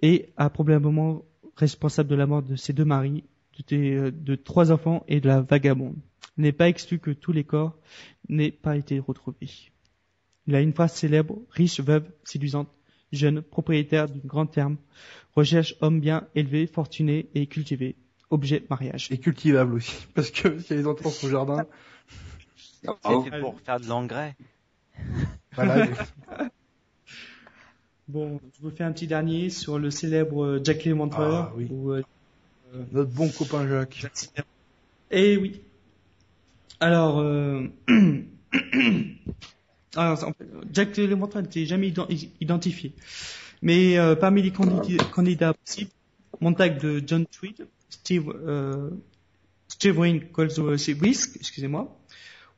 et a probablement responsable de la mort de ses deux maris, de, de trois enfants et de la vagabonde. Il n'est pas exclu que tous les corps n'aient pas été retrouvés. Il a une phrase célèbre, riche, veuve, séduisante, jeune, propriétaire d'une grande ferme, recherche homme bien élevé, fortuné et cultivé, objet mariage. Et cultivable aussi. Parce que s'il y a les entrées dans son jardin, C'est Oh. fait pour faire de l'engrais. voilà. Bon, je vous fais un petit dernier sur le célèbre Jack Léventreur. Ah, oui. où, euh, Notre bon copain Jacques. Eh oui. Alors, euh... Alors, fait, Jack Léventreur n'était jamais ident- identifié. Mais euh, parmi les candidats, candidats possibles, Montag de John Tweed, Steve, euh, Steve Wayne Coleswisk, excusez-moi,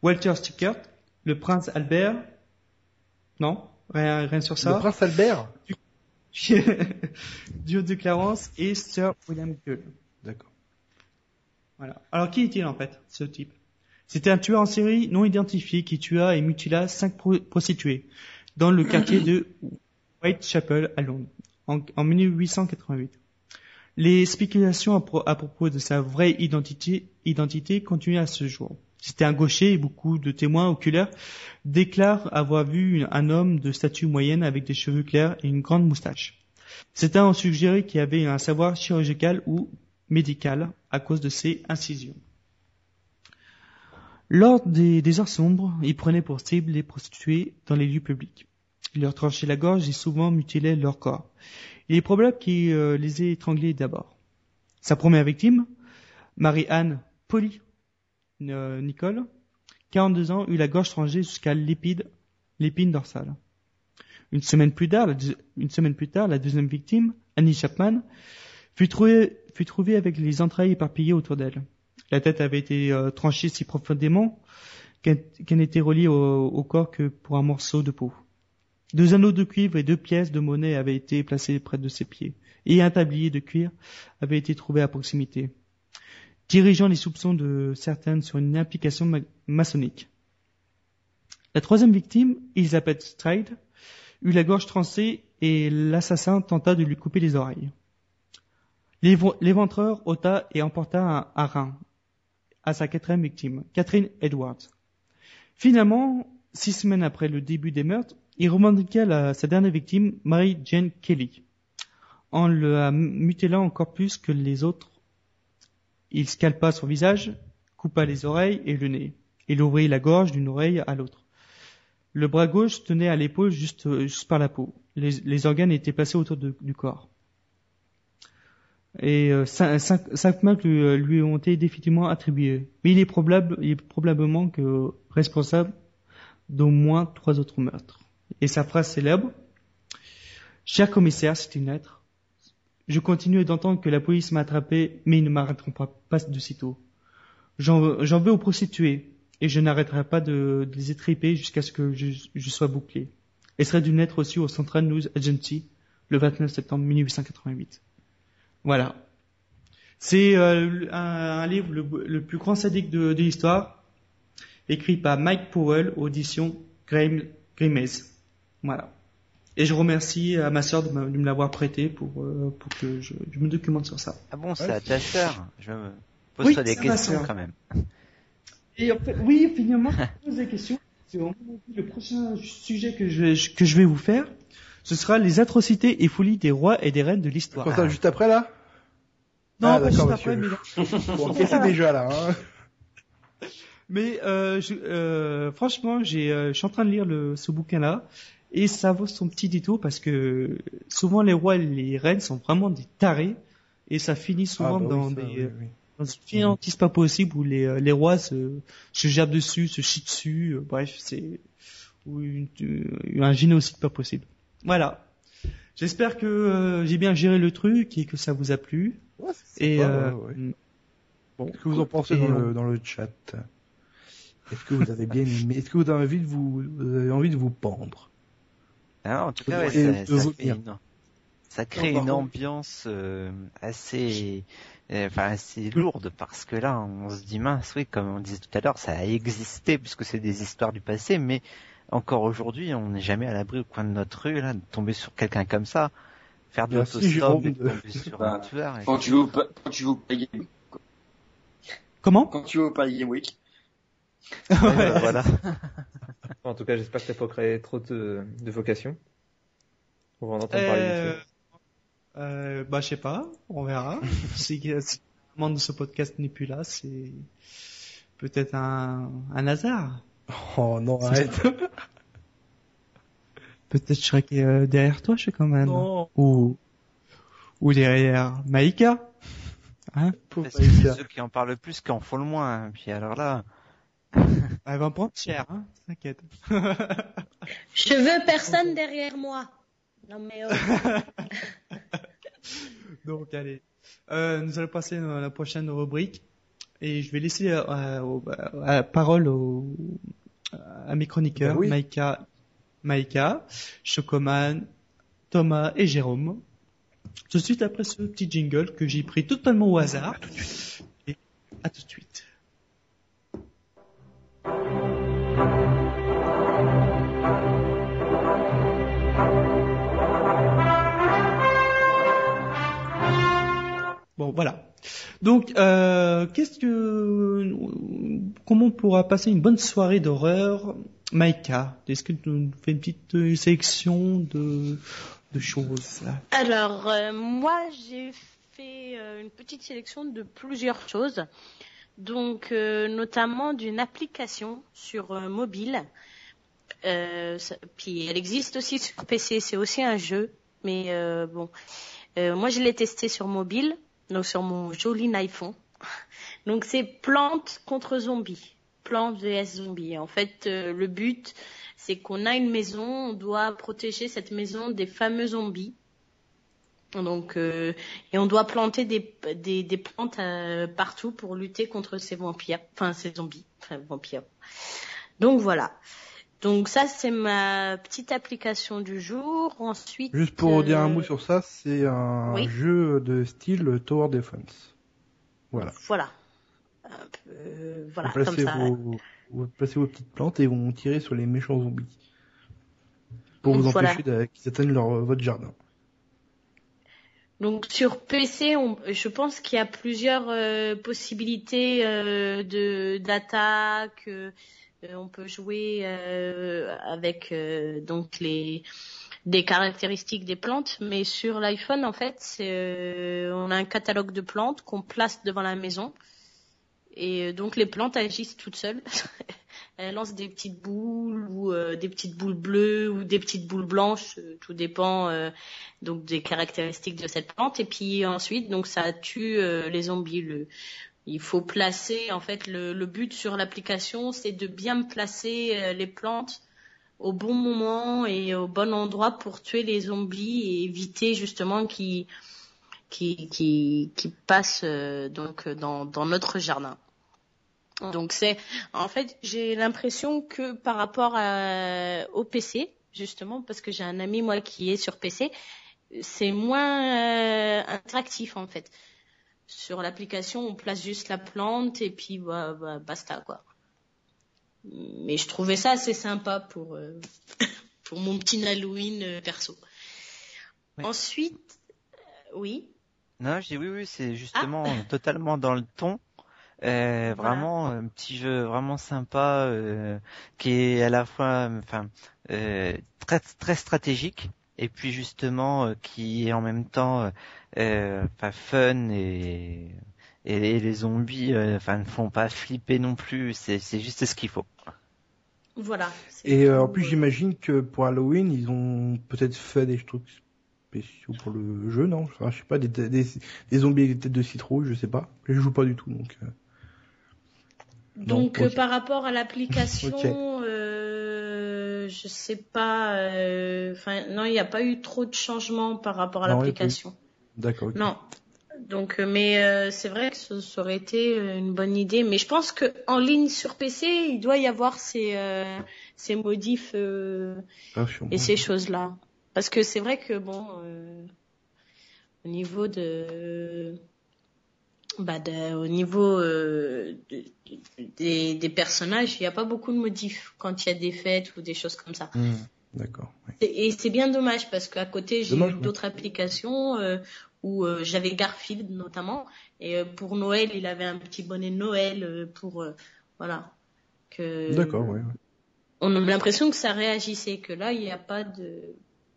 Walter Stickert, le prince Albert, non, rien, rien sur Le ça, prince Albert? Duo de Clarence et Sir William Gull. D'accord. Voilà. Alors qui est-il en fait, ce type? C'était un tueur en série non identifié qui tua et mutila cinq pro- prostituées dans le quartier de Whitechapel à Londres en, en 1888. Les spéculations à, pro- à propos de sa vraie identité, identité continuent à ce jour. C'était un gaucher et beaucoup de témoins oculaires déclarent avoir vu un homme de statue moyenne avec des cheveux clairs et une grande moustache. Certains ont suggéré qu'il avait un savoir chirurgical ou médical à cause de ses incisions. Lors des, des heures sombres, il prenait pour cible les prostituées dans les lieux publics. Il leur tranchait la gorge et souvent mutilait leur corps. Il est probable qu'il euh, les ait étranglés d'abord. Sa première victime, Marie-Anne Polly euh, Nicole, 42 ans, eut la gorge tranchée jusqu'à l'épide, l'épine dorsale. Une semaine plus tard, la, une semaine plus tard, la deuxième victime, Annie Chapman, fut trouvée avec les entrailles éparpillées autour d'elle. La tête avait été euh, tranchée si profondément qu'elle n'était reliée au, corps que pour un morceau de peau. Deux anneaux de cuivre et deux pièces de monnaie avaient été placés près de ses pieds, et un tablier de cuir avait été trouvé à proximité, dirigeant les soupçons de certaines sur une implication ma- maçonnique. La troisième victime, Elizabeth Stride, eut la gorge tranchée et l'assassin tenta de lui couper les oreilles. L'éventreur ôta et emporta un rein à sa quatrième victime, Catherine Edwards. Finalement, six semaines après le début des meurtres, il revendiqua la- sa dernière victime, Mary Jane Kelly. En le mutilant encore plus que les autres, il scalpa son visage, coupa les oreilles et le nez. Il ouvrit la gorge d'une oreille à l'autre. Le bras gauche tenait à l'épaule juste, juste par la peau. Les, organes étaient placés autour du corps. Et euh, cinq, cinq- cinq meurtres lui, euh, lui ont été définitivement attribués. Mais il est, probable, il est probablement que responsable d'au moins trois autres meurtres. Et sa phrase célèbre Cher commissaire, c'est une lettre. Je continue d'entendre que la police m'a attrapé, mais ils ne m'arrêteront pas, de sitôt. J'en veux aux prostituées, et je n'arrêterai pas de, les étriper jusqu'à ce que je, je sois bouclé. Elle serait d'une lettre aussi au Central News Agency le 29 septembre 1888. Voilà. C'est euh, un, un livre le, le plus grand sadique de, de l'histoire, écrit par Mike Powell, audition Grimes, Grimes. Voilà. Et je remercie à ma sœur de me, l'avoir prêté pour, euh, pour que je, je me documente sur ça. Ah bon, c'est Ouais, à ta sœur. Je me pose Oui, des questions quand même. Et en fait, oui, finalement, je pose des questions. C'est vraiment le prochain sujet que je, vais- que je vais vous faire. Ce sera les atrocités et folies des rois et des reines de l'histoire. Ça, juste après là? Non, Ah, pas juste après, mais. Bon, encaissez déjà là. Hein? mais euh, je- euh, franchement, j'ai, euh, je suis en train de lire le, ce bouquin-là et ça vaut son petit détour parce que souvent les rois et les reines sont vraiment des tarés et ça finit souvent Ah, bah dans oui, ça, des oui, dans pas possible où les, euh, les rois se, se gèrent dessus, se chient dessus, bref, c'est ou une- un génocide pas possible. Voilà. J'espère que euh, j'ai bien géré le truc et que ça vous a plu. Ouais, Et euh, ouais, ouais. bon, Qu'est-ce que vous en pensez dans euh, le, dans le chat? Est-ce que vous avez bien aimé Est-ce que vous avez envie de vous, vous avez envie de vous pendre? Ah, en tout cas, ouais, ça, de ça vous fait tenir. une, ça crée une contre- ambiance euh, assez, euh, enfin assez lourde parce que là, on se dit mince, oui, comme on disait tout à l'heure, ça a existé puisque c'est des histoires du passé, mais encore aujourd'hui, on n'est jamais à l'abri au coin de notre rue là de tomber sur quelqu'un comme ça, faire de l'autostop et de- tomber sur un Bah, tueur. et- Quand tu pa- quand tu Palais Game- Comment? Quand tu vas au Game Week, Ouais, voilà. En tout cas, j'espère que t'as pas créé trop de, de vocation. On va en entendre parler euh, dessus. euh, Bah, je sais pas, on verra. si, si le membre de ce podcast n'est plus là, c'est peut-être un, un hasard. Oh non, arrête. Peut-être je serai euh, derrière toi, je sais quand même. non. Ou ou derrière Maïka. Hein? Pauvre Parce que c'est ceux qui en parlent le plus qui en font le moins. hein. Puis alors là, Elle va me prendre cher, hein T'inquiète. Je veux personne derrière moi. Non mais oh. Donc allez, euh, nous allons passer à la prochaine rubrique et je vais laisser euh, la parole au, à mes chroniqueurs, oui. Maïka, Maïka, Chocoman, Thomas et Jérôme. Tout de suite après ce petit jingle que j'ai pris totalement au hasard. Et à tout de suite. Bon, voilà. Donc, euh, qu'est-ce que, comment on pourra passer une bonne soirée d'horreur, Maïka? Est-ce que tu nous fais une petite euh, sélection de, choses Alors, euh, moi, j'ai fait euh, une petite sélection de plusieurs choses. Donc, euh, notamment d'une application sur euh, mobile. Puis, elle existe aussi sur PC. C'est aussi un jeu. Mais bon, moi, je l'ai testé sur mobile, donc sur mon joli iPhone. Donc, c'est plantes contre zombies. Plantes vs zombies. En fait, euh, le but, c'est qu'on a une maison, on doit protéger cette maison des fameux zombies. Donc, euh, et on doit planter des, des, plantes euh, partout pour lutter contre ces vampires, enfin ces zombies, enfin vampires. Donc voilà. Donc ça c'est ma petite application du jour. Ensuite. Juste pour euh, dire un mot sur ça, c'est un oui. jeu de style Tower Defense. Voilà. Voilà. Euh, voilà comme ça. vos, vous placez vos petites plantes et vont tirer sur les méchants zombies. Pour vous empêcher qu'ils atteignent leur, votre jardin. Donc sur PC, on- je pense qu'il y a plusieurs euh, possibilités euh, de d'attaque. Euh, on peut jouer euh, avec euh, donc les des caractéristiques des plantes, mais sur l'iPhone en fait, on a un catalogue de plantes qu'on place devant la maison. Et donc les plantes agissent toutes seules. Elles lancent des petites boules ou des petites boules bleues ou des petites boules blanches, tout dépend donc des caractéristiques de cette plante. Et puis ensuite donc ça tue les zombies il faut placer en fait le, le but sur l'application c'est de bien placer euh, les plantes au bon moment et au bon endroit pour tuer les zombies et éviter justement qu'ils qui qui qui passent euh, donc dans dans notre jardin. Donc c'est en fait j'ai l'impression que par rapport à, au PC justement parce que j'ai un ami moi qui est sur PC c'est moins euh, interactif en fait. Sur l'application, on place juste la plante et puis bah, bah, basta quoi. Mais je trouvais ça assez sympa pour euh, pour mon petit Halloween euh, perso. Oui. Ensuite, euh, oui. Non, je dis oui, oui, c'est justement totalement dans le ton. Euh, Voilà. Vraiment un petit jeu vraiment sympa euh, qui est à la fois, enfin, euh, très très stratégique et puis justement euh, qui est en même temps, euh, enfin, fun et et les zombies, euh, enfin, ne font pas flipper non plus. C'est c'est juste ce qu'il faut. Voilà. Et euh, en plus, j'imagine que pour Halloween, ils ont peut-être fait des trucs spéciaux pour le jeu, non? Enfin, Je sais pas, des, des, des zombies avec des têtes de citrouille, je sais pas. Je joue pas du tout, donc... euh, Donc ok. par rapport à l'application, Ok. euh, je sais pas. euh, Enfin non, il n'y a pas eu trop de changements par rapport à pas l'application. D'accord. Non. Donc, euh, mais euh, c'est vrai que ce- ça aurait été euh, une bonne idée. Mais je pense que en ligne sur PC, il doit y avoir ces euh, ces modifs euh, Ah, et ces choses-là. Parce que c'est vrai que bon, au niveau de, bah, de- au niveau de- de- des, des personnages, il n'y a pas beaucoup de modifs quand il y a des fêtes ou des choses comme ça. Hmm, D'accord. Et c'est bien dommage parce qu'à côté j'ai d'autres applications euh, où euh, j'avais Garfield notamment et euh, pour Noël il avait un petit bonnet Noël euh, pour euh, voilà que D'accord, ouais. ouais. on a l'impression que ça réagissait que là il n'y a pas de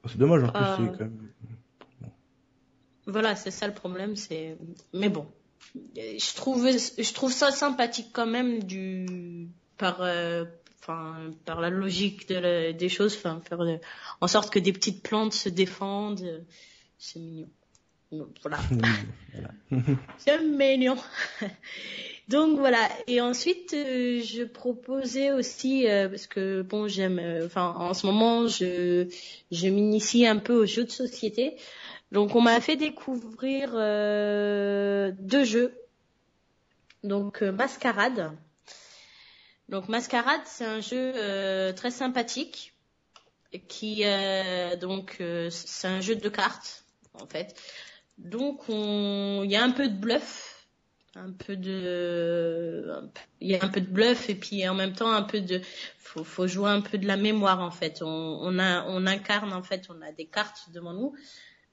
C'est dommage, en plus, Ah. c'est quand même... voilà c'est ça le problème c'est mais bon je trouve je trouve ça sympathique quand même du par euh, enfin par la logique de la- des choses enfin faire de- en sorte que des petites plantes se défendent euh, c'est mignon voilà voilà. C'est mignon. Donc voilà. Et ensuite, euh, je proposais aussi euh, parce que bon, j'aime. euh, Enfin, en ce moment, je je m'initie un peu aux jeux de société. Donc, on m'a fait découvrir euh, deux jeux. Donc, euh, Mascarade. Donc, Mascarade, c'est un jeu euh, très sympathique qui euh, donc euh, c'est un jeu de cartes en fait. Donc, on... il y a un peu de bluff, un peu de, il y a un peu de bluff et puis en même temps un peu de, faut, faut jouer un peu de la mémoire en fait. On, on a, on incarne en fait, on a des cartes devant nous,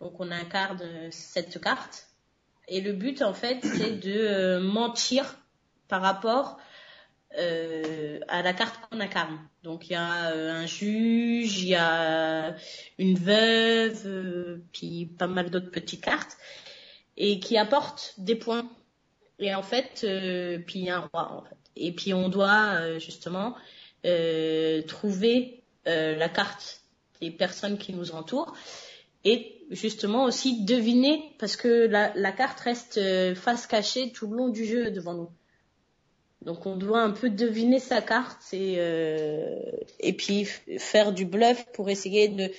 donc on incarne cette carte et le but en fait c'est de euh, mentir par rapport euh, à la carte qu'on incarne. Donc il y a euh, un juge, il y a une veuve, euh, puis pas mal d'autres petites cartes, et qui apportent des points. Et en fait, euh, puis il y a un roi en fait. Et puis on doit euh, justement euh, trouver la carte des personnes qui nous entourent et justement aussi deviner parce que la, la carte reste face cachée tout le long du jeu devant nous. Donc on doit un peu deviner sa carte et euh, et puis faire du bluff pour essayer de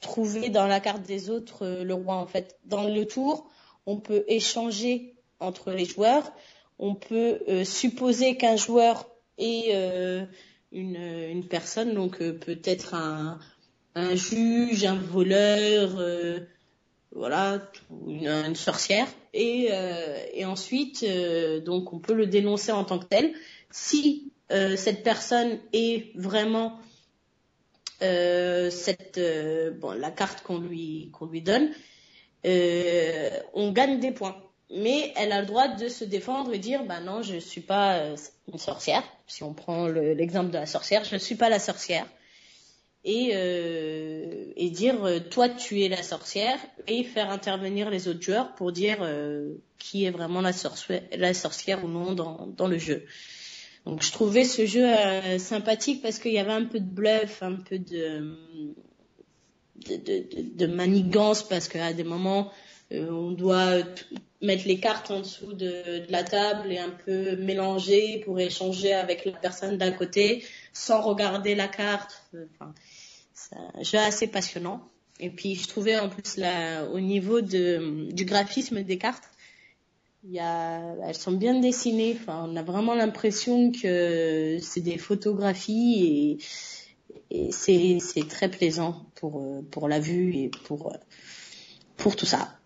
trouver dans la carte des autres euh, le roi en fait. Dans le tour, on peut échanger entre les joueurs, on peut euh, supposer qu'un joueur est euh, une une personne donc peut-être un un juge, un voleur, voilà, une, sorcière. Et, euh, ensuite, euh, donc, on peut le dénoncer en tant que tel. Si euh, cette personne est vraiment cette la carte qu'on lui donne, on gagne des points. Mais elle a le droit de se défendre et dire bah non je suis pas une sorcière. Si on prend le- l'exemple de la sorcière, je ne suis pas la sorcière. Et, euh, et dire euh, toi tu es la sorcière et faire intervenir les autres joueurs pour dire euh, qui est vraiment la sorcière, ou non dans, dans le jeu. Donc je trouvais ce jeu sympathique parce qu'il y avait un peu de bluff, un peu de manigance parce qu'à des moments on doit mettre les cartes en dessous de, la table et un peu mélanger pour échanger avec la personne d'à côté sans regarder la carte. C'est un jeu assez passionnant. Et puis je trouvais en plus là, au niveau de, du graphisme des cartes, elles sont bien dessinées. Enfin, on a vraiment l'impression que c'est des photographies et, c'est, c'est très plaisant pour, pour la vue et pour, pour tout ça.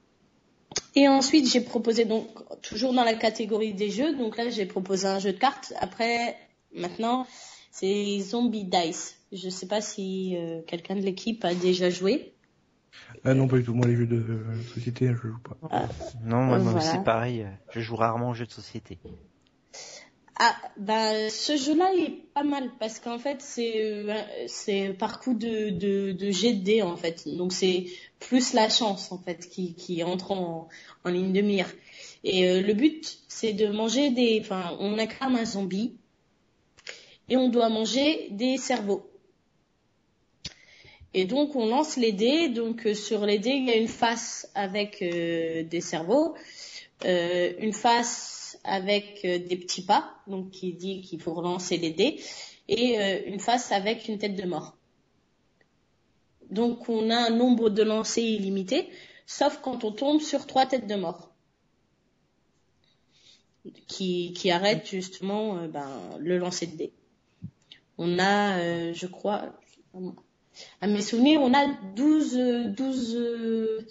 Et ensuite, j'ai proposé donc, toujours dans la catégorie des jeux, donc là, j'ai proposé un jeu de cartes. Après, maintenant, c'est Zombie Dice. Je sais pas si euh, quelqu'un de l'équipe a déjà joué. Ah non, pas du tout. Moi, les jeux de euh, société, je joue pas. Non, moi, Voilà. aussi pareil. Je joue rarement aux jeux de société. Ah, bah, ce jeu-là il est pas mal parce qu'en fait, c'est euh, c'est par coup de, de, de jet de dés, en fait. Donc, c'est plus la chance, en fait, qui, qui entre en, en ligne de mire. Et euh, le but, c'est de manger des... Enfin, on incarne un zombie et on doit manger des cerveaux. Et donc, on lance les dés. Donc, euh, sur les dés, il y a une face avec euh, des cerveaux, euh, une face avec des petits pas, donc qui dit qu'il faut relancer les dés, et une face avec une tête de mort. Donc, on a un nombre de lancers illimité, sauf quand on tombe sur trois têtes de mort. Qui, qui arrêtent justement ben, le lancer de dés. On a, je crois, à mes souvenirs, on a 12, euh, 12 euh,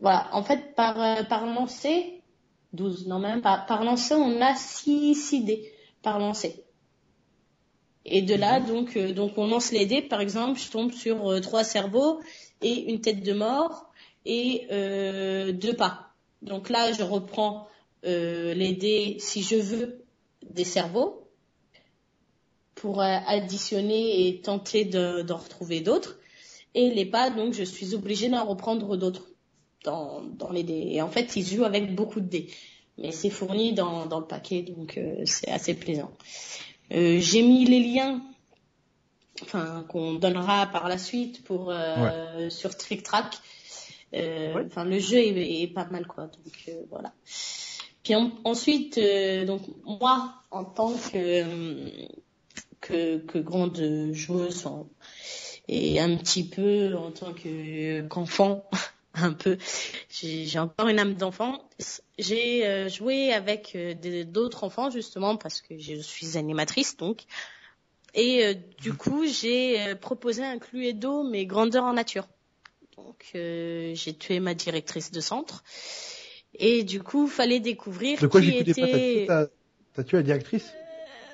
voilà, en fait, par, euh, par lancer, 12, non même, par, par lancer, on a 6, 6 dés par lancer. Et de là, donc, euh, donc on lance les dés, par exemple, je tombe sur euh, trois cerveaux et une tête de mort et euh, deux pas. Donc là, je reprends euh, les dés, si je veux, des cerveaux pour euh, additionner et tenter de- d'en retrouver d'autres. Et les pas, donc je suis obligée d'en reprendre d'autres dans, dans les dés. Et en fait, ils jouent avec beaucoup de dés. Mais c'est fourni dans, dans le paquet, donc euh, c'est assez plaisant. Euh, J'ai mis les liens enfin, qu'on donnera par la suite pour euh, sur Trick Track. Ouais. Enfin, le jeu est, est pas mal, quoi. Donc voilà. Puis en- ensuite, euh, donc moi, en tant que que, que grande joueuse en- et un petit peu en tant que qu'enfant, un peu, j'ai encore une âme d'enfant. J'ai euh, joué avec euh, d'autres enfants justement parce que je suis animatrice donc. Et euh, du coup, j'ai proposé un Cluedo mais grandeur en nature. Donc j'ai tué ma directrice de centre. Et du coup, fallait découvrir De quoi qui était ta- T'as tué la directrice?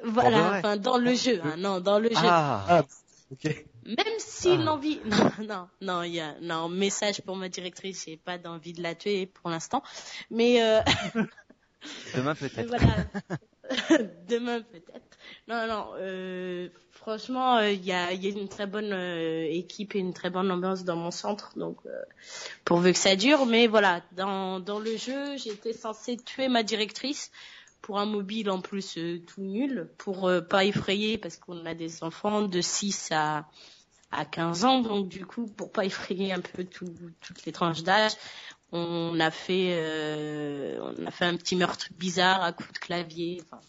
Voilà, enfin dans le jeu, hein, non, dans le jeu. Ah, Ah, ok. Même si Ah. l'envie, non, non, non, il y a, non, message pour ma directrice, j'ai pas d'envie de la tuer pour l'instant, mais euh, demain peut-être. voilà, demain peut-être. Non, non, euh, franchement, euh, il y a, il y a une très bonne euh, équipe et une très bonne ambiance dans mon centre, donc euh, pourvu que ça dure. Mais voilà, dans dans le jeu, j'étais censée tuer ma directrice pour un mobile en plus euh, tout nul, pour euh, pas effrayer parce qu'on a des enfants de 6 à à 15 ans, donc du coup, pour pas effrayer un peu tout, toutes les tranches d'âge, on a fait euh, on a fait un petit meurtre bizarre à coups de clavier. Enfin,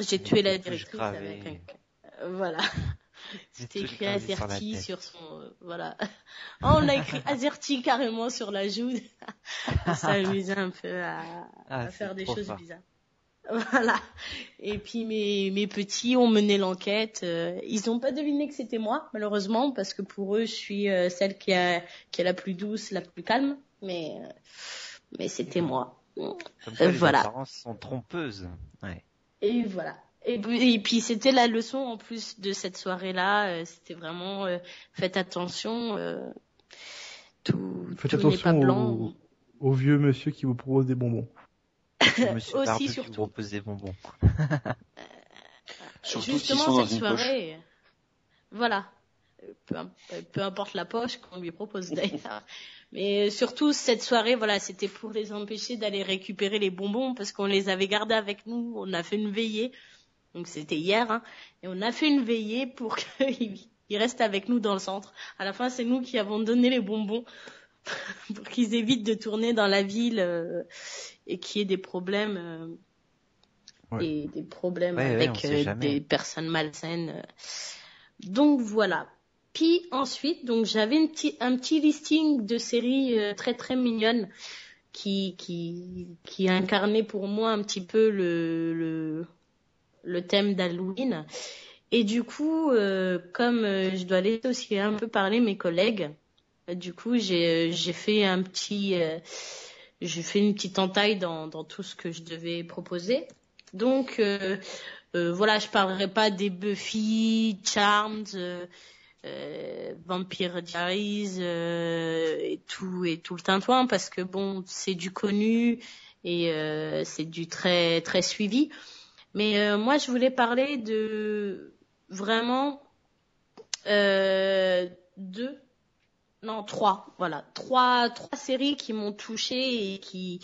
j'ai tué la directrice avec un voilà. C'était écrit sur Azerty sur son euh, voilà. Oh, on a écrit Azerty carrément sur la joue. on s'amusait un peu à, Ah, à faire des choses fort. bizarres. Voilà. Et puis mes, mes petits ont mené l'enquête. Euh, ils n'ont pas deviné que c'était moi, malheureusement, parce que pour eux, je suis euh, celle qui, a, qui est la plus douce, la plus calme. Mais, mais c'était moi. Comme quoi, les voilà. apparences sont trompeuses. Ouais. Et voilà. Et, puis- et puis c'était la leçon en plus de cette soirée-là. euh, C'était vraiment euh, faites attention. euh, tout Faites tout pas attention blanc. au, au vieux monsieur qui vous propose des bonbons. Monsieur Aussi, Barbu qui surtout. vous propose des bonbons. Surtout s'ils Justement, sont dans cette une soirée, euh, voilà. Euh, Peu, euh, peu importe la poche qu'on lui propose d'ailleurs. Mais euh, surtout, cette soirée, voilà, c'était pour les empêcher d'aller récupérer les bonbons parce qu'on les avait gardés avec nous. On a fait une veillée. Donc c'était hier. Hein, et on a fait une veillée pour qu'ils ils restent avec nous dans le centre. À la fin, c'est nous qui avons donné les bonbons pour qu'ils évitent de tourner dans la ville euh, et qu'il y ait des problèmes. euh, Ouais. et des problèmes Ouais, avec euh, des personnes malsaines. Donc voilà. Puis ensuite, donc j'avais petit- un petit listing de séries très très mignonnes qui qui qui incarnaient pour moi un petit peu le le, le thème d'Halloween. Et du coup, euh, comme euh, je dois laisser aussi un peu parler mes collègues, euh, du coup j'ai j'ai fait un petit euh, j'ai fait une petite entaille dans dans tout ce que je devais proposer. Donc euh, euh, voilà, je parlerai pas des Buffy, Charmed, euh, euh, Vampire Diaries euh, et tout et tout le tintouin parce que bon, c'est du connu et euh, c'est du très très suivi. Mais euh, moi, je voulais parler de vraiment euh, deux, non trois, voilà, trois trois séries qui m'ont touchée et qui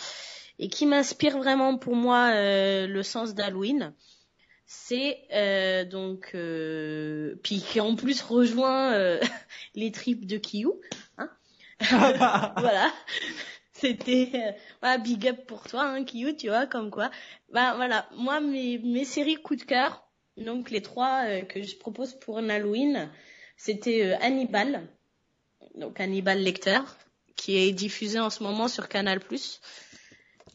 et qui m'inspirent vraiment pour moi euh, le sens d'Halloween. C'est euh, donc euh, puis qui en plus rejoint euh, les tripes de Kiyu. Hein voilà. C'était euh, big up pour toi, hein, Kiyu, tu vois, comme quoi. Bah voilà, moi mes mes séries coup de cœur, donc les trois euh, que je propose pour un Halloween, c'était euh, Hannibal, donc Hannibal Lecter, qui est diffusé en ce moment sur Canal+.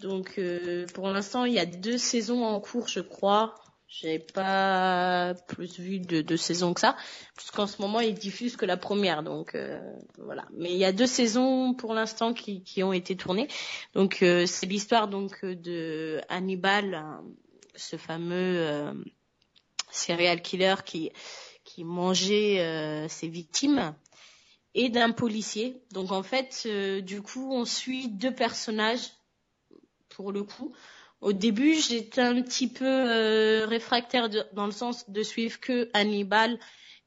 Donc euh, pour l'instant, il y a deux saisons en cours, je crois. J'ai pas plus vu de, de saisons que ça, puisqu'en ce moment ils diffusent que la première, donc euh, voilà. Mais il y a deux saisons pour l'instant qui, qui ont été tournées. Donc euh, c'est l'histoire donc de Hannibal, ce fameux euh, serial killer qui qui mangeait euh, ses victimes et d'un policier. Donc en fait, du coup, on suit deux personnages pour le coup. Au début, j'étais un petit peu euh, réfractaire dans le sens de suivre que Hannibal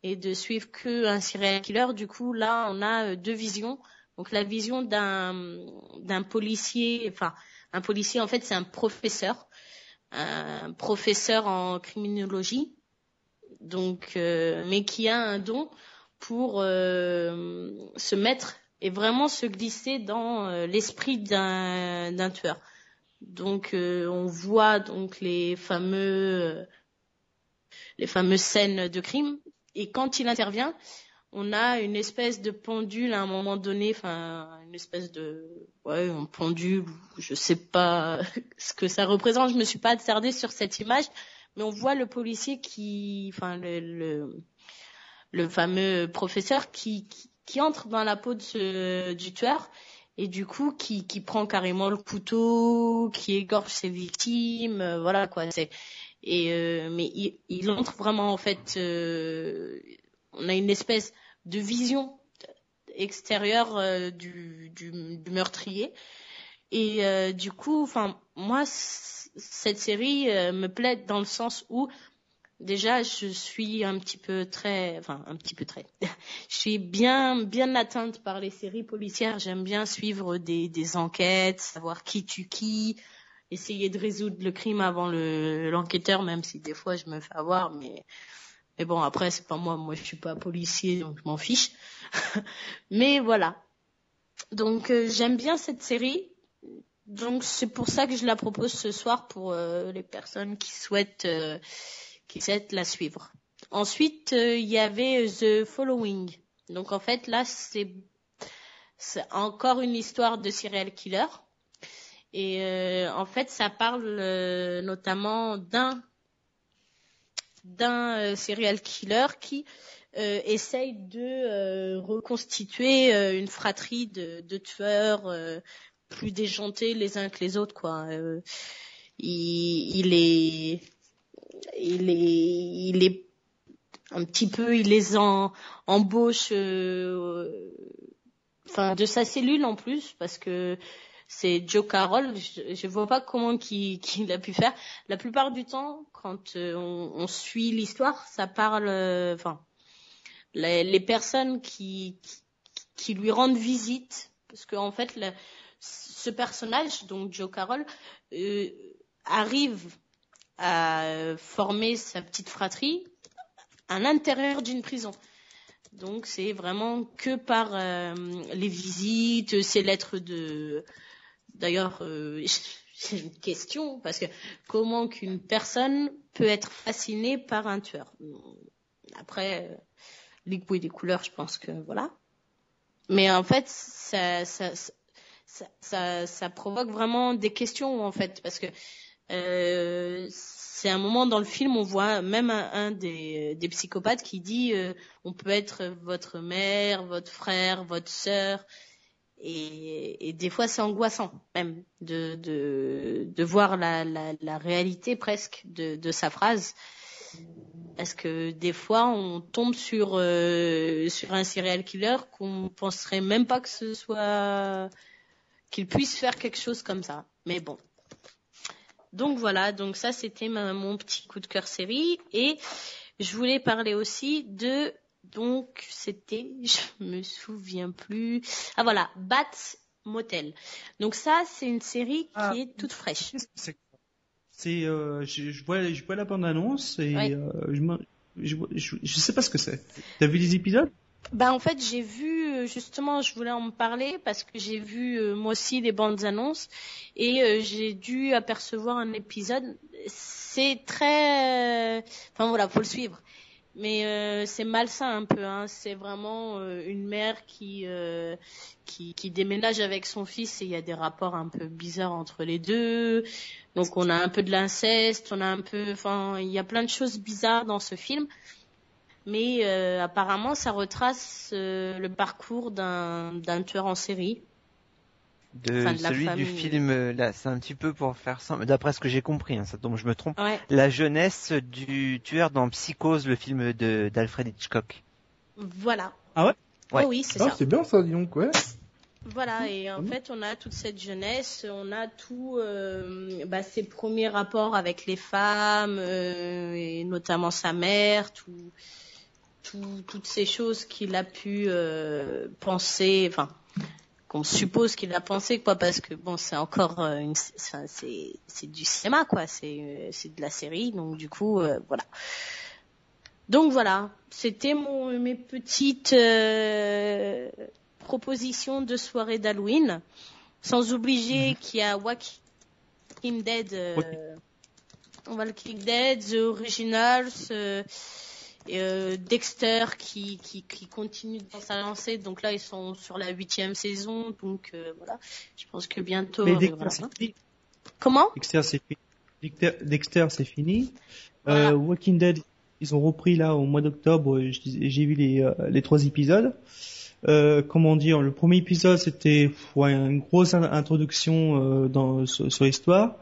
et de suivre que un serial killer. Du coup, là, on a euh, deux visions. Donc la vision d'un d'un policier, enfin un policier en fait, c'est un professeur, un professeur en criminologie. Donc, euh, mais qui a un don pour euh, se mettre et vraiment se glisser dans euh, l'esprit d'un tueur. Donc euh, on voit donc les fameux euh, les fameuses scènes de crime. Et quand il intervient, on a une espèce de pendule à un moment donné, enfin une espèce de ouais, un pendule, je sais pas ce que ça représente, je me suis pas attardée sur cette image, mais on voit le policier qui enfin le, le le fameux professeur qui, qui, qui entre dans la peau de ce, du tueur et du coup qui, qui prend carrément le couteau, qui égorge ses victimes, euh, voilà quoi. C'est et euh, mais il, il entre vraiment en fait. euh, on a une espèce de vision extérieure euh, du, du, du meurtrier et euh, du coup, enfin moi cette série me plaît dans le sens où Déjà, je suis un petit peu très, enfin un petit peu très. je suis bien, bien atteinte par les séries policières. J'aime bien suivre des, des enquêtes, savoir qui tue qui, essayer de résoudre le crime avant le l'enquêteur, même si des fois je me fais avoir. Mais, mais bon, après c'est pas moi. Moi, je suis pas policier, donc je m'en fiche. mais voilà. Donc euh, j'aime bien cette série. Donc c'est pour ça que je la propose ce soir pour euh, les personnes qui souhaitent. euh, qui souhaitent la suivre. Ensuite, euh, il y avait The Following. Donc en fait, là, c'est encore une histoire de serial killer. Et euh, en fait, ça parle euh, notamment d'un d'un euh, serial killer qui euh, essaye de euh, reconstituer euh, une fratrie de, de tueurs euh, plus déjantés les uns que les autres, quoi. Euh, il, il est, il est, il est un petit peu, il les en, embauche, euh, enfin de sa cellule en plus, parce que c'est Joe Carroll. Je, je vois pas comment qu'il qu'il a pu faire. La plupart du temps, quand euh, on, on suit l'histoire, ça parle, euh, enfin, les, les, personnes qui, qui, lui rendent visite, parce qu'en en fait, ce personnage, donc Joe Carroll, euh, arrive à former sa petite fratrie à l'intérieur d'une prison. Donc c'est vraiment que par euh, les visites, ces lettres de. D'ailleurs, euh, c'est une question parce que comment qu'une personne peut être fascinée par un tueur? Après, euh, les goûts et les couleurs, je pense que voilà. Mais en fait, ça, ça, ça, ça, provoque vraiment des questions en fait parce que euh, c'est un moment dans le film, on voit même un, un des, des, psychopathes qui dit euh, on peut être votre mère, votre frère, votre sœur. Et, et des fois, c'est angoissant même de, de, de voir la, la, la, réalité presque de, de sa phrase. Parce que des fois, on tombe sur, euh, sur un serial killer qu'on penserait même pas que ce soit qu'il puisse faire quelque chose comme ça. Mais bon, donc voilà, donc ça c'était mon petit coup de cœur série et je voulais parler aussi de donc c'était je me souviens plus ah voilà Bat Motel. Donc ça c'est une série qui ah, est toute fraîche. C'est euh, je, je, vois je vois la bande annonce et euh, je, je, je sais pas ce que c'est. T'as vu les épisodes? Bah en fait j'ai vu euh, justement je voulais en parler parce que j'ai vu euh, moi aussi les bandes annonces et euh, j'ai dû apercevoir un épisode. C'est très enfin voilà faut le suivre. Mais euh, c'est malsain un peu hein. c'est vraiment une mère qui, qui qui déménage avec son fils et il y a des rapports un peu bizarres entre les deux. Donc on a un peu de l'inceste on a un peu enfin il y a plein de choses bizarres dans ce film mais euh, apparemment ça retrace euh, le parcours d'un tueur en série. De, enfin, de celui du film, euh, là, c'est un petit peu pour faire simple, d'après ce que j'ai compris, hein, ça, donc je me trompe, ouais. la jeunesse du tueur dans Psychose, le film de d'Alfred Hitchcock. Voilà. Ah ouais, ouais. Oh oui, c'est ah, ça. C'est bien ça, dis donc, ouais. Voilà, et en fait, on a toute cette jeunesse, on a tout euh, bah, ses premiers rapports avec les femmes, euh, et notamment sa mère, tout, tout, toutes ces choses qu'il a pu euh, penser, enfin qu'on suppose qu'il a pensé quoi, parce que bon c'est encore euh, une, c'est c'est du cinéma quoi, c'est euh, c'est de la série, donc du coup euh, voilà. Donc voilà, c'était mon mes petites euh, propositions de soirée d'Halloween, sans oublier -hmm. qu'il y a Walking Dead, euh, Walking Dead, The Originals. Euh, euh, Dexter qui, qui, qui continue dans sa lancée. Donc là, ils sont sur la huitième saison. Donc euh, voilà, je pense que bientôt. Mais Dexter, voilà. c'est Comment? Dexter, c'est fini. Dexter, Dexter, c'est fini. Voilà. Euh, Walking Dead, ils ont repris là au mois d'octobre. J'ai vu les, euh, les trois épisodes. Euh, comment dire, le premier épisode c'était ouais, une grosse introduction euh, dans, sur, sur l'histoire.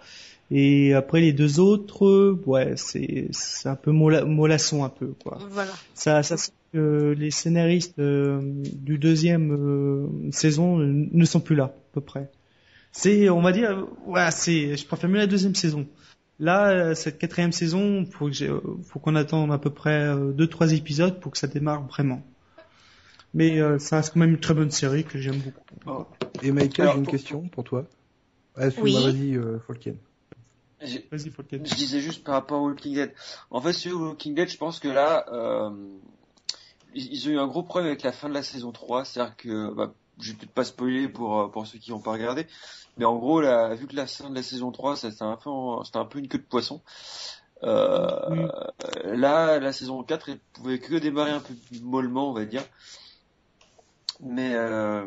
Et après les deux autres, ouais, c'est c'est un peu molla, mollasson un peu quoi. Voilà. Ça, ça euh, les scénaristes euh, du deuxième euh, saison ne sont plus là à peu près. C'est, on va dire, ouais, c'est, je préfère mieux la deuxième saison. Là, cette quatrième saison, faut que faut qu'on attende à peu près deux trois épisodes pour que ça démarre vraiment. Mais euh, ça reste quand même une très bonne série que j'aime beaucoup. Et Michael, j'ai une question pour toi. Ah, oui. Vas-y, euh, Folken. Je, je disais juste par rapport au Walking Dead. En fait, sur Walking Dead, je pense que là, euh, ils ont eu un gros problème avec la fin de la saison 3. C'est-à-dire que, bah, je vais peut-être pas spoiler pour, pour ceux qui n'ont pas regardé. Mais en gros, là, vu que la fin de la saison 3, c'était un peu, c'était un peu une queue de poisson. Euh. Là, la saison 4, elle pouvait que démarrer un peu mollement, on va dire. Mais, euh,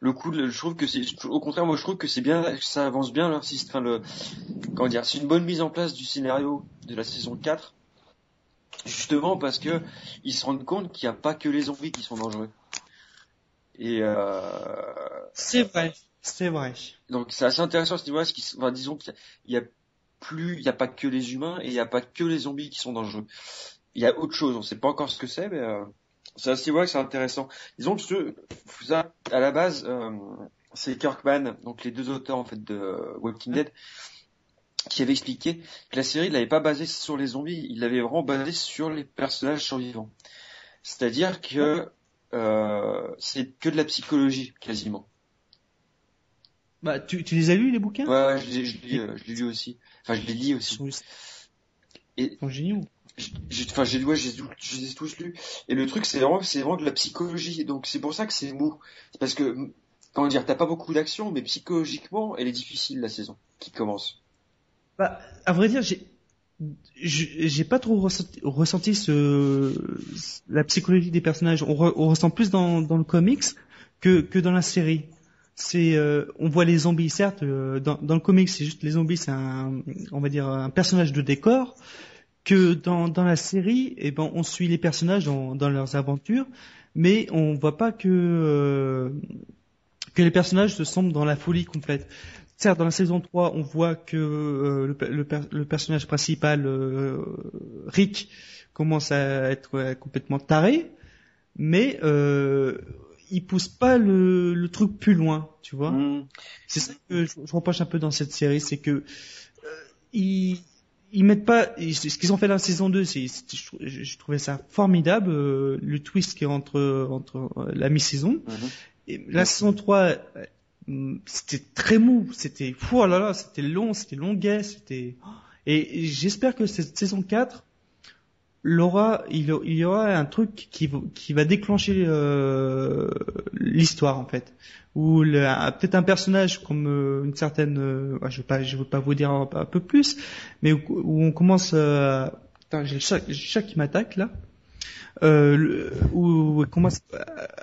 le coup je trouve que c'est au contraire moi je trouve que c'est bien ça avance bien leur système enfin, le comment dire c'est une bonne mise en place du scénario de la saison 4 justement parce que ils se rendent compte qu'il n'y a pas que les zombies qui sont dangereux et euh... c'est vrai C'est vrai. Donc c'est assez intéressant à ce niveau-là, enfin, disons qu'il y a plus, il n'y a pas que les humains et il n'y a pas que les zombies qui sont dangereux. Il y a autre chose, on sait pas encore ce que c'est, mais euh, c'est à ce niveau-là que c'est intéressant. Disons que ce, ça, à la base, euh, c'est Kirkman, donc les deux auteurs en fait de Walking Dead, qui avait expliqué que la série, il l'avait pas basée sur les zombies, il l'avait vraiment basée sur les personnages survivants. C'est-à-dire que euh, c'est que de la psychologie quasiment. Bah, tu, tu les as lus les bouquins? Ouais, ouais, je l'ai je euh, je lu aussi. Enfin, je l'ai lu Ils aussi. sont, Et- ils sont géniaux. J'ai- Enfin, j'ai j'ai les tous lus. Et le truc, c'est vraiment, c'est vraiment de la psychologie. Donc, c'est pour ça que c'est mou. C'est parce que, comment dire, t'as pas beaucoup d'action, mais psychologiquement, elle est difficile la saison qui commence. Bah, à vrai dire, j'ai pas trop ressenti, la psychologie des personnages. On, re- on ressent plus dans, le comics que que dans la série. C'est euh, on voit les zombies certes euh, dans, dans le comics c'est juste les zombies c'est un on va dire un personnage de décor que dans dans la série et ben on suit les personnages dans dans leurs aventures mais on voit pas que euh, que les personnages se semblent dans la folie complète. Certes, dans la saison 3, on voit que euh, le, per- le per- le personnage principal, euh, Rick, commence à être complètement taré, mais il pousse pas le, le truc plus loin, tu vois. Hmm. C'est ça que je, je reproche un peu dans cette série, c'est que euh, ils mettent pas ce qu'ils ont fait dans la saison 2, c'est je, trou- je- je trouvais ça formidable euh, le twist qui est entre entre euh, la mi-saison Mhm. et la saison 3 euh, c'était très mou, c'était oh là là, c'était long, c'était longuet, c'était et j'espère que cette saison 4 l'aura il, il y aura un truc qui va- qui va déclencher euh, l'histoire en fait ou peut-être un personnage comme euh, une certaine euh, je veux pas je veux pas vous dire un, un peu plus mais où, où on commence putain, j'ai le chat, qui m'attaque là le- où on commence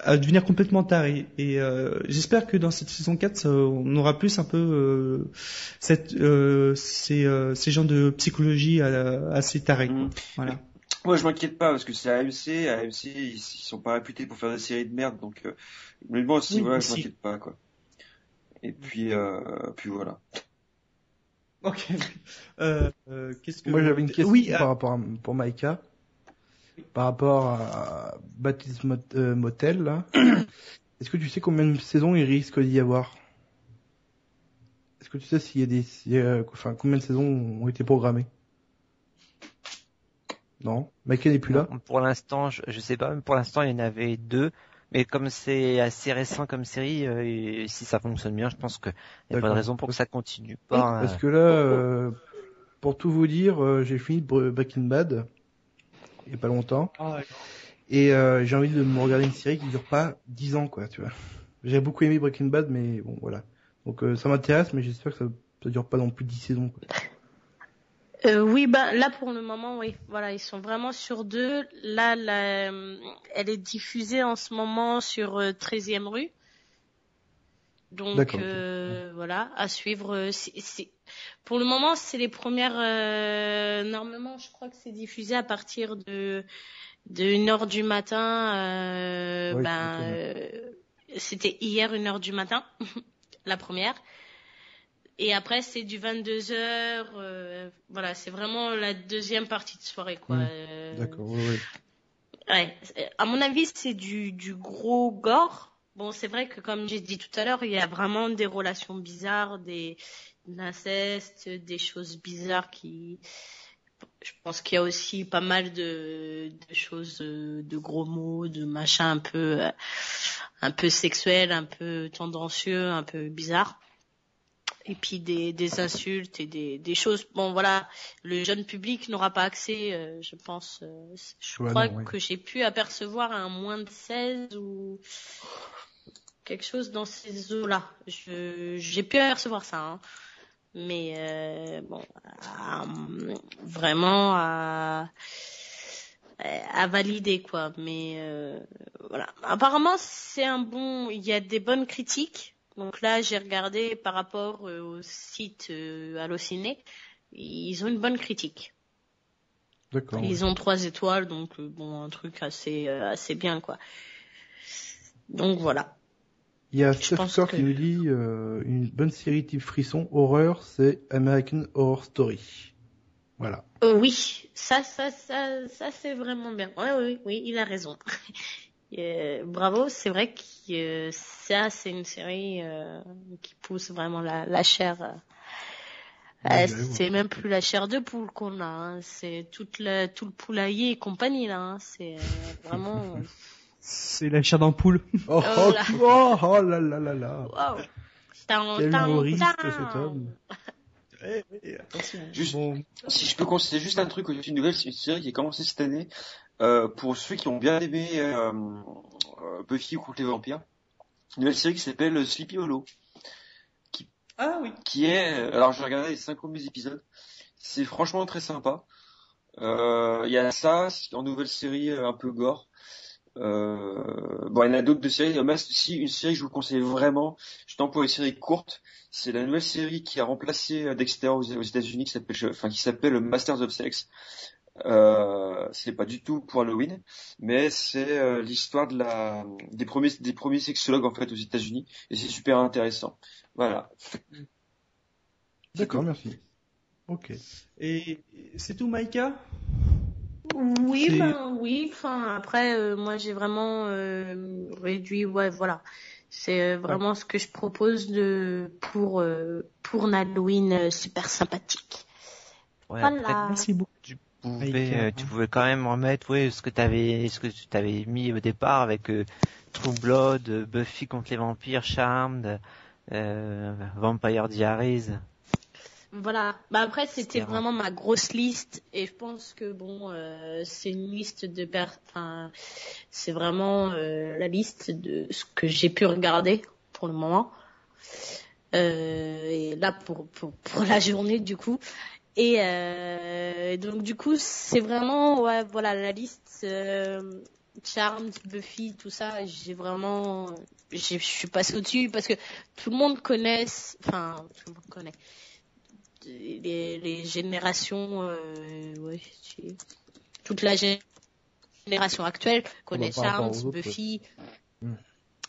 à, devenir complètement taré et j'espère que dans cette saison 4 ça- on aura plus un peu cette ces ces genres de psychologie assez tarés. Mhm. voilà Moi, je m'inquiète pas parce que c'est AMC. AMC, ils, ils sont pas réputés pour faire des séries de merde, donc. Euh, mais bon, si Oui, voilà, je m'inquiète pas quoi. Et puis, euh, puis voilà. ok euh, euh, qu'est-ce que Moi j'avais une question oui par ah, rapport à, pour Maïka. Par rapport à Baptiste Mot- euh, Motel, là. Est-ce que tu sais combien de saisons il risque d'y avoir? Est-ce que tu sais s'il y a des, s'il y a- enfin, combien de saisons ont été programmées? Non Maïka n'est plus là Pour l'instant, je, je sais pas, pour l'instant, il y en avait deux. Mais comme c'est assez récent comme série, euh, et si ça fonctionne bien, je pense qu'il n'y a pas de raison pour que ça continue pas. Parce euh, que là, euh, pour tout vous dire, euh, j'ai fini Bre- Breaking Bad il y a pas longtemps. ah, Et euh, j'ai envie de me regarder une série qui dure pas 10 ans, quoi, tu vois. J'ai beaucoup aimé Breaking Bad, mais bon, voilà. Donc euh, ça m'intéresse, mais j'espère que ça, ça dure pas non plus 10 saisons, quoi. Euh, oui, ben là pour le moment, oui. Voilà, ils sont vraiment sur deux. Là, la, euh, elle est diffusée en ce moment sur euh, 13e rue. Donc euh, voilà, à suivre. euh, Pour le moment, c'est les premières. euh, Normalement, je crois que c'est diffusé à partir de de 1 heure du matin. euh, Oui, ben, euh, c'était hier 1 heure du matin, la première. Et après, c'est du 22 heures. euh, voilà, c'est vraiment la deuxième partie de soirée, quoi. Mhm. Euh, D'accord, oui, oui. Ouais, à mon avis, c'est du, du gros gore. Bon, c'est vrai que comme j'ai dit tout à l'heure, il y a vraiment des relations bizarres, des de l'inceste, des choses bizarres qui. Je pense qu'il y a aussi pas mal de, de choses, euh, de gros mots, de machins un peu, euh, un peu sexuels, un peu tendancieux, un peu bizarres. Et puis des, des insultes et des, des choses. Bon, voilà, le jeune public n'aura pas accès, euh, je pense. euh, je Ouais, crois non, oui. que j'ai pu apercevoir un moins de 16 ou quelque chose dans ces eaux-là. Je j'ai pu apercevoir ça, hein. mais euh, bon, vraiment à à valider quoi. Mais euh, voilà. Apparemment, c'est un bon. Il y a des bonnes critiques. Donc là, j'ai regardé par rapport euh, au site euh, Allociné. Ils ont une bonne critique. D'accord. Ils ont trois étoiles, donc euh, bon, un truc assez euh, assez bien quoi. Donc voilà. Il y a Core que- qui nous dit euh, une bonne série type frisson horreur, c'est American Horror Story. Voilà. Euh, oui, ça, ça, ça, ça c'est vraiment bien. Ouais, oui, oui, il a raison. Euh, bravo, c'est vrai que euh, ça, c'est une série euh, qui pousse vraiment la, la chair. Ouais, c'est même plus la chair de poule qu'on a, hein, c'est toute la, tout le poulailler et compagnie là. hein, c'est euh, vraiment. C'est la chair d'ampoule. Oh, Oh oh, là. oh, oh là là là là. Waouh. Tan, Quel humoriste, cet homme. attention. Juste- Bon, Si je peux conseiller juste un truc, une nouvelle série qui est commencée cette année, euh, pour ceux qui ont bien aimé euh, euh, Buffy ou contre les vampires, une nouvelle série qui s'appelle Sleepy Hollow, Ah oui. qui est, alors j'ai regardé les cinq premiers épisodes, c'est franchement très sympa. Euh, Il y a ça, c'est en nouvelle série euh, un peu gore. Euh, bon, il y en a d'autres de séries. Mais si une série, je vous le conseille vraiment, je t'emploie une série courte. C'est la nouvelle série qui a remplacé euh, Dexter aux, aux États-Unis, qui s'appelle, enfin, qui s'appelle Masters of Sex. Euh, c'est pas du tout pour Halloween, mais c'est euh, l'histoire de la des premiers des premiers sexologues en fait aux États-Unis et c'est super intéressant. Voilà. D'accord, merci. Ok. Et c'est tout, Maïka? Oui, ben oui. Enfin, après, euh, moi, j'ai vraiment euh, réduit. Ouais, voilà. C'est vraiment ce que je propose de pour euh, pour un Halloween super sympathique. Ouais, Voilà. après, Merci beaucoup. Tu pouvais, Avec, euh, euh, tu pouvais quand même remettre, ouais, ce que t'avais, ce que tu t'avais mis au départ avec euh, True Blood, euh, Buffy contre les vampires, Charmed, euh, Vampire Diaries. Voilà. Bah après, c'était vraiment ma grosse liste et je pense que bon, euh, c'est une liste de per... enfin, c'est vraiment euh, la liste de ce que j'ai pu regarder pour le moment. Euh, et là pour, pour pour la journée du coup. Et euh, donc du coup, c'est vraiment ouais, voilà la liste euh, Charmed, Buffy, tout ça. J'ai vraiment, je suis passée au-dessus parce que tout le monde connaît, enfin tout le monde connaît les, les générations, euh, ouais, toute la gé- génération actuelle connaît Charmed, autres, Buffy. Hmm.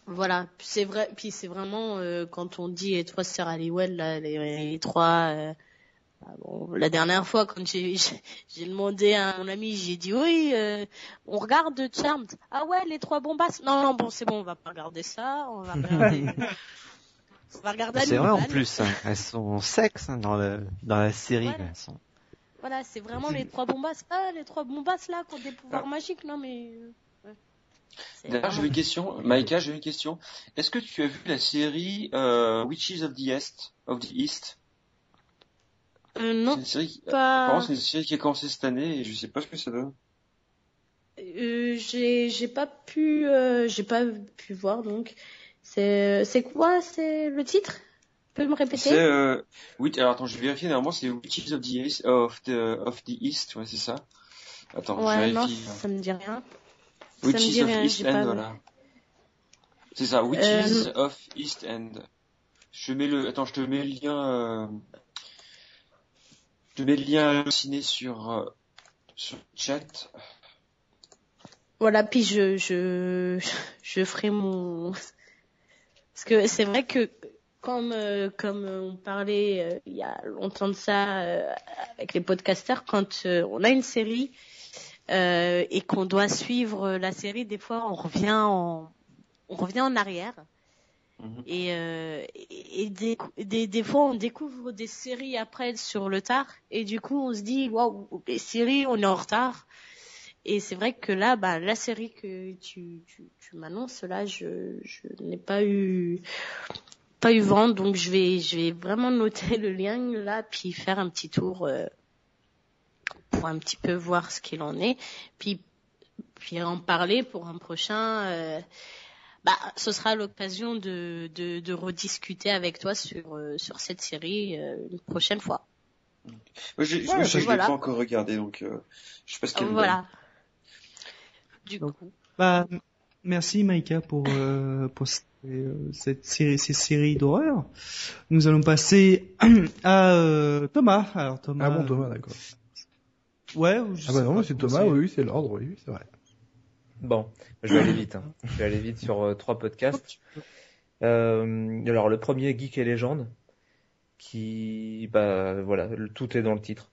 Voilà, c'est vrai. Puis c'est vraiment euh, quand on dit les trois sœurs Halliwell, là, les, les trois. Ah bon, la dernière fois, quand j'ai demandé à mon ami, j'ai dit oui, euh, on regarde Charmed. Ah ouais, les trois bombasses. Non, non, bon, c'est bon, on va pas regarder ça. On va regarder. on va regarder C'est vrai en plus, hein, elles sont sexe hein, dans le dans la série. Voilà. elles sont- Voilà, c'est vraiment les trois bombasses. Ah, les trois bombasses là, qui ont des pouvoirs Ah. magiques, non mais. euh, ouais. D'ailleurs, j'ai une question, Maïka, j'ai une question. Est-ce que tu as vu la série euh, Witches of the East, of the East? Euh, C'est non, une série, qui- pas. apparemment, c'est une série qui a commencé cette année et je sais pas ce que ça donne. Euh, j'ai j'ai pas pu euh, j'ai pas pu voir donc c'est c'est quoi c'est le titre? Tu peux me C'est répéter euh, oui, alors attends, je vais vérifier. Normalement, c'est Witches of the East, of the of the East, ouais, c'est ça. Attends, ouais je non vérifie. ça me dit rien ça me Witches dit of rien, East pas End, voilà. C'est ça, Witches Euh, of East End. Je mets le, attends, je te mets le lien, euh... te mets le lien halluciné sur, euh, sur le chat. voilà puis je je je ferai mon parce que c'est vrai que comme euh, comme on parlait euh, il y a longtemps de ça euh, avec les podcasters quand euh, on a une série euh, et qu'on doit suivre la série des fois on revient en on revient en arrière Mhm. et, euh, des, des, des fois on découvre des séries après sur le tard. Et du coup on se dit waouh les séries on est en retard. Et c'est vrai que là bah la série que tu tu, tu m'annonces là je je n'ai pas eu pas eu vent. Donc je vais je vais vraiment noter le lien là puis faire un petit tour euh, pour un petit peu voir ce qu'il en est. Puis puis en parler pour un prochain euh, bah, ce sera l'occasion de, de, de rediscuter avec toi sur, euh, sur cette série euh, une prochaine fois. Ouais, je, je l'ai voilà. pas encore regardé, donc euh, je sais pas ce qu'elle donne. Voilà. Du Donc, coup. Bah, merci Maïka pour, euh, pour ces, euh, cette série, ces séries d'horreur. Nous allons passer à euh, Thomas. Alors Thomas. Ah bon, Thomas, d'accord. Ouais. ou je Ah bah non, c'est Thomas, oui, c'est l'ordre, oui, c'est vrai. Bon, je vais aller vite. hein. Je vais aller vite sur euh, trois podcasts. Euh, alors le premier Geek et légende, qui bah voilà, tout est dans le titre.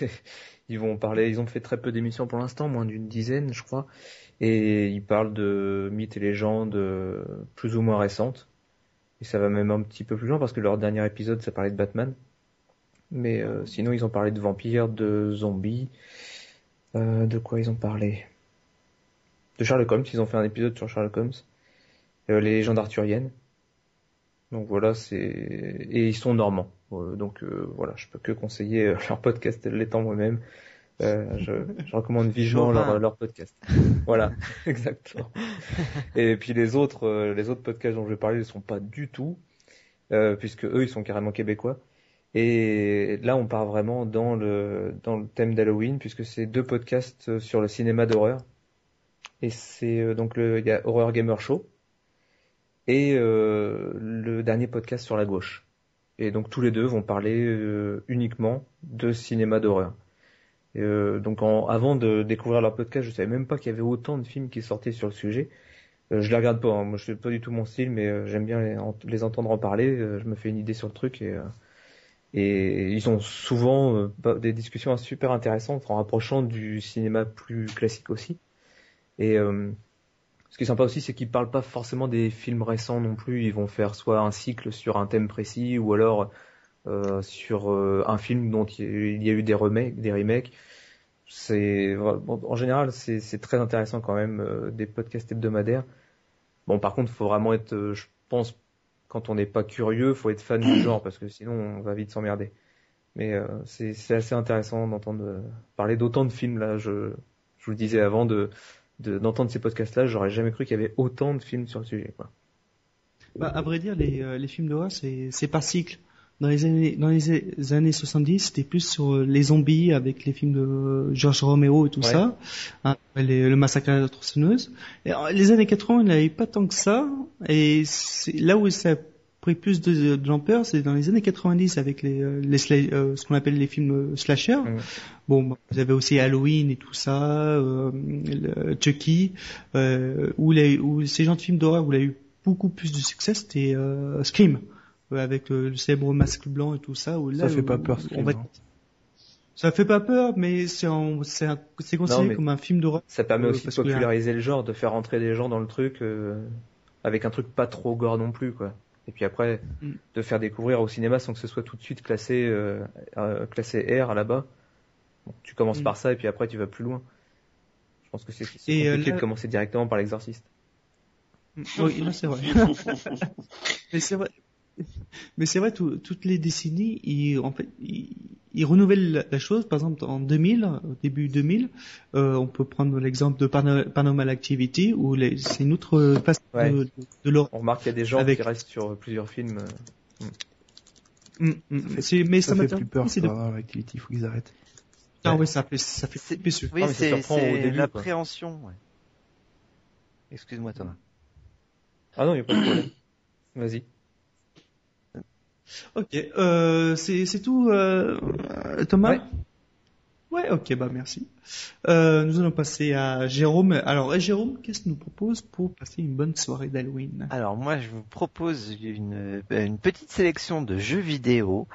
Ils vont parler, ils ont fait très peu d'émissions pour l'instant, moins d'une dizaine, je crois, et ils parlent de mythes et légendes euh, plus ou moins récentes. Et ça va même un petit peu plus loin parce que leur dernier épisode, ça parlait de Batman. Mais sinon, ils ont parlé de vampires, de zombies. De quoi ils ont parlé? De Sherlock Holmes, ils ont fait un épisode sur Sherlock Holmes. Euh, les légendes arthuriennes. Donc voilà, c'est et ils sont normands. Euh, donc euh, voilà, je peux que conseiller leur podcast l'étant moi-même. Euh, je, je recommande vivement leur, leur podcast. voilà, exactement. Et puis les autres, euh, les autres podcasts dont je vais parler ne sont pas du tout, euh, puisque eux ils sont carrément québécois. Et là, on part vraiment dans le dans le thème d'Halloween, puisque c'est deux podcasts sur le cinéma d'horreur. Et c'est euh, donc le y a Horror Gamer Show et euh, le dernier podcast sur la gauche. Et donc tous les deux vont parler euh, uniquement de cinéma d'horreur. Euh, donc en, avant de découvrir leur podcast, je savais même pas qu'il y avait autant de films qui sortaient sur le sujet. Euh, je les regarde pas, hein. moi je pas du tout mon style, mais euh, j'aime bien les, les entendre en parler. Je me fais une idée sur le truc et et ils ont souvent des discussions super intéressantes en rapprochant du cinéma plus classique aussi. Et euh, ce qui est sympa aussi, c'est qu'ils parlent pas forcément des films récents non plus. Ils vont faire soit un cycle sur un thème précis ou alors euh, sur euh, un film dont il y a eu des remakes, des remakes. C'est en général c'est très intéressant quand même des podcasts hebdomadaires. Bon par contre, faut vraiment être, je pense, quand on n'est pas curieux, faut être fan du genre parce que sinon on va vite s'emmerder. Mais euh, c'est assez intéressant d'entendre parler d'autant de films là. Je je vous le disais avant de de- d'entendre ces podcasts-là, j'aurais jamais cru qu'il y avait autant de films sur le sujet. Quoi. Bah, à vrai dire, les, euh, les films d'horreur, c'est, c'est par cycle. Dans les années, dans les années 70, c'était plus sur les zombies avec les films de George Romero et tout Ouais. ça, hein, les- le massacre à la tronçonneuse. Et les années 80, il n'y avait pas tant que ça. Et c'est là où ça pris plus de, de l'ampleur, c'est dans les années 90 avec les, euh, les euh, ce qu'on appelle les films euh, slasher. Bon, bah, vous avez aussi Halloween et tout ça, euh, le Chucky, euh, où, les, où ces genres de films d'horreur où il a eu beaucoup plus de succès, c'était euh, Scream, avec le, le célèbre masque blanc et tout ça. Où là, Ça fait pas peur, on Scream, va- hein. Ça fait pas peur, mais c'est en- c'est un- c'est considéré comme un film d'horreur. Ça permet Euh, aussi de populariser le genre, de faire entrer des gens dans le truc euh, avec un truc pas trop gore non plus, quoi. Et puis après, Mm. de faire découvrir au cinéma sans que ce soit tout de suite classé euh, euh, classé R là-bas. Bon, tu commences Mm. par ça et puis après tu vas plus loin. Je pense que c'est euh, compliqué là- de commencer directement par l'exorciste. Oui, là, c'est vrai. mais c'est vrai. Mais c'est vrai, tout- toutes les décennies, ils, en fait, ils, ils renouvellent la, la chose. Par exemple, en 2000, au début 2000, euh, on peut prendre l'exemple de Parano- Paranormal Activity, où c'est une autre face Ouais. de, de. On remarque qu'il y a des gens Avec- qui restent sur plusieurs films. euh, Mm, mm, c'est- mais ça, Ça fait plus peur, c'est ça, de... dans l'activité, il faut qu'ils arrêtent. Ah ouais, ça fait, ça fait C'est- Oui, Ah, ça c'est l'appréhension. ouais. Excuse-moi Thomas. Ah non, il n'y a pas de problème. Vas-y. Ok, euh, c'est tout, euh, Thomas. Ouais. Ouais, ok, bah merci. Euh, nous allons passer à Jérôme. Alors, Jérôme, qu'est-ce que nous propose pour passer une bonne soirée d'Halloween? Alors moi je vous propose une, une petite sélection de jeux vidéo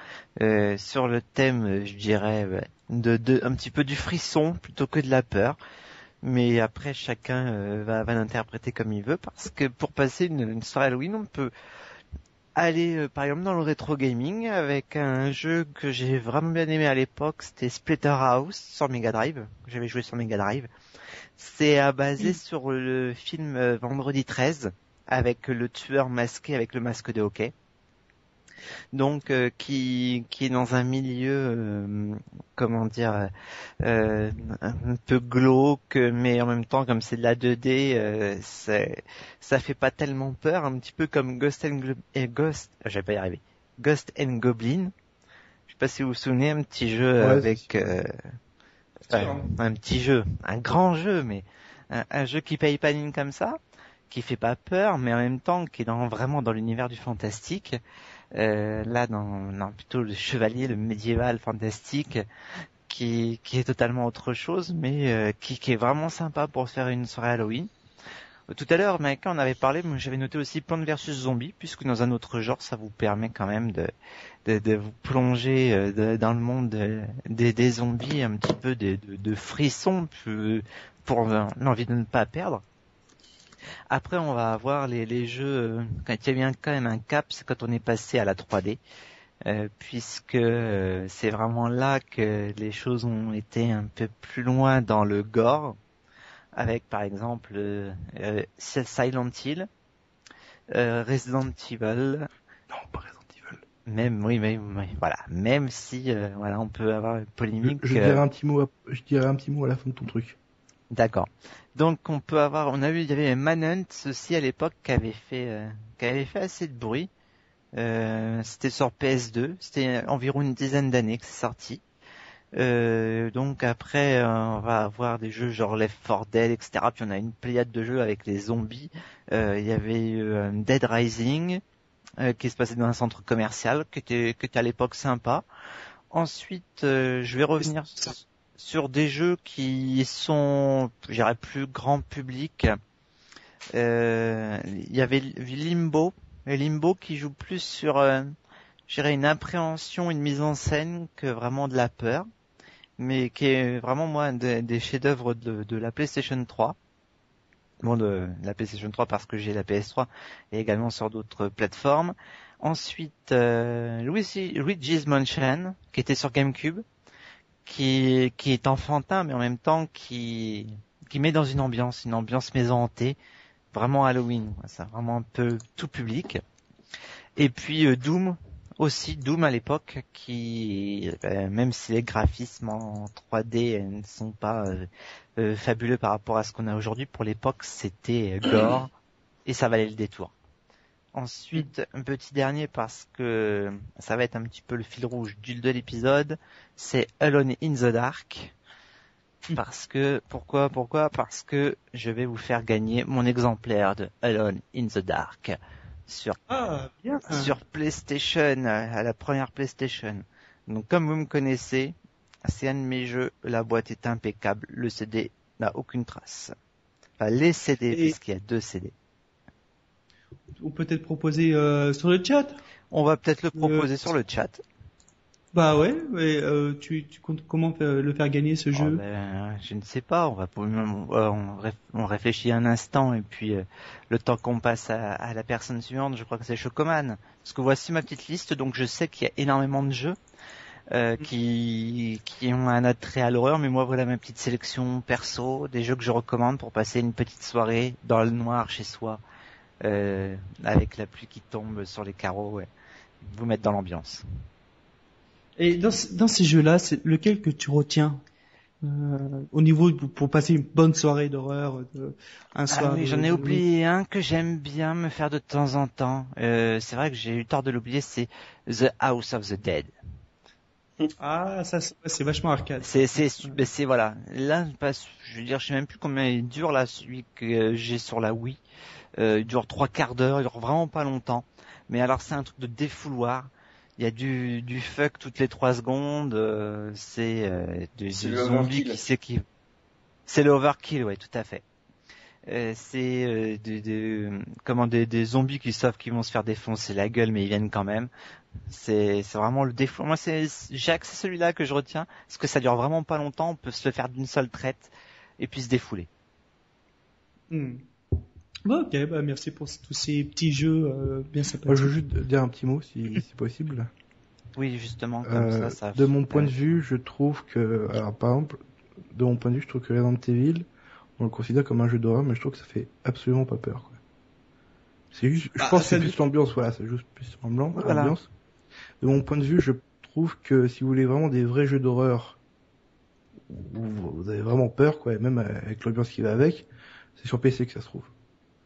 sur le thème, je dirais, de, de un petit peu du frisson plutôt que de la peur. Mais après chacun euh, va, va l'interpréter comme il veut parce que pour passer une, une soirée Halloween on peut aller euh, par exemple dans le rétro gaming avec un jeu que j'ai vraiment bien aimé à l'époque, c'était Splatterhouse sur Mega Drive. J'avais joué sur Mega Drive. C'est à basé sur le film euh, Vendredi 13 avec le tueur masqué avec le masque de hockey. Donc euh, qui qui est dans un milieu euh, comment dire euh, un peu glauque mais en même temps comme c'est de la 2D euh, c'est ça fait pas tellement peur un petit peu comme Ghost and Glo- Ghost je vais pas y arriver. Ghost and Goblin. Je sais pas si vous vous souvenez un petit jeu Ouais, avec euh, un petit jeu, un grand jeu, mais un, un jeu qui paye pas ligne comme ça, qui fait pas peur, mais en même temps qui est dans, vraiment dans l'univers du fantastique. Euh, là, dans, plutôt le chevalier, le médiéval fantastique, qui, qui est totalement autre chose, mais euh, qui, qui est vraiment sympa pour faire une soirée Halloween. Tout à l'heure, quand on avait parlé, j'avais noté aussi Plante versus Zombie, puisque dans un autre genre, ça vous permet quand même de, de, de vous plonger euh, dans le monde de- des, des zombies, un petit peu de, de, frissons euh, pour euh, l'envie de ne pas perdre. Après, on va avoir les, les jeux, euh, quand il y a bien quand même un cap, c'est quand on est passé à la 3D. euh, puisque euh, c'est vraiment là que les choses ont été un peu plus loin dans le gore, avec par exemple euh, Silent Hill, euh, Resident Evil, Non, pas Resident Evil. même oui, oui, voilà, même si voilà, on peut avoir une Je, polémique. je dirai un petit mot, à- je dirai un petit mot à la fin de ton truc. D'accord. Donc on peut avoir, on a vu, il y avait Manhunt aussi à l'époque qui avait fait, euh, qui avait fait assez de bruit. Euh, c'était sur PS2, c'était environ une dizaine d'années que c'est sorti. Euh, donc après, euh, on va avoir des jeux genre Left 4 Dead, etc. Puis on a une pléiade de jeux avec les zombies. Il y avait Dead Rising qui se passait dans un centre commercial, qui était, qui était à l'époque sympa. Ensuite, je vais revenir Ça. Sur des jeux qui sont, je dirais, plus grand public. Euh, Il y avait Limbo, et Limbo qui joue plus sur, euh, je dirais, une appréhension, une mise en scène que vraiment de la peur, mais qui est vraiment moi des, chefs-d'œuvre de, la PlayStation 3. Bon, de la PlayStation 3 parce que j'ai la PS3 et également sur d'autres plateformes. Ensuite, euh, Luigi, Luigi's Mansion, qui était sur GameCube, qui, qui est enfantin, mais en même temps qui, qui met dans une ambiance, une ambiance maison hantée, vraiment Halloween, ça, vraiment un peu tout public. Et puis euh, Doom, aussi Doom à l'époque, qui, euh, même si les graphismes en 3D euh, ne sont pas fabuleux par rapport à ce qu'on a aujourd'hui, pour l'époque c'était gore, et ça valait le détour. Ensuite, un petit dernier parce que ça va être un petit peu le fil rouge du de l'épisode, c'est Alone in the Dark. Parce que, pourquoi, pourquoi? Parce que je vais vous faire gagner mon exemplaire de Alone in the Dark sur, Ah, bien. sur PlayStation, à la première PlayStation. Donc comme vous me connaissez, c'est un de mes jeux, la boîte est impeccable, le CD n'a aucune trace. Enfin, les CD, Et- puisqu'il y a deux CD. On peut peut-être proposer euh, sur le chat? On va peut-être le proposer Euh, sur le chat. Bah ouais, ouais euh, tu, tu comptes comment le faire gagner ce Oh, jeu? ben, je ne sais pas, on va on, on réf- on réfléchit un instant et puis le temps qu'on passe à, à la personne suivante, je crois que c'est Chocoman. Parce que voici ma petite liste, donc je sais qu'il y a énormément de jeux euh, qui, qui ont un attrait à l'horreur, mais moi voilà ma petite sélection perso, des jeux que je recommande pour passer une petite soirée dans le noir chez soi, euh, avec la pluie qui tombe sur les carreaux, ouais. vous mettre dans l'ambiance. Et dans, ce- dans ces jeux-là, c'est lequel que tu retiens euh, au niveau de- pour passer une bonne soirée d'horreur, un Ah soir. oui, de- j'en ai oublié un que j'aime bien me faire de temps en temps. Euh, c'est vrai que j'ai eu tort de l'oublier, c'est The House of the Dead. Ah, ça c'est vachement arcade. C'est, c'est, ben, c'est voilà. Là, je veux dire, je sais même plus combien il dure là, celui que j'ai sur la Wii. Euh, il dure trois quarts d'heure, il dure vraiment pas longtemps. Mais alors c'est un truc de défouloir. Il y a du, du fuck toutes les trois secondes. euh, c'est euh, des, zombies overkill. qui s'équivent. C'est le overkill, ouais, tout à fait. Euh, c'est euh, des, des- comment des, des zombies qui savent qu'ils vont se faire défoncer la gueule, mais ils viennent quand même. C'est c'est vraiment le défaut. Moi, c'est Jacques, c'est celui-là que je retiens parce que ça dure vraiment pas longtemps. On peut se le faire d'une seule traite et puis se défouler. Hmm. Bon, ok, bah merci pour tous ces petits jeux euh, bien Moi, sympathiques. je veux juste dire un petit mot, si c'est possible. Oui, justement, comme Euh, ça, ça. de mon point de vue, je trouve que, alors par exemple, de mon point de vue, je trouve que Resident Evil, on le considère comme un jeu d'horreur, mais je trouve que ça fait absolument pas peur. quoi. C'est juste, je Ah, pense que c'est plus l'ambiance, voilà, c'est juste plus l'ambiance. Voilà. l'ambiance. De mon point de vue, je trouve que si vous voulez vraiment des vrais jeux d'horreur, où vous avez vraiment peur, quoi, et même avec l'ambiance qui va avec, c'est sur PC que ça se trouve.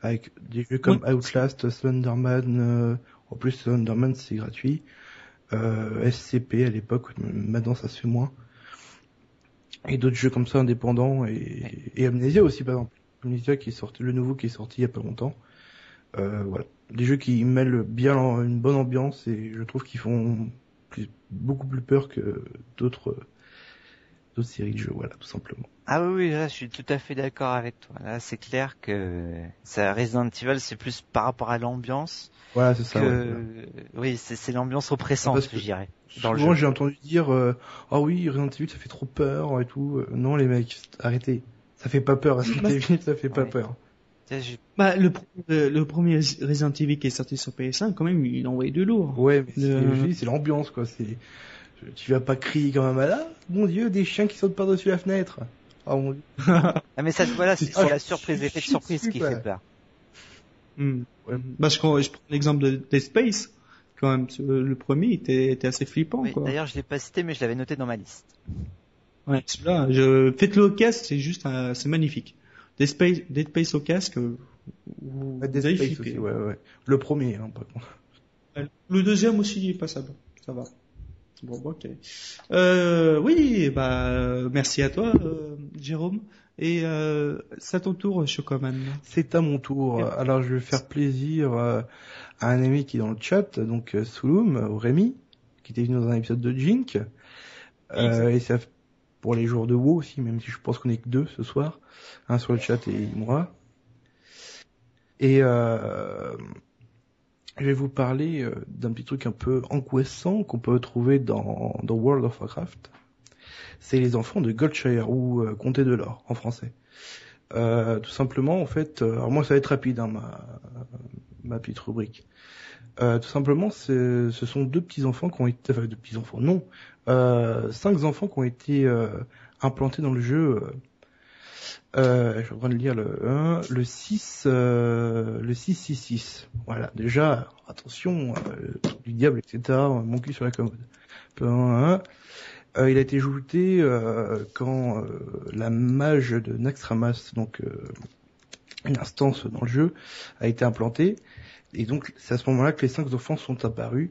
Avec des jeux comme Outlast, Slenderman, euh, en plus Slenderman c'est gratuit, euh, SCP à l'époque, maintenant ça se fait moins. Et d'autres jeux comme ça indépendants et, et Amnesia aussi par exemple. Amnesia qui est sorti, le nouveau qui est sorti il y a pas longtemps. Euh, voilà. Des jeux qui mêlent bien une bonne ambiance et je trouve qu'ils font plus- beaucoup plus peur que d'autres d'autres séries de jeux, voilà, tout simplement. Ah oui, oui, là, je suis tout à fait d'accord avec toi. Là, c'est clair que ça, Resident Evil, c'est plus par rapport à l'ambiance Voilà, c'est ça. que, ouais. oui, c'est, c'est l'ambiance oppressante, je dirais. Dans le Souvent, j'ai entendu dire, euh, ah oui, Resident Evil, ça fait trop peur et tout. Euh, Non, les mecs, arrêtez. Ça fait pas peur, Resident Evil, ça fait pas Ouais. peur. Bah, le, pro- le, le premier Resident Evil qui est sorti sur PS1, quand même, il envoyait du lourd. Ouais, mais c'est, l'ambiance, quoi. C'est, tu vas pas crier quand même à là, mon dieu, des chiens qui sautent par-dessus la fenêtre. Ah mon dieu. Ah, mais ça, voilà, c'est, Ah, c'est la je surprise, l'effet de surprise qui fait peur. Hmm. Ouais. Bah, je, prends- je prends l'exemple de Dead Space. Quand même, le premier était, était assez flippant, Oui, quoi. d'ailleurs, je l'ai pas cité, mais je l'avais noté dans ma liste. Ouais, celui-là, je... faites-le au casque, c'est juste, un- c'est magnifique. Dead Space, Dead Space au casque, vous, vous Ah, Dead allez Space flipper. aussi, ouais, ouais. Le premier, hein, par contre. Le deuxième aussi, il est passable. Ça va. Bon, ok. Euh, oui, bah, merci à toi, euh, Jérôme. Et euh, c'est à ton tour, Chocoman. C'est à mon tour. Alors, je vais faire plaisir euh, à un ami qui est dans le chat, donc Souloum, ou Rémi, qui était venu dans un épisode de Jink. Euh, et ça, pour les jours de WoW aussi, même si je pense qu'on est que deux ce soir, un sur le chat et moi. Et euh, je vais vous parler euh, d'un petit truc un peu angoissant qu'on peut trouver dans, World of Warcraft. C'est les enfants de Goldshire ou euh, Comté de l'Or en français. Euh, tout simplement, en fait, euh, alors moi ça va être rapide, hein, ma, petite rubrique. Euh, tout simplement, ce sont deux petits enfants qui ont été, enfin deux petits enfants, non, cinq enfants qui ont été implantés dans le jeu. Euh, euh, je de lire le 1, le 6, euh, le 666. Voilà, déjà, attention, euh, du diable, etc. Mon cul sur la commode. Un, un. Euh, il a été ajouté euh, quand euh, la mage de Naxxramas, donc euh, une instance dans le jeu, a été implantée. Et donc c'est à ce moment-là que les cinq enfants sont apparus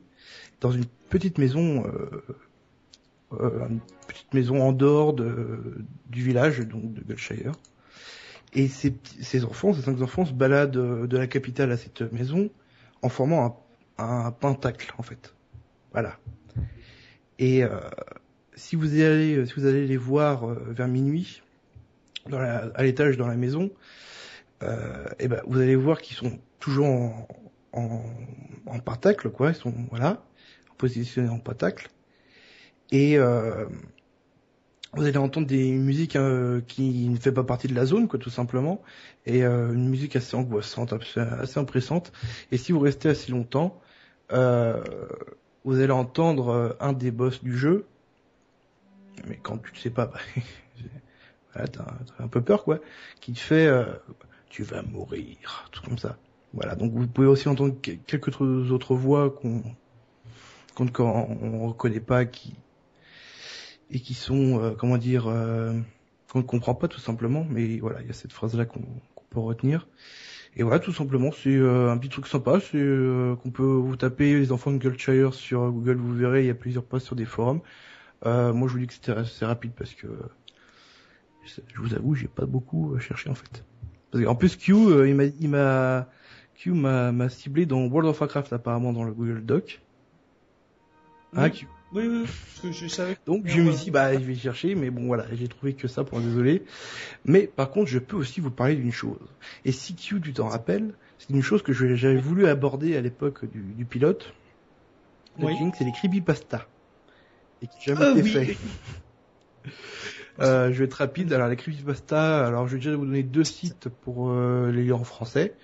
dans une petite maison, euh, euh, une petite maison en dehors de, du village, donc de Goldshire. Et ces, enfants, ces cinq enfants se baladent euh, de la capitale à cette maison en formant un, un pentacle en fait. Voilà. Et euh, si vous allez, si vous allez les voir euh, vers minuit, dans la, à l'étage dans la maison, euh, et ben vous allez voir qu'ils sont toujours en, en, en pentacle, quoi. Ils sont voilà, positionnés en pentacle. Et euh, vous allez entendre des musiques euh, qui ne fait pas partie de la zone, quoi, tout simplement, et euh, une musique assez angoissante, assez, impressionnante. Et si vous restez assez longtemps, euh, vous allez entendre euh, un des boss du jeu, mais quand tu ne sais pas, bah, voilà, t'as t'as un peu peur, quoi, qui te fait euh, tu vas mourir, tout comme ça. Voilà, donc vous pouvez aussi entendre que- quelques autres- voix qu'on qu'on ne on reconnaît pas, qui et qui sont, euh, comment dire, euh, qu'on ne comprend pas tout simplement, mais voilà, il y a cette phrase-là qu'on peut retenir. Et voilà, tout simplement, c'est euh, un petit truc sympa, c'est euh, qu'on peut vous taper les enfants de Goldshire sur Google, vous verrez, il y a plusieurs posts sur des forums. Euh, moi, je vous dis que c'était assez rapide parce que je vous avoue, j'ai pas beaucoup cherché en fait. Parce qu'en plus, Q, il m'a, Q m'a, m'a ciblé dans World of Warcraft apparemment dans le Google Doc. Hein, Oui. Q Oui, oui, parce que je savais. donc je me suis dit, bah, je vais chercher, mais bon, voilà, j'ai trouvé que ça, pour désolé. Mais par contre, je peux aussi vous parler d'une chose. Et si Q, tu t'en rappelles, c'est une chose que j'avais voulu aborder à l'époque du, du pilote. Oui. Jinx, c'est les creepypasta. Et qui n'a jamais Ah été oui. fait. Euh, je vais être rapide. Alors les creepypasta, alors je vais déjà vous donner deux sites pour euh, les lire en français.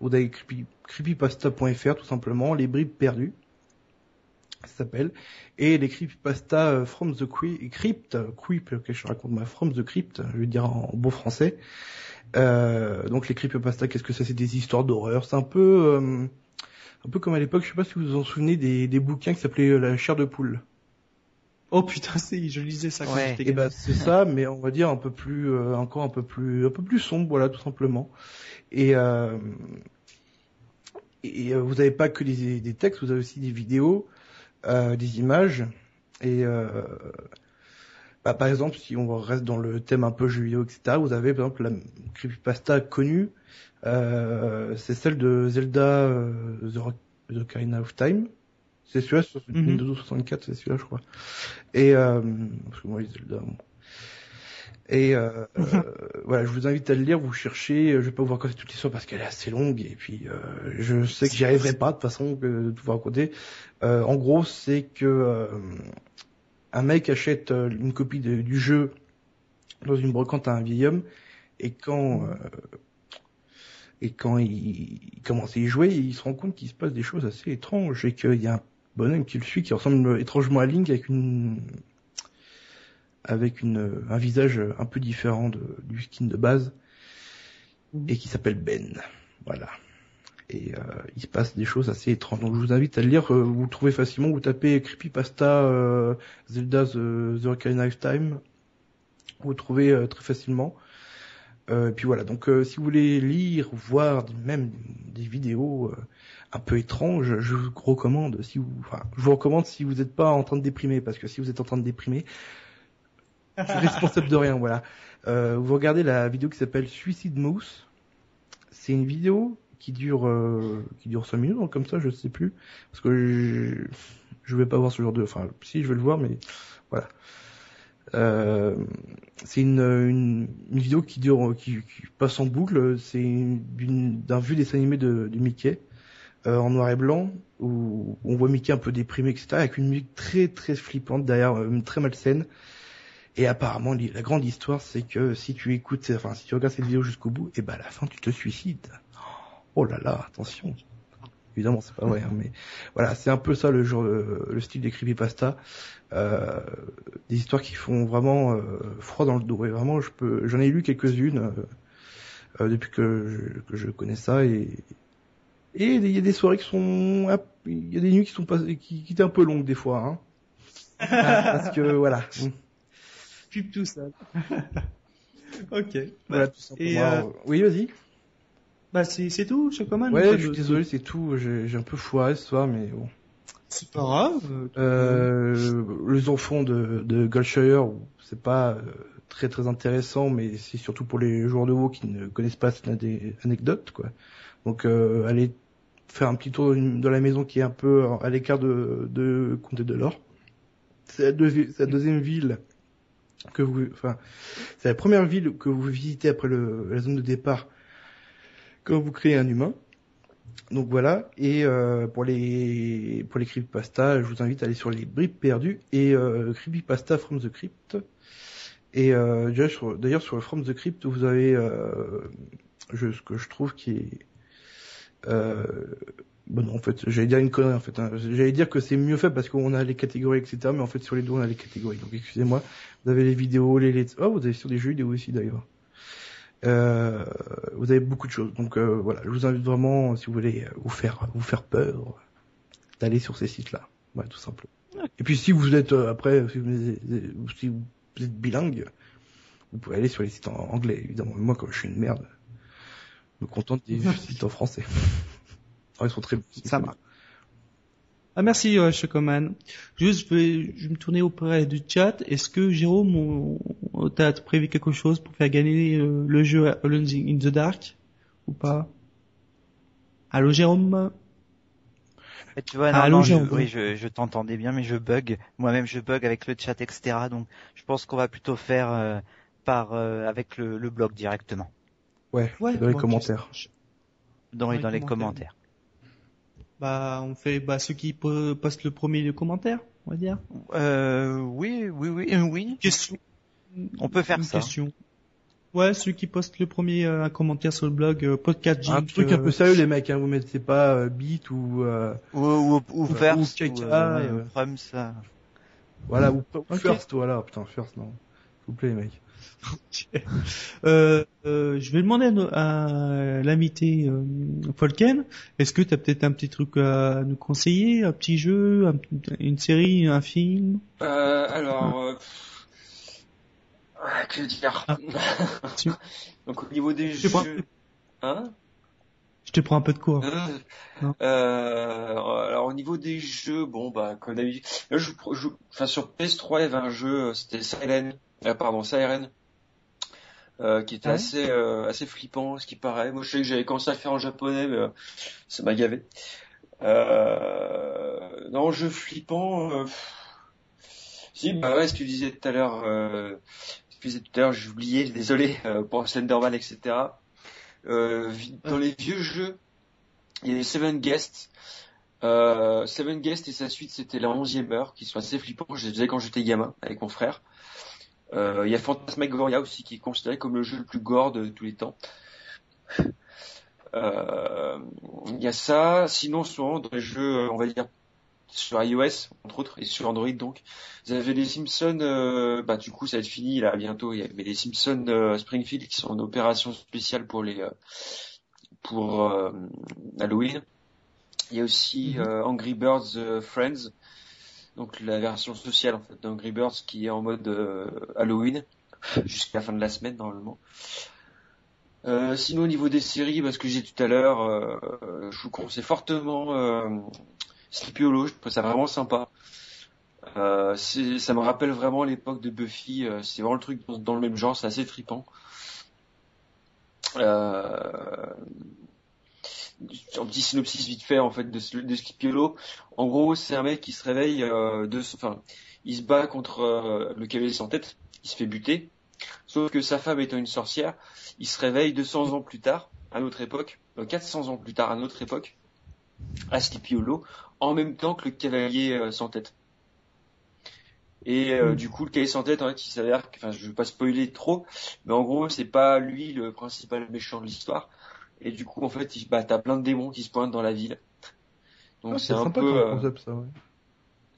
Vous avez creepy, creepypasta.fr tout simplement, les bribes perdues, ça s'appelle, et les creepypasta euh, from the Crypt, crypt, creep, que je raconte ma from the crypt, je vais dire en beau français. Euh, donc les creepypasta, qu'est-ce que ça C'est des histoires d'horreur. C'est un peu, euh, un peu comme à l'époque. Je sais pas si vous vous en souvenez des, des bouquins qui s'appelaient euh, La chair de poule. Oh putain, si, je lisais ça quand Ouais. j'étais Et gamin. ben c'est ça, mais on va dire un peu plus, euh, encore un peu plus, un peu plus sombre, voilà, tout simplement. Et euh, et euh, vous n'avez pas que des, des textes, vous avez aussi des vidéos, euh, des images. Et euh, bah, par exemple, si on reste dans le thème un peu jeu vidéo, etc., vous avez par exemple la creepypasta connue, euh, c'est celle de Zelda euh, The, Rock- The Ocarina of Time, C'est celui-là sur Mhm. Nintendo 64, c'est celui-là, je crois. Et euh, parce que moi, Zelda. bon. Et euh, euh, voilà, je vous invite à le lire. Vous cherchez. Je vais pas vous raconter toute l'histoire parce qu'elle est assez longue et puis euh, je sais que j'y arriverai pas de toute façon de tout vous raconter. Euh, en gros, c'est que euh, un mec achète euh, une copie du jeu dans une brocante à un vieil homme et quand euh, et quand il, il commence à y jouer, il se rend compte qu'il se passe des choses assez étranges et qu'il y a un bonhomme qui le suit qui ressemble étrangement à Link avec une avec une un visage un peu différent de, du skin de base et qui s'appelle Ben. Voilà. Et euh, il se passe des choses assez étranges. Donc je vous invite à le lire. euh, vous le trouvez facilement. Vous tapez Creepypasta euh, Zelda The, The Ocarina of Time. Vous le trouvez euh, très facilement. Euh, et puis voilà. Donc euh, si vous voulez lire, voir même des vidéos euh, un peu étranges, je vous recommande. Si vous, enfin, je vous recommande si vous n'êtes pas en train de déprimer, parce que si vous êtes en train de déprimer, suis responsable de rien. Voilà. Euh, vous regardez la vidéo qui s'appelle Suicide Moose. C'est une vidéo qui dure euh, qui dure 5 minutes, comme ça, je sais plus, parce que je, je vais pas voir ce genre de, enfin, si je vais le voir, mais voilà. Euh, c'est une, une, une vidéo qui dure, qui, passe en boucle. C'est d'un vieux dessin animé de, de Mickey euh, en noir et blanc où on voit Mickey un peu déprimé, etc. Avec une musique très très flippante derrière, euh, très malsaine. Et apparemment, la grande histoire, c'est que si tu écoutes, enfin, si tu regardes cette vidéo jusqu'au bout, et ben à la fin, tu te suicides. Oh là là, attention. Évidemment, c'est pas vrai, hein, mais voilà, c'est un peu ça le genre, le, le style des creepypasta. Euh, des histoires qui font vraiment euh, froid dans le dos. Et vraiment, je peux, j'en ai lu quelques-unes euh, euh, depuis que je, que je connais ça et et il y a des soirées qui sont, il y a des nuits qui sont pas, qui, qui étaient un peu longues des fois, hein. Parce que voilà. Pub tout ça. ok. Voilà, Bah, tout et, euh, Oui, vas-y. bah c'est tout, Chocoman. Ouais, je suis désolé, c'est tout. J'ai un peu foiré ce soir, mais bon. C'est pas grave. Euh, les enfants de, de Goldshire, c'est pas euh, très très intéressant, mais c'est surtout pour les joueurs de WoW qui ne connaissent pas cette ane- anecdote, quoi. Donc, euh, allez faire un petit tour dans la maison qui est un peu à l'écart de, de Comté de l'Or. C'est la, deuxi- c'est la deuxième ville que vous, enfin, c'est la première ville que vous visitez après la zone de départ quand vous créez un humain. Donc voilà, et euh, pour les pour les creepypasta, je vous invite à aller sur les bribes perdues et euh, creepypasta from the crypt. Et euh, déjà d'ailleurs sur from the crypt, vous avez euh, ce que je trouve qui est bon non, en fait j'allais dire une connerie en fait. hein. J'allais dire que c'est mieux fait parce qu'on a les catégories etc. Mais en fait sur les deux on a les catégories. Donc excusez-moi. Vous avez les vidéos, les let's oh vous avez sur des jeux vidéo aussi d'ailleurs. Euh, vous avez beaucoup de choses. Donc euh, voilà, je vous invite vraiment, si vous voulez euh, vous faire vous faire peur, d'aller sur ces sites-là. Ouais, tout simplement. Et puis si vous êtes euh, après, si vous, si vous êtes bilingue, vous pouvez aller sur les sites en anglais, évidemment. Moi, comme je suis une merde, je me contente des sites en français. Ah, ils sont très Ça marche. Ah merci euh, Chocoman. Juste, je vais, je vais me tourner auprès du chat. Est-ce que Jérôme, on- on- t'as prévu quelque chose pour faire gagner euh, le jeu Alone in the Dark ou pas? Allô Jérôme? Et tu vois, Ah, non, non, je, oui, je, je t'entendais bien, mais je bug. Moi-même, je bug avec le chat, etc. Donc, je pense qu'on va plutôt faire euh, par euh, avec le, le blog directement, Ouais, Ouais, dans les commentaires. dans, Dans dans, les les commentaires. Bah, on fait bah ceux qui po- postent le premier le commentaire, on va dire. Euh, oui, oui, oui, euh, oui. Question. On peut faire Une ça. Question. Ouais, ceux qui postent le premier euh, un commentaire sur le blog euh, podcast Un truc un euh, peu sérieux les mecs, hein, vous mettez pas euh, beat ou euh, Ou, ou, ou Ou first, caca, ou, euh, euh. ouais, Prums, ça. voilà ou, ou first voilà putain first non s'il vous plaît les mecs Euh, euh, je vais demander à, à l'invité euh, Folken, est-ce que tu as peut-être un petit truc à nous conseiller, un petit jeu, un- une série, un film? Alors, ah, que dire? Ah. Donc au niveau des Je jeux, hein? Je te prends un peu de cours. Euh, alors au niveau des jeux, bon bah comme d'habitude, je, je, enfin sur PS3 il y avait un jeu, c'était Siren, euh, pardon Siren, euh, qui était Ouais. assez euh, assez flippant, ce qui paraît. Moi je sais que j'avais commencé à le faire en japonais, mais euh, ça m'a gavé. Non, jeu flippant. Si, bah ouais, ce que tu disais tout à l'heure. Ce que tu disais tout à l'heure, j'ai oublié, désolé pour Slenderman, etc. Dans les vieux jeux, il y a Seven Guests. Seven Guests et sa suite, c'était la onzième heure, qui sont assez flippants. Je les faisais quand j'étais gamin avec mon frère. Euh, il y a Phantasmagoria aussi, qui est considéré comme le jeu le plus gore de tous les temps. Euh, il y a ça. Sinon, souvent dans les jeux, on va dire sur iOS entre autres et sur Android donc, vous avez les Simpsons. Euh, bah du coup, ça va être fini là bientôt. Il y avait les Simpsons euh, Springfield qui sont en opération spéciale pour les euh, pour euh, Halloween. Il y a aussi Mhm. euh, Angry Birds euh, Friends, donc la version sociale en fait d'Angry Birds qui est en mode euh, Halloween jusqu'à la fin de la semaine normalement. Euh, sinon au niveau des séries, parce que j'ai tout à l'heure, euh, je vous conseille fortement euh, Sleepy Hollow, je trouve ça vraiment sympa. Euh, ça me rappelle vraiment l'époque de Buffy, c'est vraiment le truc dans, dans le même genre, c'est assez trippant. Euh, un petit synopsis vite fait en fait de, de Hollow. En gros, c'est un mec qui se réveille euh, de, enfin, il se bat contre euh, le cavalier sans tête, il se fait buter. Sauf que sa femme étant une sorcière, il se réveille 200 ans plus tard, à notre époque, euh, 400 ans plus tard, à notre époque, à Hollow, en même temps que le cavalier euh, sans tête. Et euh, Mm. du coup, le cavalier sans tête, en fait, il s'avère, enfin, je vais pas spoiler trop, mais en gros, c'est pas lui le principal méchant de l'histoire. Et du coup, en fait, il, bah, t'as plein de démons qui se pointent dans la ville. Donc Ah, c'est un peu, euh, concept, ça, ouais.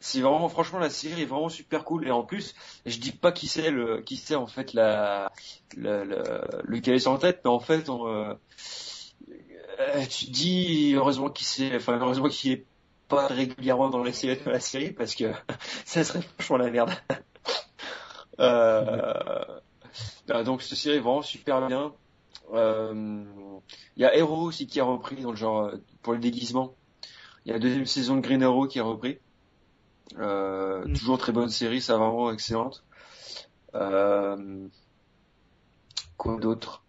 c'est vraiment, franchement, la série est vraiment super cool. Et en plus, je dis pas qui c'est le, qui c'est en fait la, le, le, le cavalier sans tête, mais en fait, on, euh, euh, tu te dis heureusement qu'il sait, enfin heureusement qu'il est pas régulièrement dans la série, dans la série parce que ça serait franchement la merde. euh, ah, donc cette série est vraiment super bien. Euh, Il y a Hero aussi qui a repris dans le genre euh, pour le déguisement. Il y a la deuxième saison de Green Arrow qui a repris. Euh, Mm. Toujours très bonne série, ça vraiment excellente. Euh, quoi d'autre?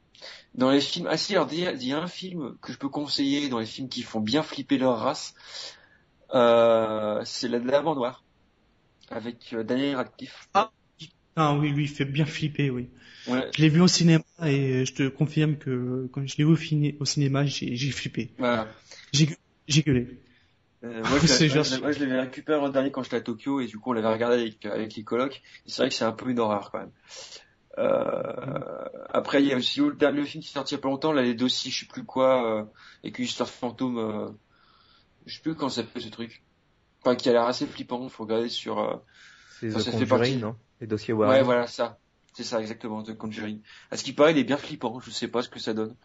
Dans les films, ah si, alors il y, a- il y a un film que je peux conseiller dans les films qui font bien flipper leur race. Euh, c'est la L'Avant Noir avec euh, Daniel Radcliffe. Ah oui, lui, il fait bien flipper, oui. Ouais, Je l'ai vu au cinéma et je te confirme que quand je l'ai vu au, cinéma, j'ai flippé. voilà. J'ai gu- j'ai gueulé. Euh, moi, je l'avais- je récupéré l'an dernier quand j'étais à Tokyo et du coup on l'avait regardé avec, avec les colocs. Et C'est vrai que c'est un peu une horreur quand même. Euh, après il y a aussi le, dernier- film qui est sorti il y a pas longtemps, là les dossiers, je sais plus quoi, euh, avec une histoire fantôme, euh, je sais plus comment ça s'appelle ce truc. Enfin qui a l'air assez flippant, faut regarder sur. C'est Ça, The ça Conjuring, non? Les dossiers Ouais voilà ça, c'est ça exactement, The Conjuring. À ce qui paraît il est bien flippant, je sais pas ce que ça donne.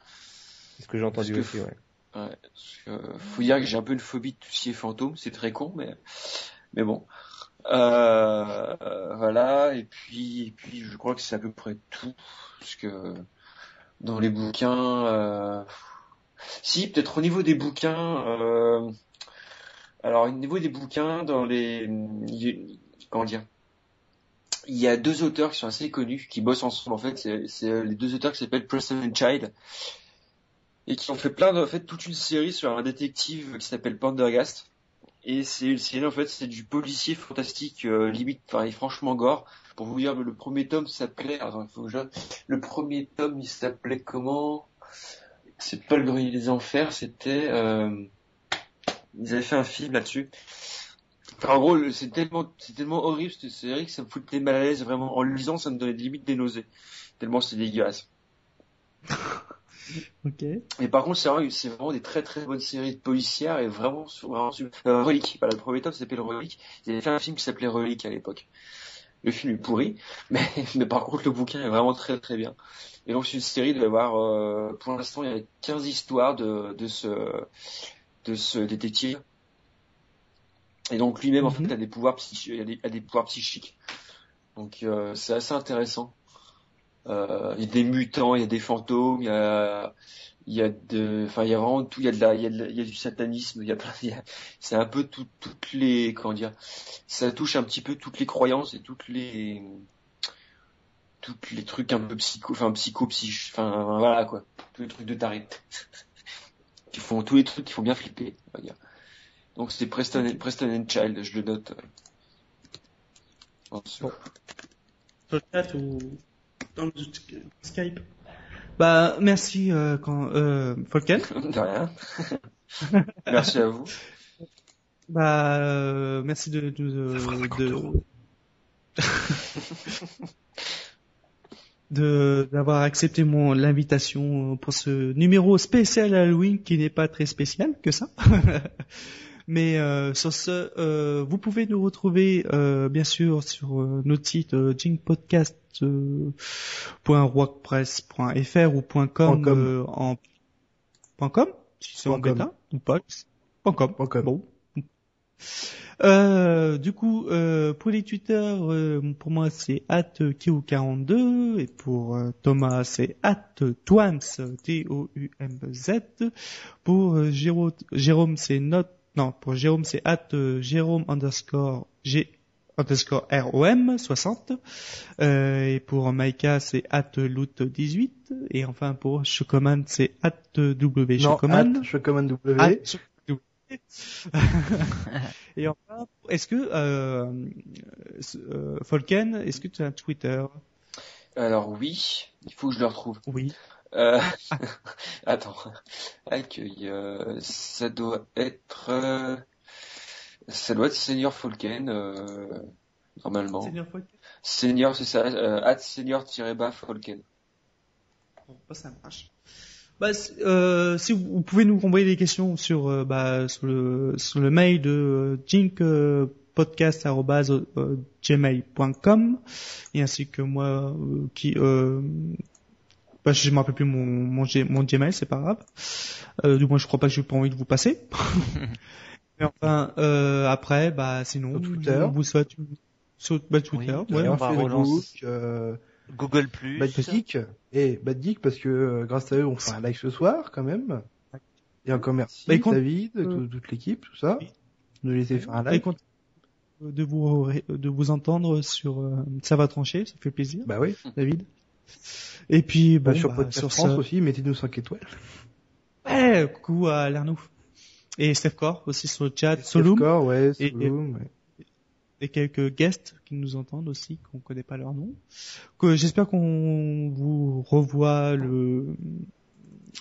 C'est ce que j'ai entendu que- aussi, ouais. Ouais, parce que, euh, faut dire que j'ai un peu une phobie de tout ce qui est fantôme, c'est très con, mais mais bon. Euh, euh, voilà, et puis et puis je crois que c'est à peu près tout, parce que dans les bouquins, euh, si peut-être au niveau des bouquins, euh, alors au niveau des bouquins, dans les il- comment dire, il y a deux auteurs qui sont assez connus, qui bossent ensemble en fait, c'est c'est les deux auteurs qui s'appellent Preston and Child et qui ont fait plein de, en fait, toute une série sur un détective qui s'appelle Pendergast. Et c'est une série, en fait, c'est du policier fantastique, euh, limite, enfin, franchement gore. Pour vous dire, le premier tome s'appelait, attends, il faut que je, le premier tome, il s'appelait comment? C'est pas le grenier des enfers, c'était, euh, ils avaient fait un film là-dessus. Enfin, en gros, c'est tellement, c'est tellement horrible cette série que ça me foutait mal à l'aise, vraiment. En lisant, ça me donnait limite des nausées. Tellement c'est dégueulasse. Ok. Mais par contre, c'est vraiment, c'est vraiment des très très bonnes séries de policières et vraiment, vraiment euh, Relique. Voilà, le premier tome s'appelle Relique. Ils avaient fait un film qui s'appelait Relique à l'époque. Le film est pourri, mais, mais par contre le bouquin est vraiment très très bien. Et donc c'est une série de voir, euh, pour l'instant il y a 15 histoires de, de ce de ce détective. Et donc lui-même en Mhm. fait a des pouvoirs psychiques, a des, a des pouvoirs psychiques. Donc euh, c'est assez intéressant. Euh, il y a des mutants, il y a des fantômes, il y a, il y a de, enfin, il y a vraiment tout, il y a de la, il y a, de il y a du satanisme, il y a plein, il y a- c'est un peu tout, toutes les, comment dire, ça touche un petit peu toutes les croyances et toutes les, toutes les trucs un peu psycho, enfin, psycho, psych, enfin, voilà, quoi. Tous les trucs de taré. Qui font, tous les trucs qui font bien flipper, on va dire. Donc c'est Preston, Preston and Child, je le note. En dessous. Bon. Sur le chat ou dans le Skype? Bah, merci, euh, quand, euh, Folken. De rien. Merci à vous. Bah, euh, merci de, de, de, de- d'avoir accepté mon l'invitation pour ce numéro spécial Halloween qui n'est pas très spécial que ça. Mais euh, sur ce, euh, vous pouvez nous retrouver euh, bien sûr sur euh, notre site euh, jingpodcast.wordpress.fr ou .com, Point com. euh, en .com si c'est en bêta ou pas. .com. Bon. Euh, du coup, euh, pour les Twitter, euh, pour moi c'est @kiu42 et pour Thomas c'est @twams T-O-U-M-Z. Pour Jérôme, Jérôme c'est note non pour Jérôme c'est euh, Jérôme underscore G underscore ROM 60 euh, et pour Maïka c'est loot18 et enfin pour Chocoman c'est W Chocoman. at, W. Ah, sur- Et enfin, est-ce que euh, euh, Folken, est-ce que tu as un Twitter? Alors oui, il faut que je le retrouve. Oui. Euh... Attends. Accueil. euh, ça doit être. euh, Ça doit être Senior Folken, euh, normalement. Seigneur Folken? Senior, c'est ça. Euh, at senior-bas Folken. Bon, bah, ça marche. Bah, euh, si vous, vous pouvez nous renvoyer des questions sur, bah, sur le sur le mail de euh, jinkpodcast@gmail.com et ainsi que moi euh, qui euh, bah, je me rappelle plus mon mon, mon Gmail, c'est pas grave. Euh, du moins, je crois pas que j'ai pas envie de vous passer. Mais enfin, euh, après, bah sinon, Sur Twitter. on vous souhaite sur bah, Twitter, Oui, ouais, on on va fait- relancer. Facebook, euh, Google Plus. Bad Geek. Et Bad Geek parce que euh, grâce à eux, on fait un live ce soir quand même. Et encore merci, Bah, écoute, David, euh, tout- toute l'équipe, tout ça. oui. De nous laisser faire un Et live. de vous de vous entendre sur euh, ça va trancher, ça fait plaisir, Bah oui. David. Et puis Bah, sur bah, sur France ça, aussi, mettez-nous 5 étoiles. ouais, coucou à Lernouf et Steph Core aussi sur le chat, Solum ouais, Et- Solum, ouais. et quelques guests qui nous entendent aussi, qu'on connaît pas leur nom. Que j'espère qu'on vous revoit le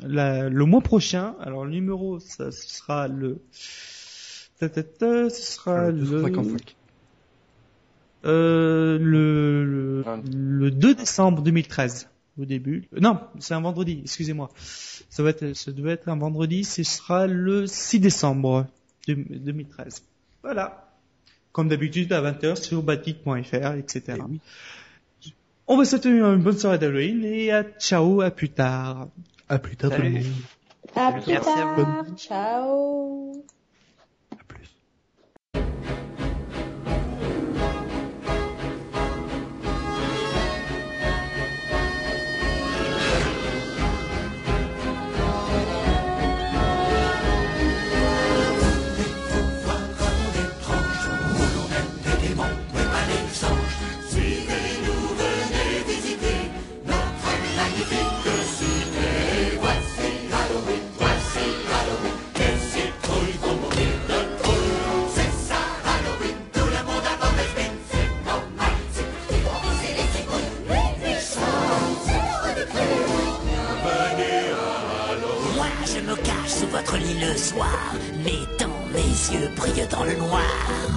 la- le mois prochain. Alors le numéro, ça ce sera le ce sera le 255. Euh, le, le, Vingt- le 2 décembre 2013, au début. Euh, Non, c'est un vendredi, excusez-moi. Ça va être, ça devait être un vendredi, ce sera le 6 décembre de- 2013. Voilà. Comme d'habitude, à 20h sur batik.fr, etc. On va souhaiter une bonne soirée d'Halloween et à ciao, à plus tard. À plus tard tout le monde. À plus tard. Ciao. Le soir, mais dans mes yeux brillent dans le noir.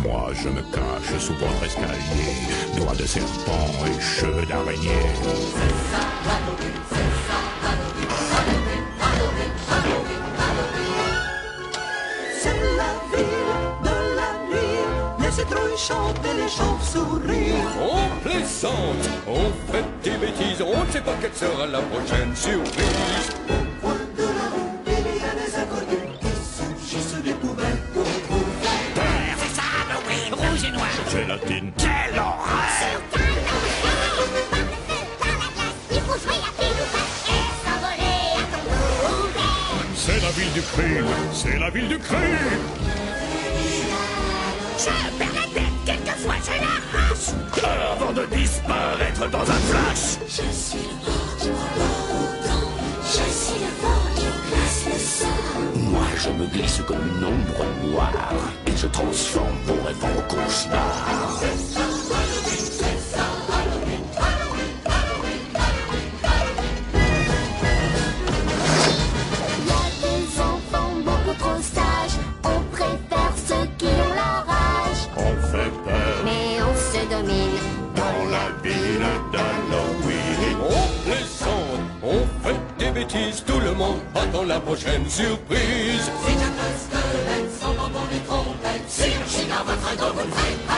Moi, je me cache sous votre escalier, doigts de serpent et cheveux d'araignée. C'est la ville de la nuit, les citrouilles chantent et les chauves-souris. On plaisante, on fait des bêtises, on ne sait pas quelle sera la prochaine surprise. Crime, c'est la ville du crime. Je perds la tête, quelquefois j'ai la race. Avant de disparaître dans un flash. Je suis le l'eau Je suis le vent qui glace le. Moi, je me glisse comme une ombre noire et je transforme vos rêves en cauchemars. Des tout le monde attend la prochaine surprise. C'est la ville de la nuit. Les citrouilles chantent et les chauves-souris